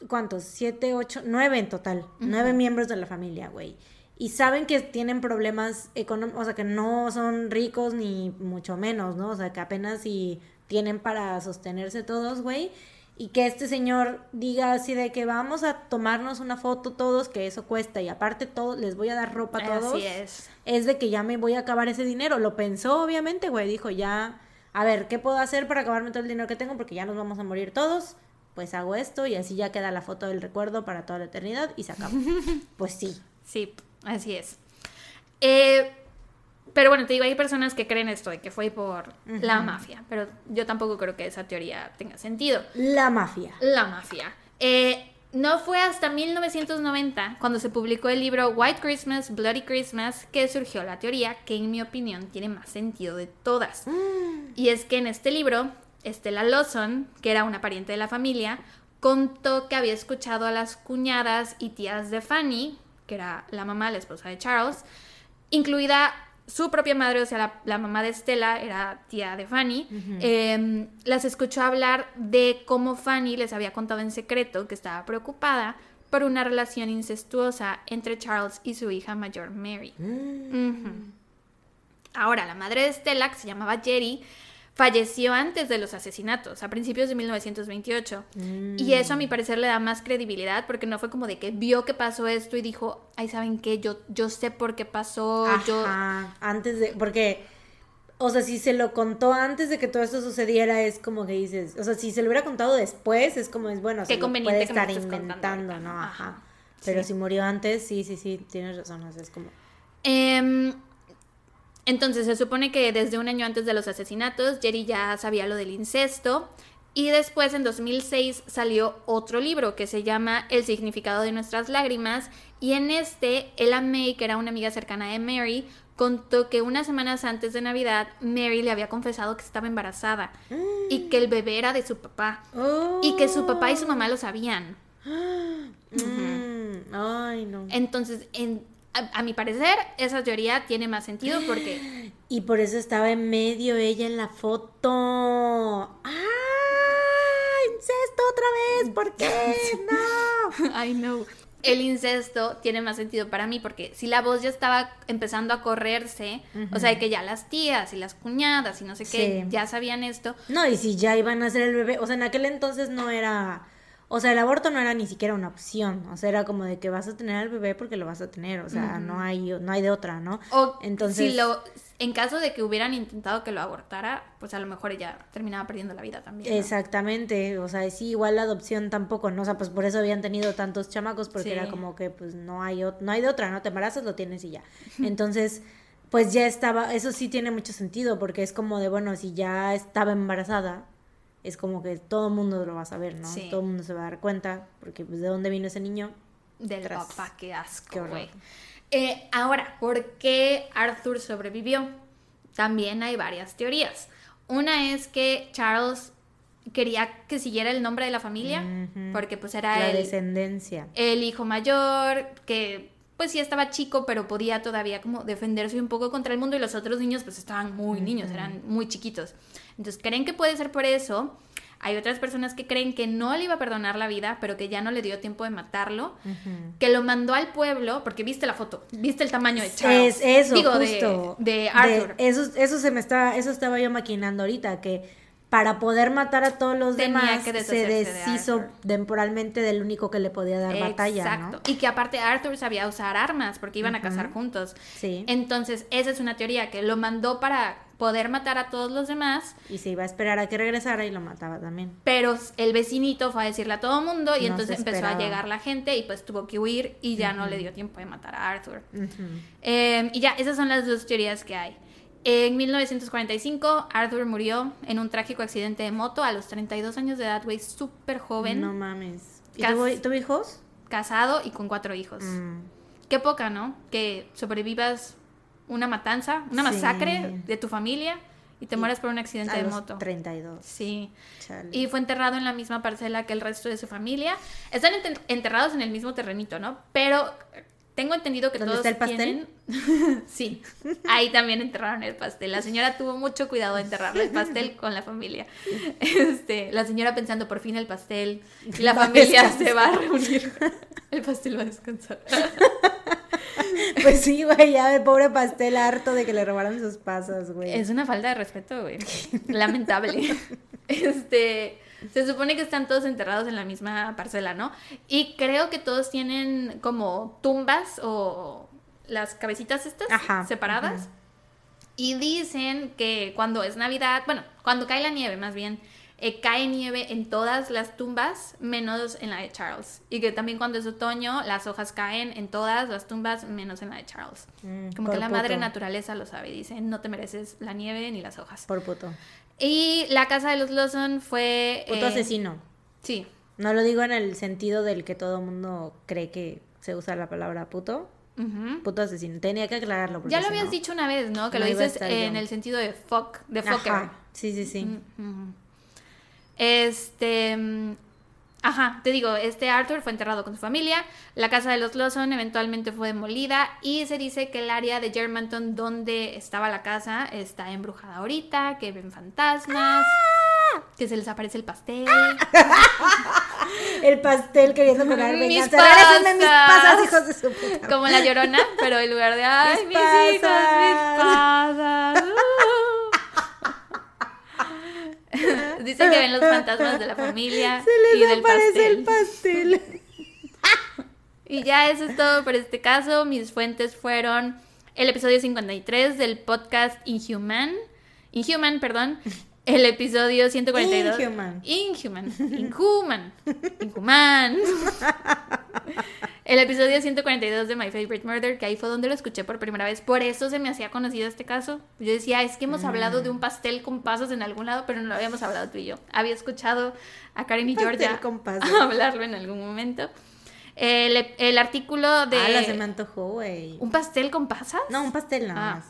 ¿cuántos? Siete, ocho, nueve en total, nueve miembros de la familia, güey. Y saben que tienen problemas económicos, o sea, que no son ricos ni mucho menos, ¿no? O sea, que apenas si tienen para sostenerse todos, güey. Y que este señor diga así de que vamos a tomarnos una foto todos, que eso cuesta, y aparte todo, les voy a dar ropa a todos.
Así es.
Es de que ya me voy a acabar ese dinero. Lo pensó, obviamente, güey. Dijo, ya, a ver, ¿qué puedo hacer para acabarme todo el dinero que tengo? Porque ya nos vamos a morir todos. Pues hago esto y así ya queda la foto del recuerdo para toda la eternidad y se acabó. pues sí.
Sí, así es. Eh, pero bueno, te digo, hay personas que creen esto de que fue por la mafia, pero yo tampoco creo que esa teoría tenga sentido.
La mafia.
La mafia. Eh, no fue hasta 1990, cuando se publicó el libro White Christmas, Bloody Christmas, que surgió la teoría que en mi opinión tiene más sentido de todas. Y es que en este libro, Estela Lawson, que era una pariente de la familia, contó que había escuchado a las cuñadas y tías de Fanny, que era la mamá, la esposa de Charles, incluida su propia madre, o sea, la, la mamá de Estela era tía de Fanny, eh, las escuchó hablar de cómo Fanny les había contado en secreto que estaba preocupada por una relación incestuosa entre Charles y su hija mayor Mary. Ujú. Ahora, la madre de Estela, que se llamaba Jerry, falleció antes de los asesinatos, a principios de 1928. Y eso a mi parecer le da más credibilidad porque no fue como de que vio que pasó esto y dijo, ay, ¿saben qué? Yo, yo sé por qué pasó, yo...
Ajá, antes de, porque, o sea, si se lo contó antes de que todo esto sucediera, es como que dices, o sea, si se lo hubiera contado después, es como es bueno,
Qué
se
conveniente
puede
que me
estar
estés contando
inventando, ¿no? Ajá.
Ajá,
Pero
sí.
si murió antes, sí, sí, sí, tienes razón, o sea, es como...
Em, entonces se supone que desde un año antes de los asesinatos, Jerry ya sabía lo del incesto. Y después, en 2006, salió otro libro que se llama El significado de nuestras lágrimas. Y en este, Ella May, que era una amiga cercana de Mary, contó que unas semanas antes de Navidad, Mary le había confesado que estaba embarazada y que el bebé era de su papá. Y que su papá y su mamá lo sabían.
Mm. Ay, no.
Entonces, en, a, a mi parecer, esa teoría tiene más sentido porque
Y por eso estaba en medio ella en la foto. ¡Ah! ¡Incesto otra vez! ¿Por qué? ¡No!
I know. El incesto tiene más sentido para mí porque si la voz ya estaba empezando a correrse, o sea, que ya las tías y las cuñadas y no sé qué
Sí.
ya sabían esto,
No, y si ya iban a hacer el bebé, o sea, en aquel entonces no era, o sea, el aborto no era ni siquiera una opción, o sea, era como de que vas a tener al bebé porque lo vas a tener, o sea, no hay no hay de otra, ¿no?
o
Entonces-
si lo, en caso de que hubieran intentado que lo abortara, pues a lo mejor ella terminaba perdiendo la vida también. ¿no?
Exactamente, o sea, sí, igual la adopción tampoco, ¿no? O sea, pues por eso habían tenido tantos chamacos, porque
Sí.
era como que pues no hay, no hay de otra, ¿no? Te embarazas, lo tienes y ya. Entonces, pues ya estaba, eso sí tiene mucho sentido, porque es como de, bueno, si ya estaba embarazada, es como que todo el mundo lo va a saber, ¿no?
Sí.
Todo el mundo se va a dar cuenta, porque pues de dónde vino ese niño.
Del
Tras.
papá, qué asco, güey. Eh, ahora, ¿por qué Arthur sobrevivió? También hay varias teorías. Una es que Charles quería que siguiera el nombre de la familia, porque pues era
La
el,
descendencia.
el hijo mayor, que pues sí estaba chico, pero podía todavía como defenderse un poco contra el mundo y los otros niños pues estaban muy niños, eran muy chiquitos. Entonces creen que puede ser por eso. Hay otras personas que creen que no le iba a perdonar la vida, pero que ya no le dio tiempo de matarlo, que lo mandó al pueblo, porque viste la foto, viste el tamaño de Charles.
Es eso,
Digo,
justo.
De, de Arthur.
eso, eso se me está, eso estaba yo maquinando ahorita, que para poder matar a todos los
Tenía
demás se
de
deshizo temporalmente del único que le podía dar batalla,
Exacto.
¿no?
Y que aparte Arthur sabía usar armas porque iban a cazar juntos.
Sí.
Entonces, esa es una teoría que lo mandó para poder matar a todos los demás,
Y se iba a esperar a que regresara y lo mataba también.
pero el vecinito fue a decirle a todo mundo y
No
entonces empezó a llegar la gente y pues tuvo que huir y ya no le dio tiempo de matar a Arthur. Eh, y ya, esas son las dos teorías que hay. En 1945, Arthur murió en un trágico accidente de moto a los 32 años de edad, güey, súper joven,
No mames. ¿Y tuvo hijos?
casado y con cuatro hijos.
Mm.
Qué poca, ¿no? Que sobrevivas una matanza, una
Sí.
masacre de tu familia y te
Y
mueras por un accidente
A
de
los
moto.
32.
Sí.
Chale.
Y fue enterrado en la misma parcela que el resto de su familia. Están enter- enterrados en el mismo terrenito, ¿no? Pero tengo entendido que
¿Dónde
todos
está el pastel?
tienen- sí, ahí también enterraron el pastel. La señora tuvo mucho cuidado de enterrar el pastel con la familia. Este, la señora pensando por fin el pastel y la
Va
familia se va a reunir. El pastel va a descansar.
Pues sí, güey, ya el pobre pastel harto de que le robaran sus pasas, güey.
Es una falta de respeto, güey. Lamentable. Este, se supone que están todos enterrados en la misma parcela, ¿no? Y creo que todos tienen como tumbas o las cabecitas estas
Ajá,
separadas.
ajá.
Y dicen que cuando es Navidad, bueno, cuando cae la nieve más bien, eh, cae nieve en todas las tumbas menos en la de Charles. Y que también cuando es otoño, las hojas caen en todas las tumbas menos en la de Charles.
Mm,
Como que la madre naturaleza lo sabe, dice, no te mereces la nieve ni las hojas.
Por puto.
Y la casa de los Lawson fue...
Puto
eh,
asesino.
Sí,
No lo digo en el sentido del que todo mundo cree que se usa la palabra puto. Puto asesino. Tenía que aclararlo.
Ya lo habías
no-
dicho una vez, ¿no? Que
no
lo dices en
yo.
el sentido de fuck, de fucker.
Ajá. Sí, sí, sí.
Ujú. Este. mm, Ajá, te digo, este Arthur fue enterrado con su familia. La casa de los Lawson eventualmente fue demolida. Y se dice que el área de Germantown donde estaba la casa está embrujada ahorita, que ven fantasmas,
¡Ah!
que se les aparece el pastel.
El pastel queriendo cobrar
Mis.
Regrésenme mis
pasas.
pasas, hijos de su puta.
Como la llorona, pero en lugar de ay,
Mis
mis, hijos, mis
pasas".
Dicen que ven los fantasmas de la familia
Se
y
les
del
aparece
pastel.
el pastel.
Y ya eso es todo por este caso. Mis fuentes fueron el episodio 53 del podcast Inhuman. Inhuman, perdón. El episodio 142.
Inhuman.
Inhuman. Inhuman. Inhuman. El episodio 142 de My Favorite Murder, que ahí fue donde lo escuché por primera vez. Por eso se me hacía conocido este caso. Yo decía, es que hemos hablado
Mm.
de un pastel con pasos en algún lado, pero no lo habíamos hablado tú y yo. Había escuchado a Karen y
Pastel
Georgia
con pasas.
hablarlo en algún momento. El, el artículo de...
Ah, se me antojó, güey.
¿Un pastel con pasas?
No, un pastel nada
Ah.
más.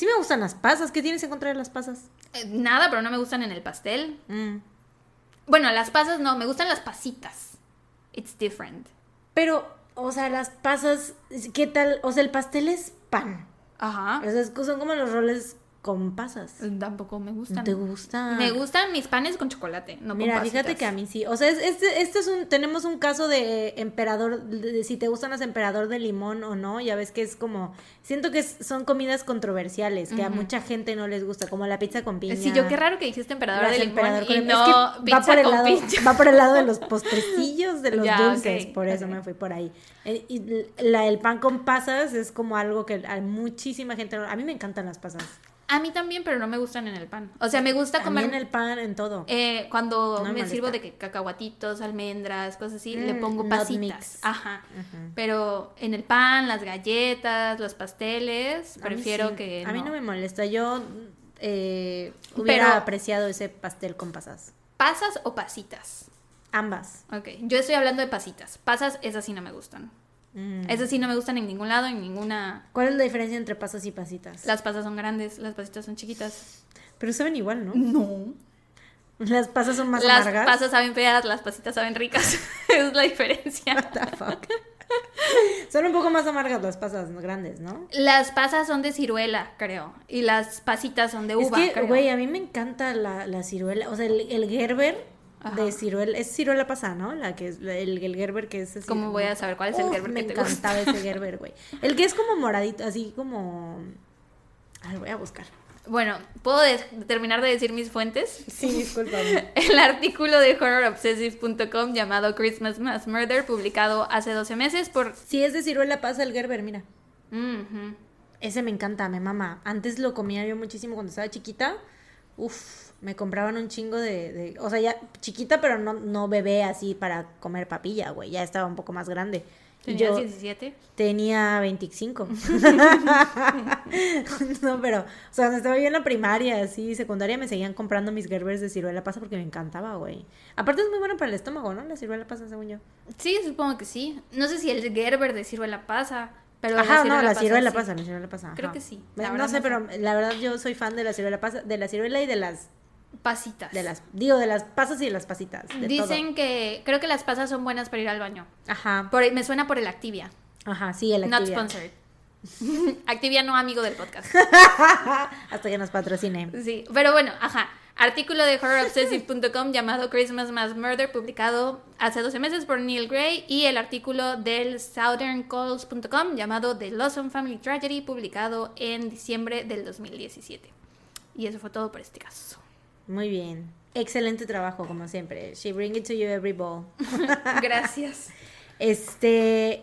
Sí me gustan las pasas. ¿Qué tienes en contra de las pasas?
Eh, Nada, pero no me gustan en el pastel.
Mm.
Bueno, las pasas no, me gustan las pasitas. It's different.
Pero o sea, las pasas, ¿qué tal? O sea, el pastel es pan.
Ajá.
O sea, son como los roles con pasas.
Tampoco me
¿No
gustan.
te gusta?
Me gustan mis panes con chocolate, no
Mira,
con
fíjate que a mí sí. O sea, es- este, este es un, tenemos un caso de emperador, de, de si te gustan las emperador de limón o no. Ya ves que es como, siento que es- son comidas controversiales, que a mucha gente no les gusta, como la pizza con piña.
Sí, yo qué raro que dijiste emperador
las
de limón
emperador con
y
limón.
no
Es que
pizza
va por el
con
lado, va por el lado de los postrecillos, de los
Ya,
dulces, por eso
ok.
me fui por ahí. Eh, Y la, el pan con pasas es como algo que a muchísima gente, a mí me encantan las pasas.
A mí también, pero no me gustan en el pan. O sea, me gusta comer
También el pan en todo.
eh, cuando
No me
sirvo de que cacahuatitos, almendras, cosas así, le
Mm,
pongo pasitas. Ajá. Pero en el pan, las galletas, los pasteles,
A
prefiero
sí.
que
A mí no me molesta. Yo eh, hubiera
Pero-
apreciado ese pastel con pasas.
¿Pasas o pasitas?
Ambas.
Ok, yo estoy hablando de pasitas. Pasas, esas sí no me gustan.
Mm.
Esas sí no me gustan en ningún lado, en ninguna...
¿Cuál es la diferencia entre pasas y pasitas?
Las pasas son grandes, las pasitas son chiquitas.
Pero saben igual, ¿no?
No.
Las pasas son más
Las
amargas.
pasas saben feas, las pasitas saben ricas. es la diferencia.
What the fuck? son un poco más amargas las pasas grandes, ¿no?
Las pasas son de ciruela, creo. Y las pasitas son de uva,
es que, güey, a mí me encanta la, la ciruela. O sea, el, el Gerber
Ajá.
de ciruela. Es ciruela pasa, ¿no? La que es, el, el Gerber que es así.
¿Cómo voy a saber cuál es el Gerber
Me
que te gusta?
encantaba ese Gerber, güey. El que es como moradito, así como. A ver, voy a buscar.
Bueno, ¿puedo de- terminar de decir mis fuentes?
Sí, discúlpame.
El artículo de horrorobsessive.com llamado Christmas Mass Murder, publicado hace 12 meses por...
Si es de ciruela pasa el Gerber, mira. Ese me encanta, me mama. Antes lo comía yo muchísimo cuando estaba chiquita. Uf, me compraban un chingo de, de- o sea, ya chiquita, pero no, no bebé así para comer papilla, güey. Ya estaba un poco más grande.
¿Tenías
yo
17?
tenía 25. no, pero, o sea, cuando estaba yo en la primaria, así, secundaria, me seguían comprando mis Gerbers de ciruela pasa porque me encantaba, güey. Aparte es muy bueno para el estómago, ¿no? La ciruela pasa, según yo.
Sí, supongo que sí. No sé si el Gerber de ciruela pasa, pero la
Ajá, no,
ciruela
la
pasa,
ciruela pasa, la ciruela pasa.
Creo que sí, la
No sé,
no
pero la verdad yo soy fan de la ciruela pasa, de la ciruela y de las,
Pasitas.
de las, digo, de las pasas y de las pasitas. de
Dicen
todo.
que creo que las pasas son buenas para ir al baño.
Ajá,
Por, me suena por el Activia.
ajá, sí, el
Not
Activia.
sponsored. Activia no amigo del podcast.
Hasta que nos patrocine.
Sí, pero bueno, ajá. Artículo de horrorobsessive.com llamado Christmas Mass Murder, publicado hace 12 meses por Neil Gray, y el artículo del southerncalls.com llamado The Lawson Family Tragedy, publicado en diciembre del 2017. Y eso fue todo por este caso.
Muy bien. Excelente trabajo, como siempre. She bring it to you every ball.
Gracias.
Este,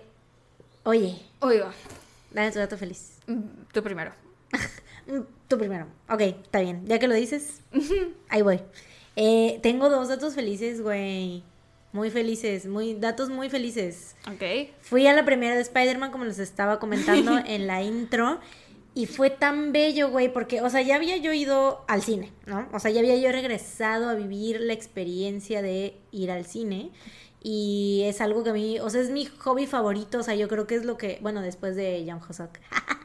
oye,
Oiga,
dame tu dato feliz.
mm, tú primero.
Mm, Tú primero. Ok, está bien. Ya que lo dices, ahí voy. Eh, tengo dos datos felices, güey. Muy felices, muy datos muy felices.
Ok.
Fui a la primera de Spider-Man, como les estaba comentando en la intro. Y fue tan bello, güey, porque, o sea, ya había yo ido al cine, ¿no? O sea, ya había yo regresado a vivir la experiencia de ir al cine. Y es algo que a mí, o sea, es mi hobby favorito. O sea, yo creo que es lo que, bueno, después de Young Hosok.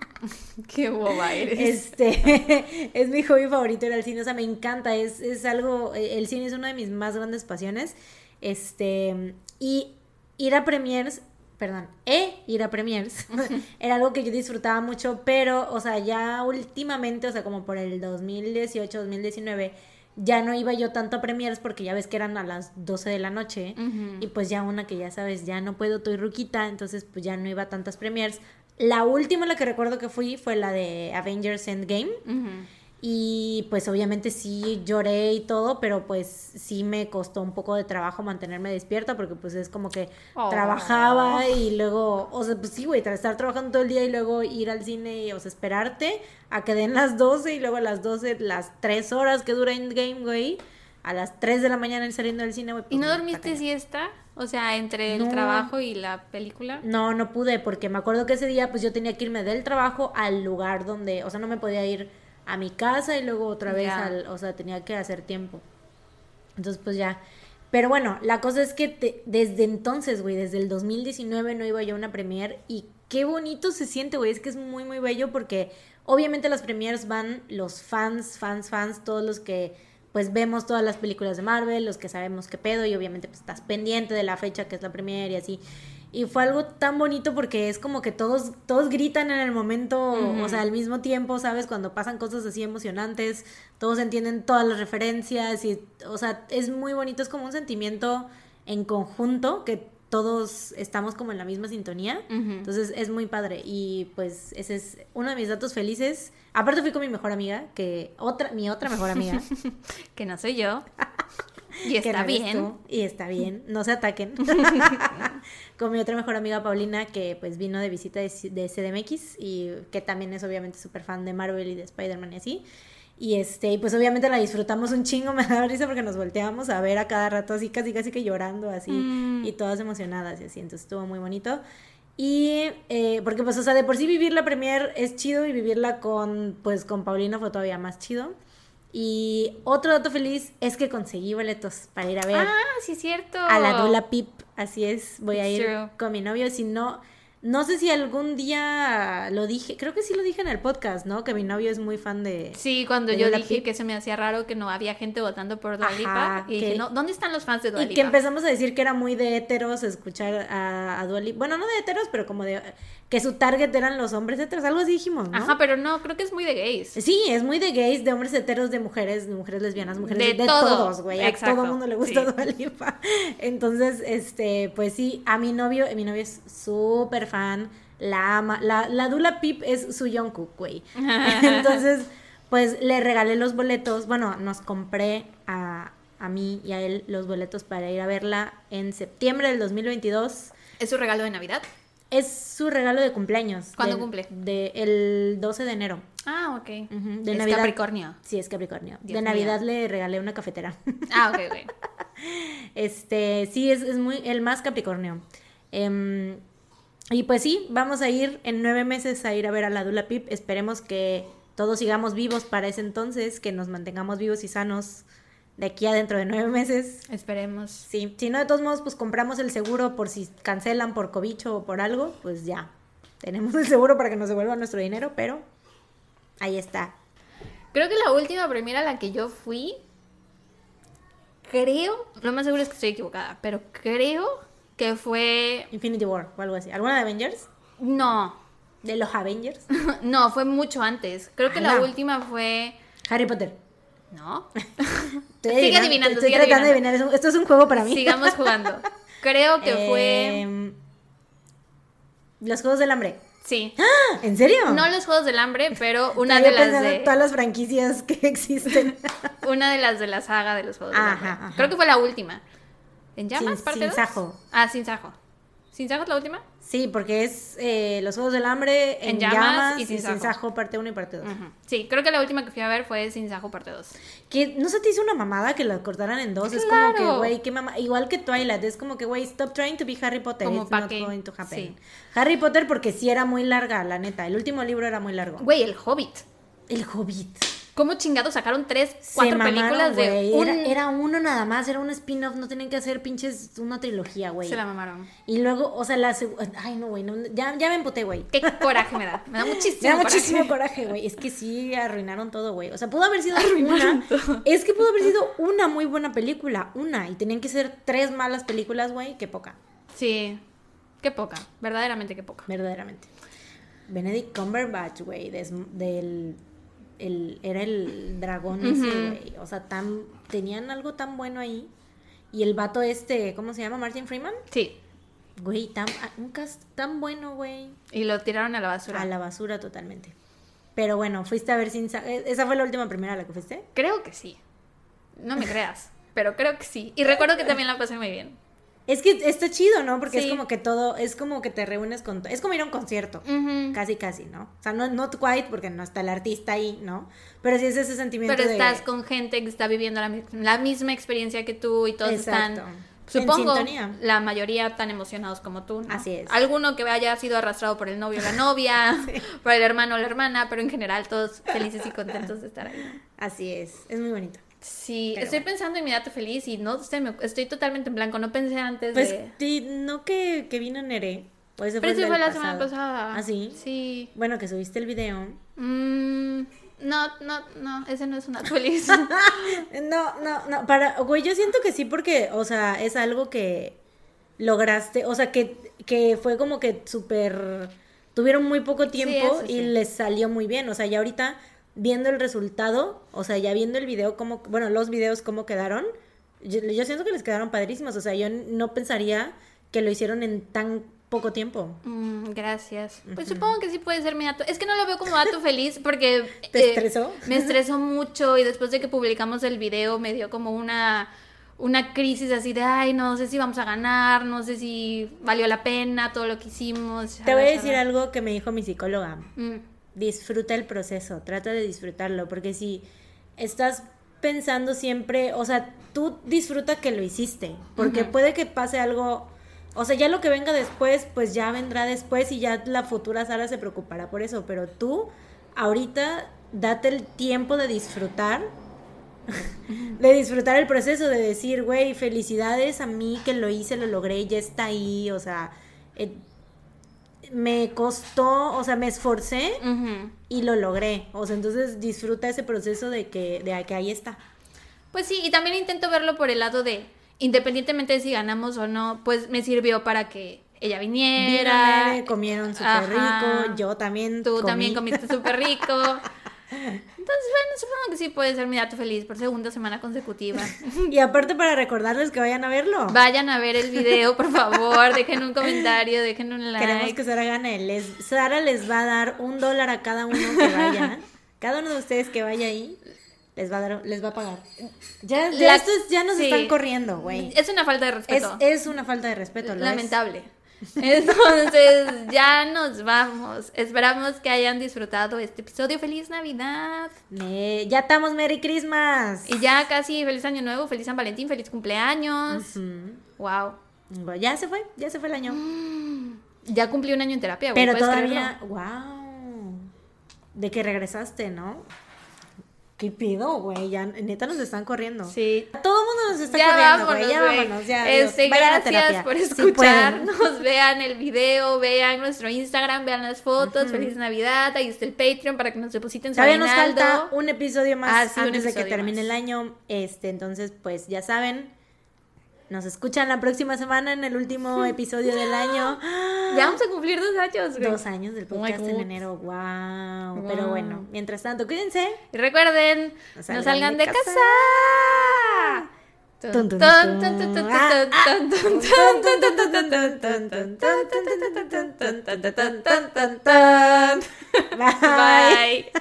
Qué boba eres.
Este, es mi hobby favorito ir al cine, o sea, me encanta, es, es algo, eh, el cine es una de mis más grandes pasiones, este, y ir a premiers, perdón, e ir a premiers, era algo que yo disfrutaba mucho, pero, o sea, ya últimamente, o sea, como por el 2018, 2019, ya no iba yo tanto a premiers porque ya ves que eran a las 12 de la noche, y pues ya una que ya sabes, ya no puedo, estoy ruquita, entonces pues ya no iba a tantas premiers. La última la que recuerdo que fui fue la de Avengers Endgame.
Ujú.
Y pues obviamente sí lloré y todo, pero pues sí me costó un poco de trabajo mantenerme despierta porque pues es como que
Oh.
trabajaba y luego, o sea, pues sí, güey, estar trabajando todo el día y luego ir al cine y, o sea, esperarte a que den las 12 y luego a las 12, las 3 horas que dura Endgame, güey, a las 3 de la mañana ir saliendo del cine, güey.
¿Y
pues,
no
está
dormiste siesta? O sea, entre el
No.
trabajo y la película.
No, no pude porque me acuerdo que ese día pues yo tenía que irme del trabajo al lugar donde, o sea, no me podía ir a mi casa y luego otra vez al, o sea, tenía que hacer tiempo. Entonces pues ya. Pero bueno, la cosa es que te- desde entonces, güey, desde el 2019 no iba yo a una premier y qué bonito se siente, güey, es que es muy, muy bello porque obviamente las premiers van los fans, fans, fans, todos los que pues vemos todas las películas de Marvel, los que sabemos qué pedo y obviamente pues estás pendiente de la fecha que es la premier y así. Y fue algo tan bonito porque es como que todos, todos gritan en el momento, o sea, al mismo tiempo, ¿sabes? Cuando pasan cosas así emocionantes, todos entienden todas las referencias y, o sea, es muy bonito, es como un sentimiento en conjunto que todos estamos como en la misma sintonía. Entonces es muy padre. Y pues ese es uno de mis datos felices. Aparte fui con mi mejor amiga, que otra, mi otra mejor amiga.
que no soy yo. Y está bien.
y está bien. No se ataquen. con mi otra mejor amiga Paulina, que pues vino de visita de, de CDMX y que también es obviamente súper fan de Marvel y de Spider-Man y así. Y este, pues obviamente la disfrutamos un chingo, me da risa porque nos volteábamos a ver a cada rato así, casi casi que llorando así, mm. y todas emocionadas y así, entonces estuvo muy bonito. Y eh, porque pues, o sea, de por sí vivir la premier es chido y vivirla con, pues, con Paulina fue todavía más chido. Y otro dato feliz es que conseguí boletos para ir a ver.
Ah, sí, cierto.
A la Dula Pip, así es, voy a ir con mi novio, si no no sé si algún día lo dije, creo que sí lo dije en el podcast, ¿no? Que mi novio es muy fan de...
Sí, cuando yo dije que se me hacía raro que no había gente votando por Dua Lipa. y dije, no, ¿dónde están los fans de Dua Lipa?
Y que empezamos a decir que era muy de heteros escuchar a, a Dua Lipa. Bueno, no de heteros, pero como de que su target eran los hombres heteros, algo así dijimos, ¿no?
Ajá, pero no, creo que es muy de gays.
Sí, es muy de gays, de hombres heteros, de mujeres, de mujeres lesbianas, mujeres de, todos, güey. A todo el mundo le gusta Dua Lipa. Entonces, este, pues sí, a mi novio, mi novio es súper fan la ama. La, la Dula Pip es su Jungkook, güey. Entonces, pues le regalé los boletos. Bueno, nos compré a, a mí y a él los boletos para ir a verla en septiembre del 2022.
¿Es su regalo de Navidad?
Es su regalo de cumpleaños.
¿Cuándo cumple?
De, el 12 de enero.
Ah, ok.
De
es Capricornio.
Sí, es Capricornio. de Navidad le regalé una cafetera.
Ah, ok, ok.
este, sí, es, es muy el más Capricornio. Eh, y pues sí, vamos a ir en nueve meses a ir a ver a la Dula Pip. Esperemos que todos sigamos vivos para ese entonces, que nos mantengamos vivos y sanos de aquí a dentro de nueve meses.
Esperemos.
Sí, si no, de todos modos, pues compramos el seguro por si cancelan por cobicho o por algo, pues ya. Tenemos el seguro para que nos devuelvan nuestro dinero, pero ahí está.
Creo que la última primera a la que yo fui, creo, lo más seguro es que estoy equivocada, pero creo que fue...
Infinity War o algo así. ¿Alguna de Avengers?
No.
¿De los Avengers?
no, fue mucho antes. Creo que la última fue...
Harry Potter.
No.
sigue adivinando. Estoy, tratando de adivinar. Esto es un juego para mí.
Sigamos jugando. Creo que fue...
Em, los Juegos del Hambre.
Sí.
¡Ah! ¿En serio?
No los Juegos del Hambre, pero una de las de...
todas las franquicias que existen.
una de las de la saga de los Juegos del Hambre. Creo que fue la última. ¿En llamas?
Sin, sin Sajo.
Ah, sin Sajo. ¿Sin Sajo es la última?
Sí, porque es eh, Los Juegos del Hambre en, llamas, y, sin, Sajo. parte 1 y parte 2.
Sí, creo que la última que fui a ver fue Sin Sajo parte 2.
Que no se te hizo una mamada que la cortaran en dos. Es como que, güey, qué mamada. Igual que Twilight, es como que, güey, stop trying to be Harry Potter. Como It's not going to happen. Harry Potter porque sí era muy larga, la neta. El último libro era muy largo.
Güey, El Hobbit.
El Hobbit.
¿Cómo chingados sacaron tres, cuatro películas de
un... Era, uno nada más, era un spin-off, no tenían que hacer pinches una trilogía, güey.
Se la mamaron.
Y luego, o sea, la Ay, no, güey, ya, ya me empoté, güey.
Qué coraje me da, me da muchísimo
Me da muchísimo coraje, güey. Es que sí arruinaron todo, güey. O sea, pudo haber sido una... Es que pudo haber sido una muy buena película, una. Y tenían que ser tres malas películas, güey, qué poca.
Sí, qué poca, verdaderamente qué poca.
Verdaderamente. Benedict Cumberbatch, güey, del el, era el dragón ese, güey. O sea, tan, tenían algo tan bueno ahí. Y el vato este, ¿cómo se llama? ¿Martin Freeman?
Sí.
Güey, tan, ah, un cast tan bueno, güey.
Y lo tiraron a la basura.
A la basura totalmente. Pero bueno, fuiste a ver sin... Eh, ¿Esa fue la última primera a la que fuiste?
Creo que sí. No me creas, pero creo que sí. Y recuerdo que también la pasé muy bien.
Es que está chido, ¿no? Porque es como que todo, es como que te reúnes con... Es como ir a un concierto, casi, casi, ¿no? O sea, no not quite porque no está el artista ahí, ¿no? Pero sí es ese sentimiento
Pero estás con gente que está viviendo la, misma experiencia que tú y todos están... Supongo la mayoría tan emocionados como tú. ¿no?
Así es.
Alguno que haya sido arrastrado por el novio o la novia, por el hermano o la hermana, pero en general todos felices y contentos de estar ahí.
Así es, es muy bonito.
Sí, estoy pensando en mi dato feliz y no sé, estoy totalmente en blanco, no pensé antes pues,
de... no que, que vino Nere.
Pues Pero ese fue la semana pasada.
¿Ah, sí?
Sí.
Bueno, que subiste el video.
Mm, no, no, no, ese no es un dato feliz.
no, no, no, para, güey, yo siento que sí porque, o sea, es algo que lograste, o sea, que, que fue como que súper, tuvieron muy poco tiempo
eso
y
sí.
les salió muy bien, o sea, ya ahorita viendo el resultado, o sea, ya viendo el video, como, bueno, los videos cómo quedaron, yo, yo siento que les quedaron padrísimos, o sea, yo no pensaría que lo hicieron en tan poco tiempo.
Mm, gracias. Pues supongo que sí puede ser mi dato. Es que no lo veo como dato feliz porque...
¿Te
eh,
estresó?
Me estresó mucho y después de que publicamos el video me dio como una, una crisis así de, ay, no sé si vamos a ganar, no sé si valió la pena todo lo que hicimos.
Te voy a decir algo que me dijo mi psicóloga.
Mm,
disfruta el proceso, trata de disfrutarlo, porque si estás pensando siempre, o sea, tú disfruta que lo hiciste, porque puede que pase algo, o sea, ya lo que venga después, pues ya vendrá después y ya la futura Sara se preocupará por eso, pero tú ahorita date el tiempo de disfrutar. De disfrutar el proceso, de decir, güey, felicidades a mí que lo hice, lo logré, ya está ahí, o sea, eh, me costó, o sea, me esforcé y lo logré. O sea, entonces disfruta ese proceso de que, de que ahí está.
Pues sí, y también intento verlo por el lado de, independientemente de si ganamos o no, pues me sirvió para que ella viniera.
Comieron súper rico, yo también
Tú
comí.
también comiste súper rico. Entonces, bueno, supongo que sí puede ser mi dato feliz por segunda semana consecutiva.
Y aparte para recordarles que vayan a verlo.
Vayan a ver el video, por favor, dejen un comentario, dejen un like.
Queremos que Sara gane. Les, Sara les va a dar un dólar a cada uno que vaya. cada uno de ustedes que vaya ahí les va a dar, les va a pagar. Ya, ya
La-
estos ya nos
sí.
están corriendo, güey.
Es una falta de
Es,
respeto.
es una falta de respeto, es.
Entonces, ya nos vamos. Esperamos que hayan disfrutado este episodio. ¡Feliz Navidad!
Me- ya estamos Merry Christmas.
Y ya casi feliz año nuevo, feliz San Valentín, feliz cumpleaños. Wow.
Ya se fue, ya se fue el año.
Ya cumplí un año en terapia, güey.
Pero
¿puedes
todavía,
creerlo?
wow. De que regresaste, ¿no? ¿Qué pido, güey? Ya neta nos están corriendo.
Sí.
Todo el mundo nos está
Ya
corriendo,
vámonos,
güey. Ya vámonos, ya.
Este, gracias por escucharnos. vean el video, vean nuestro Instagram, vean las fotos. Feliz Navidad. Ahí está el Patreon para que nos depositen su
Todavía nos falta un episodio más
Ah, sí,
antes de que termine
más.
el año. Este, entonces, pues ya saben. Nos escuchan la próxima semana en el último episodio del año.
Ya vamos a cumplir dos años, güey.
Dos años del
Oh
podcast en
God.
enero. Wow. Pero
Wow.
bueno, mientras tanto, cuídense.
Y recuerden,
No
no
salgan
salgan
de
de
casa. Ah.
Bye.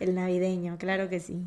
El navideño, claro que sí.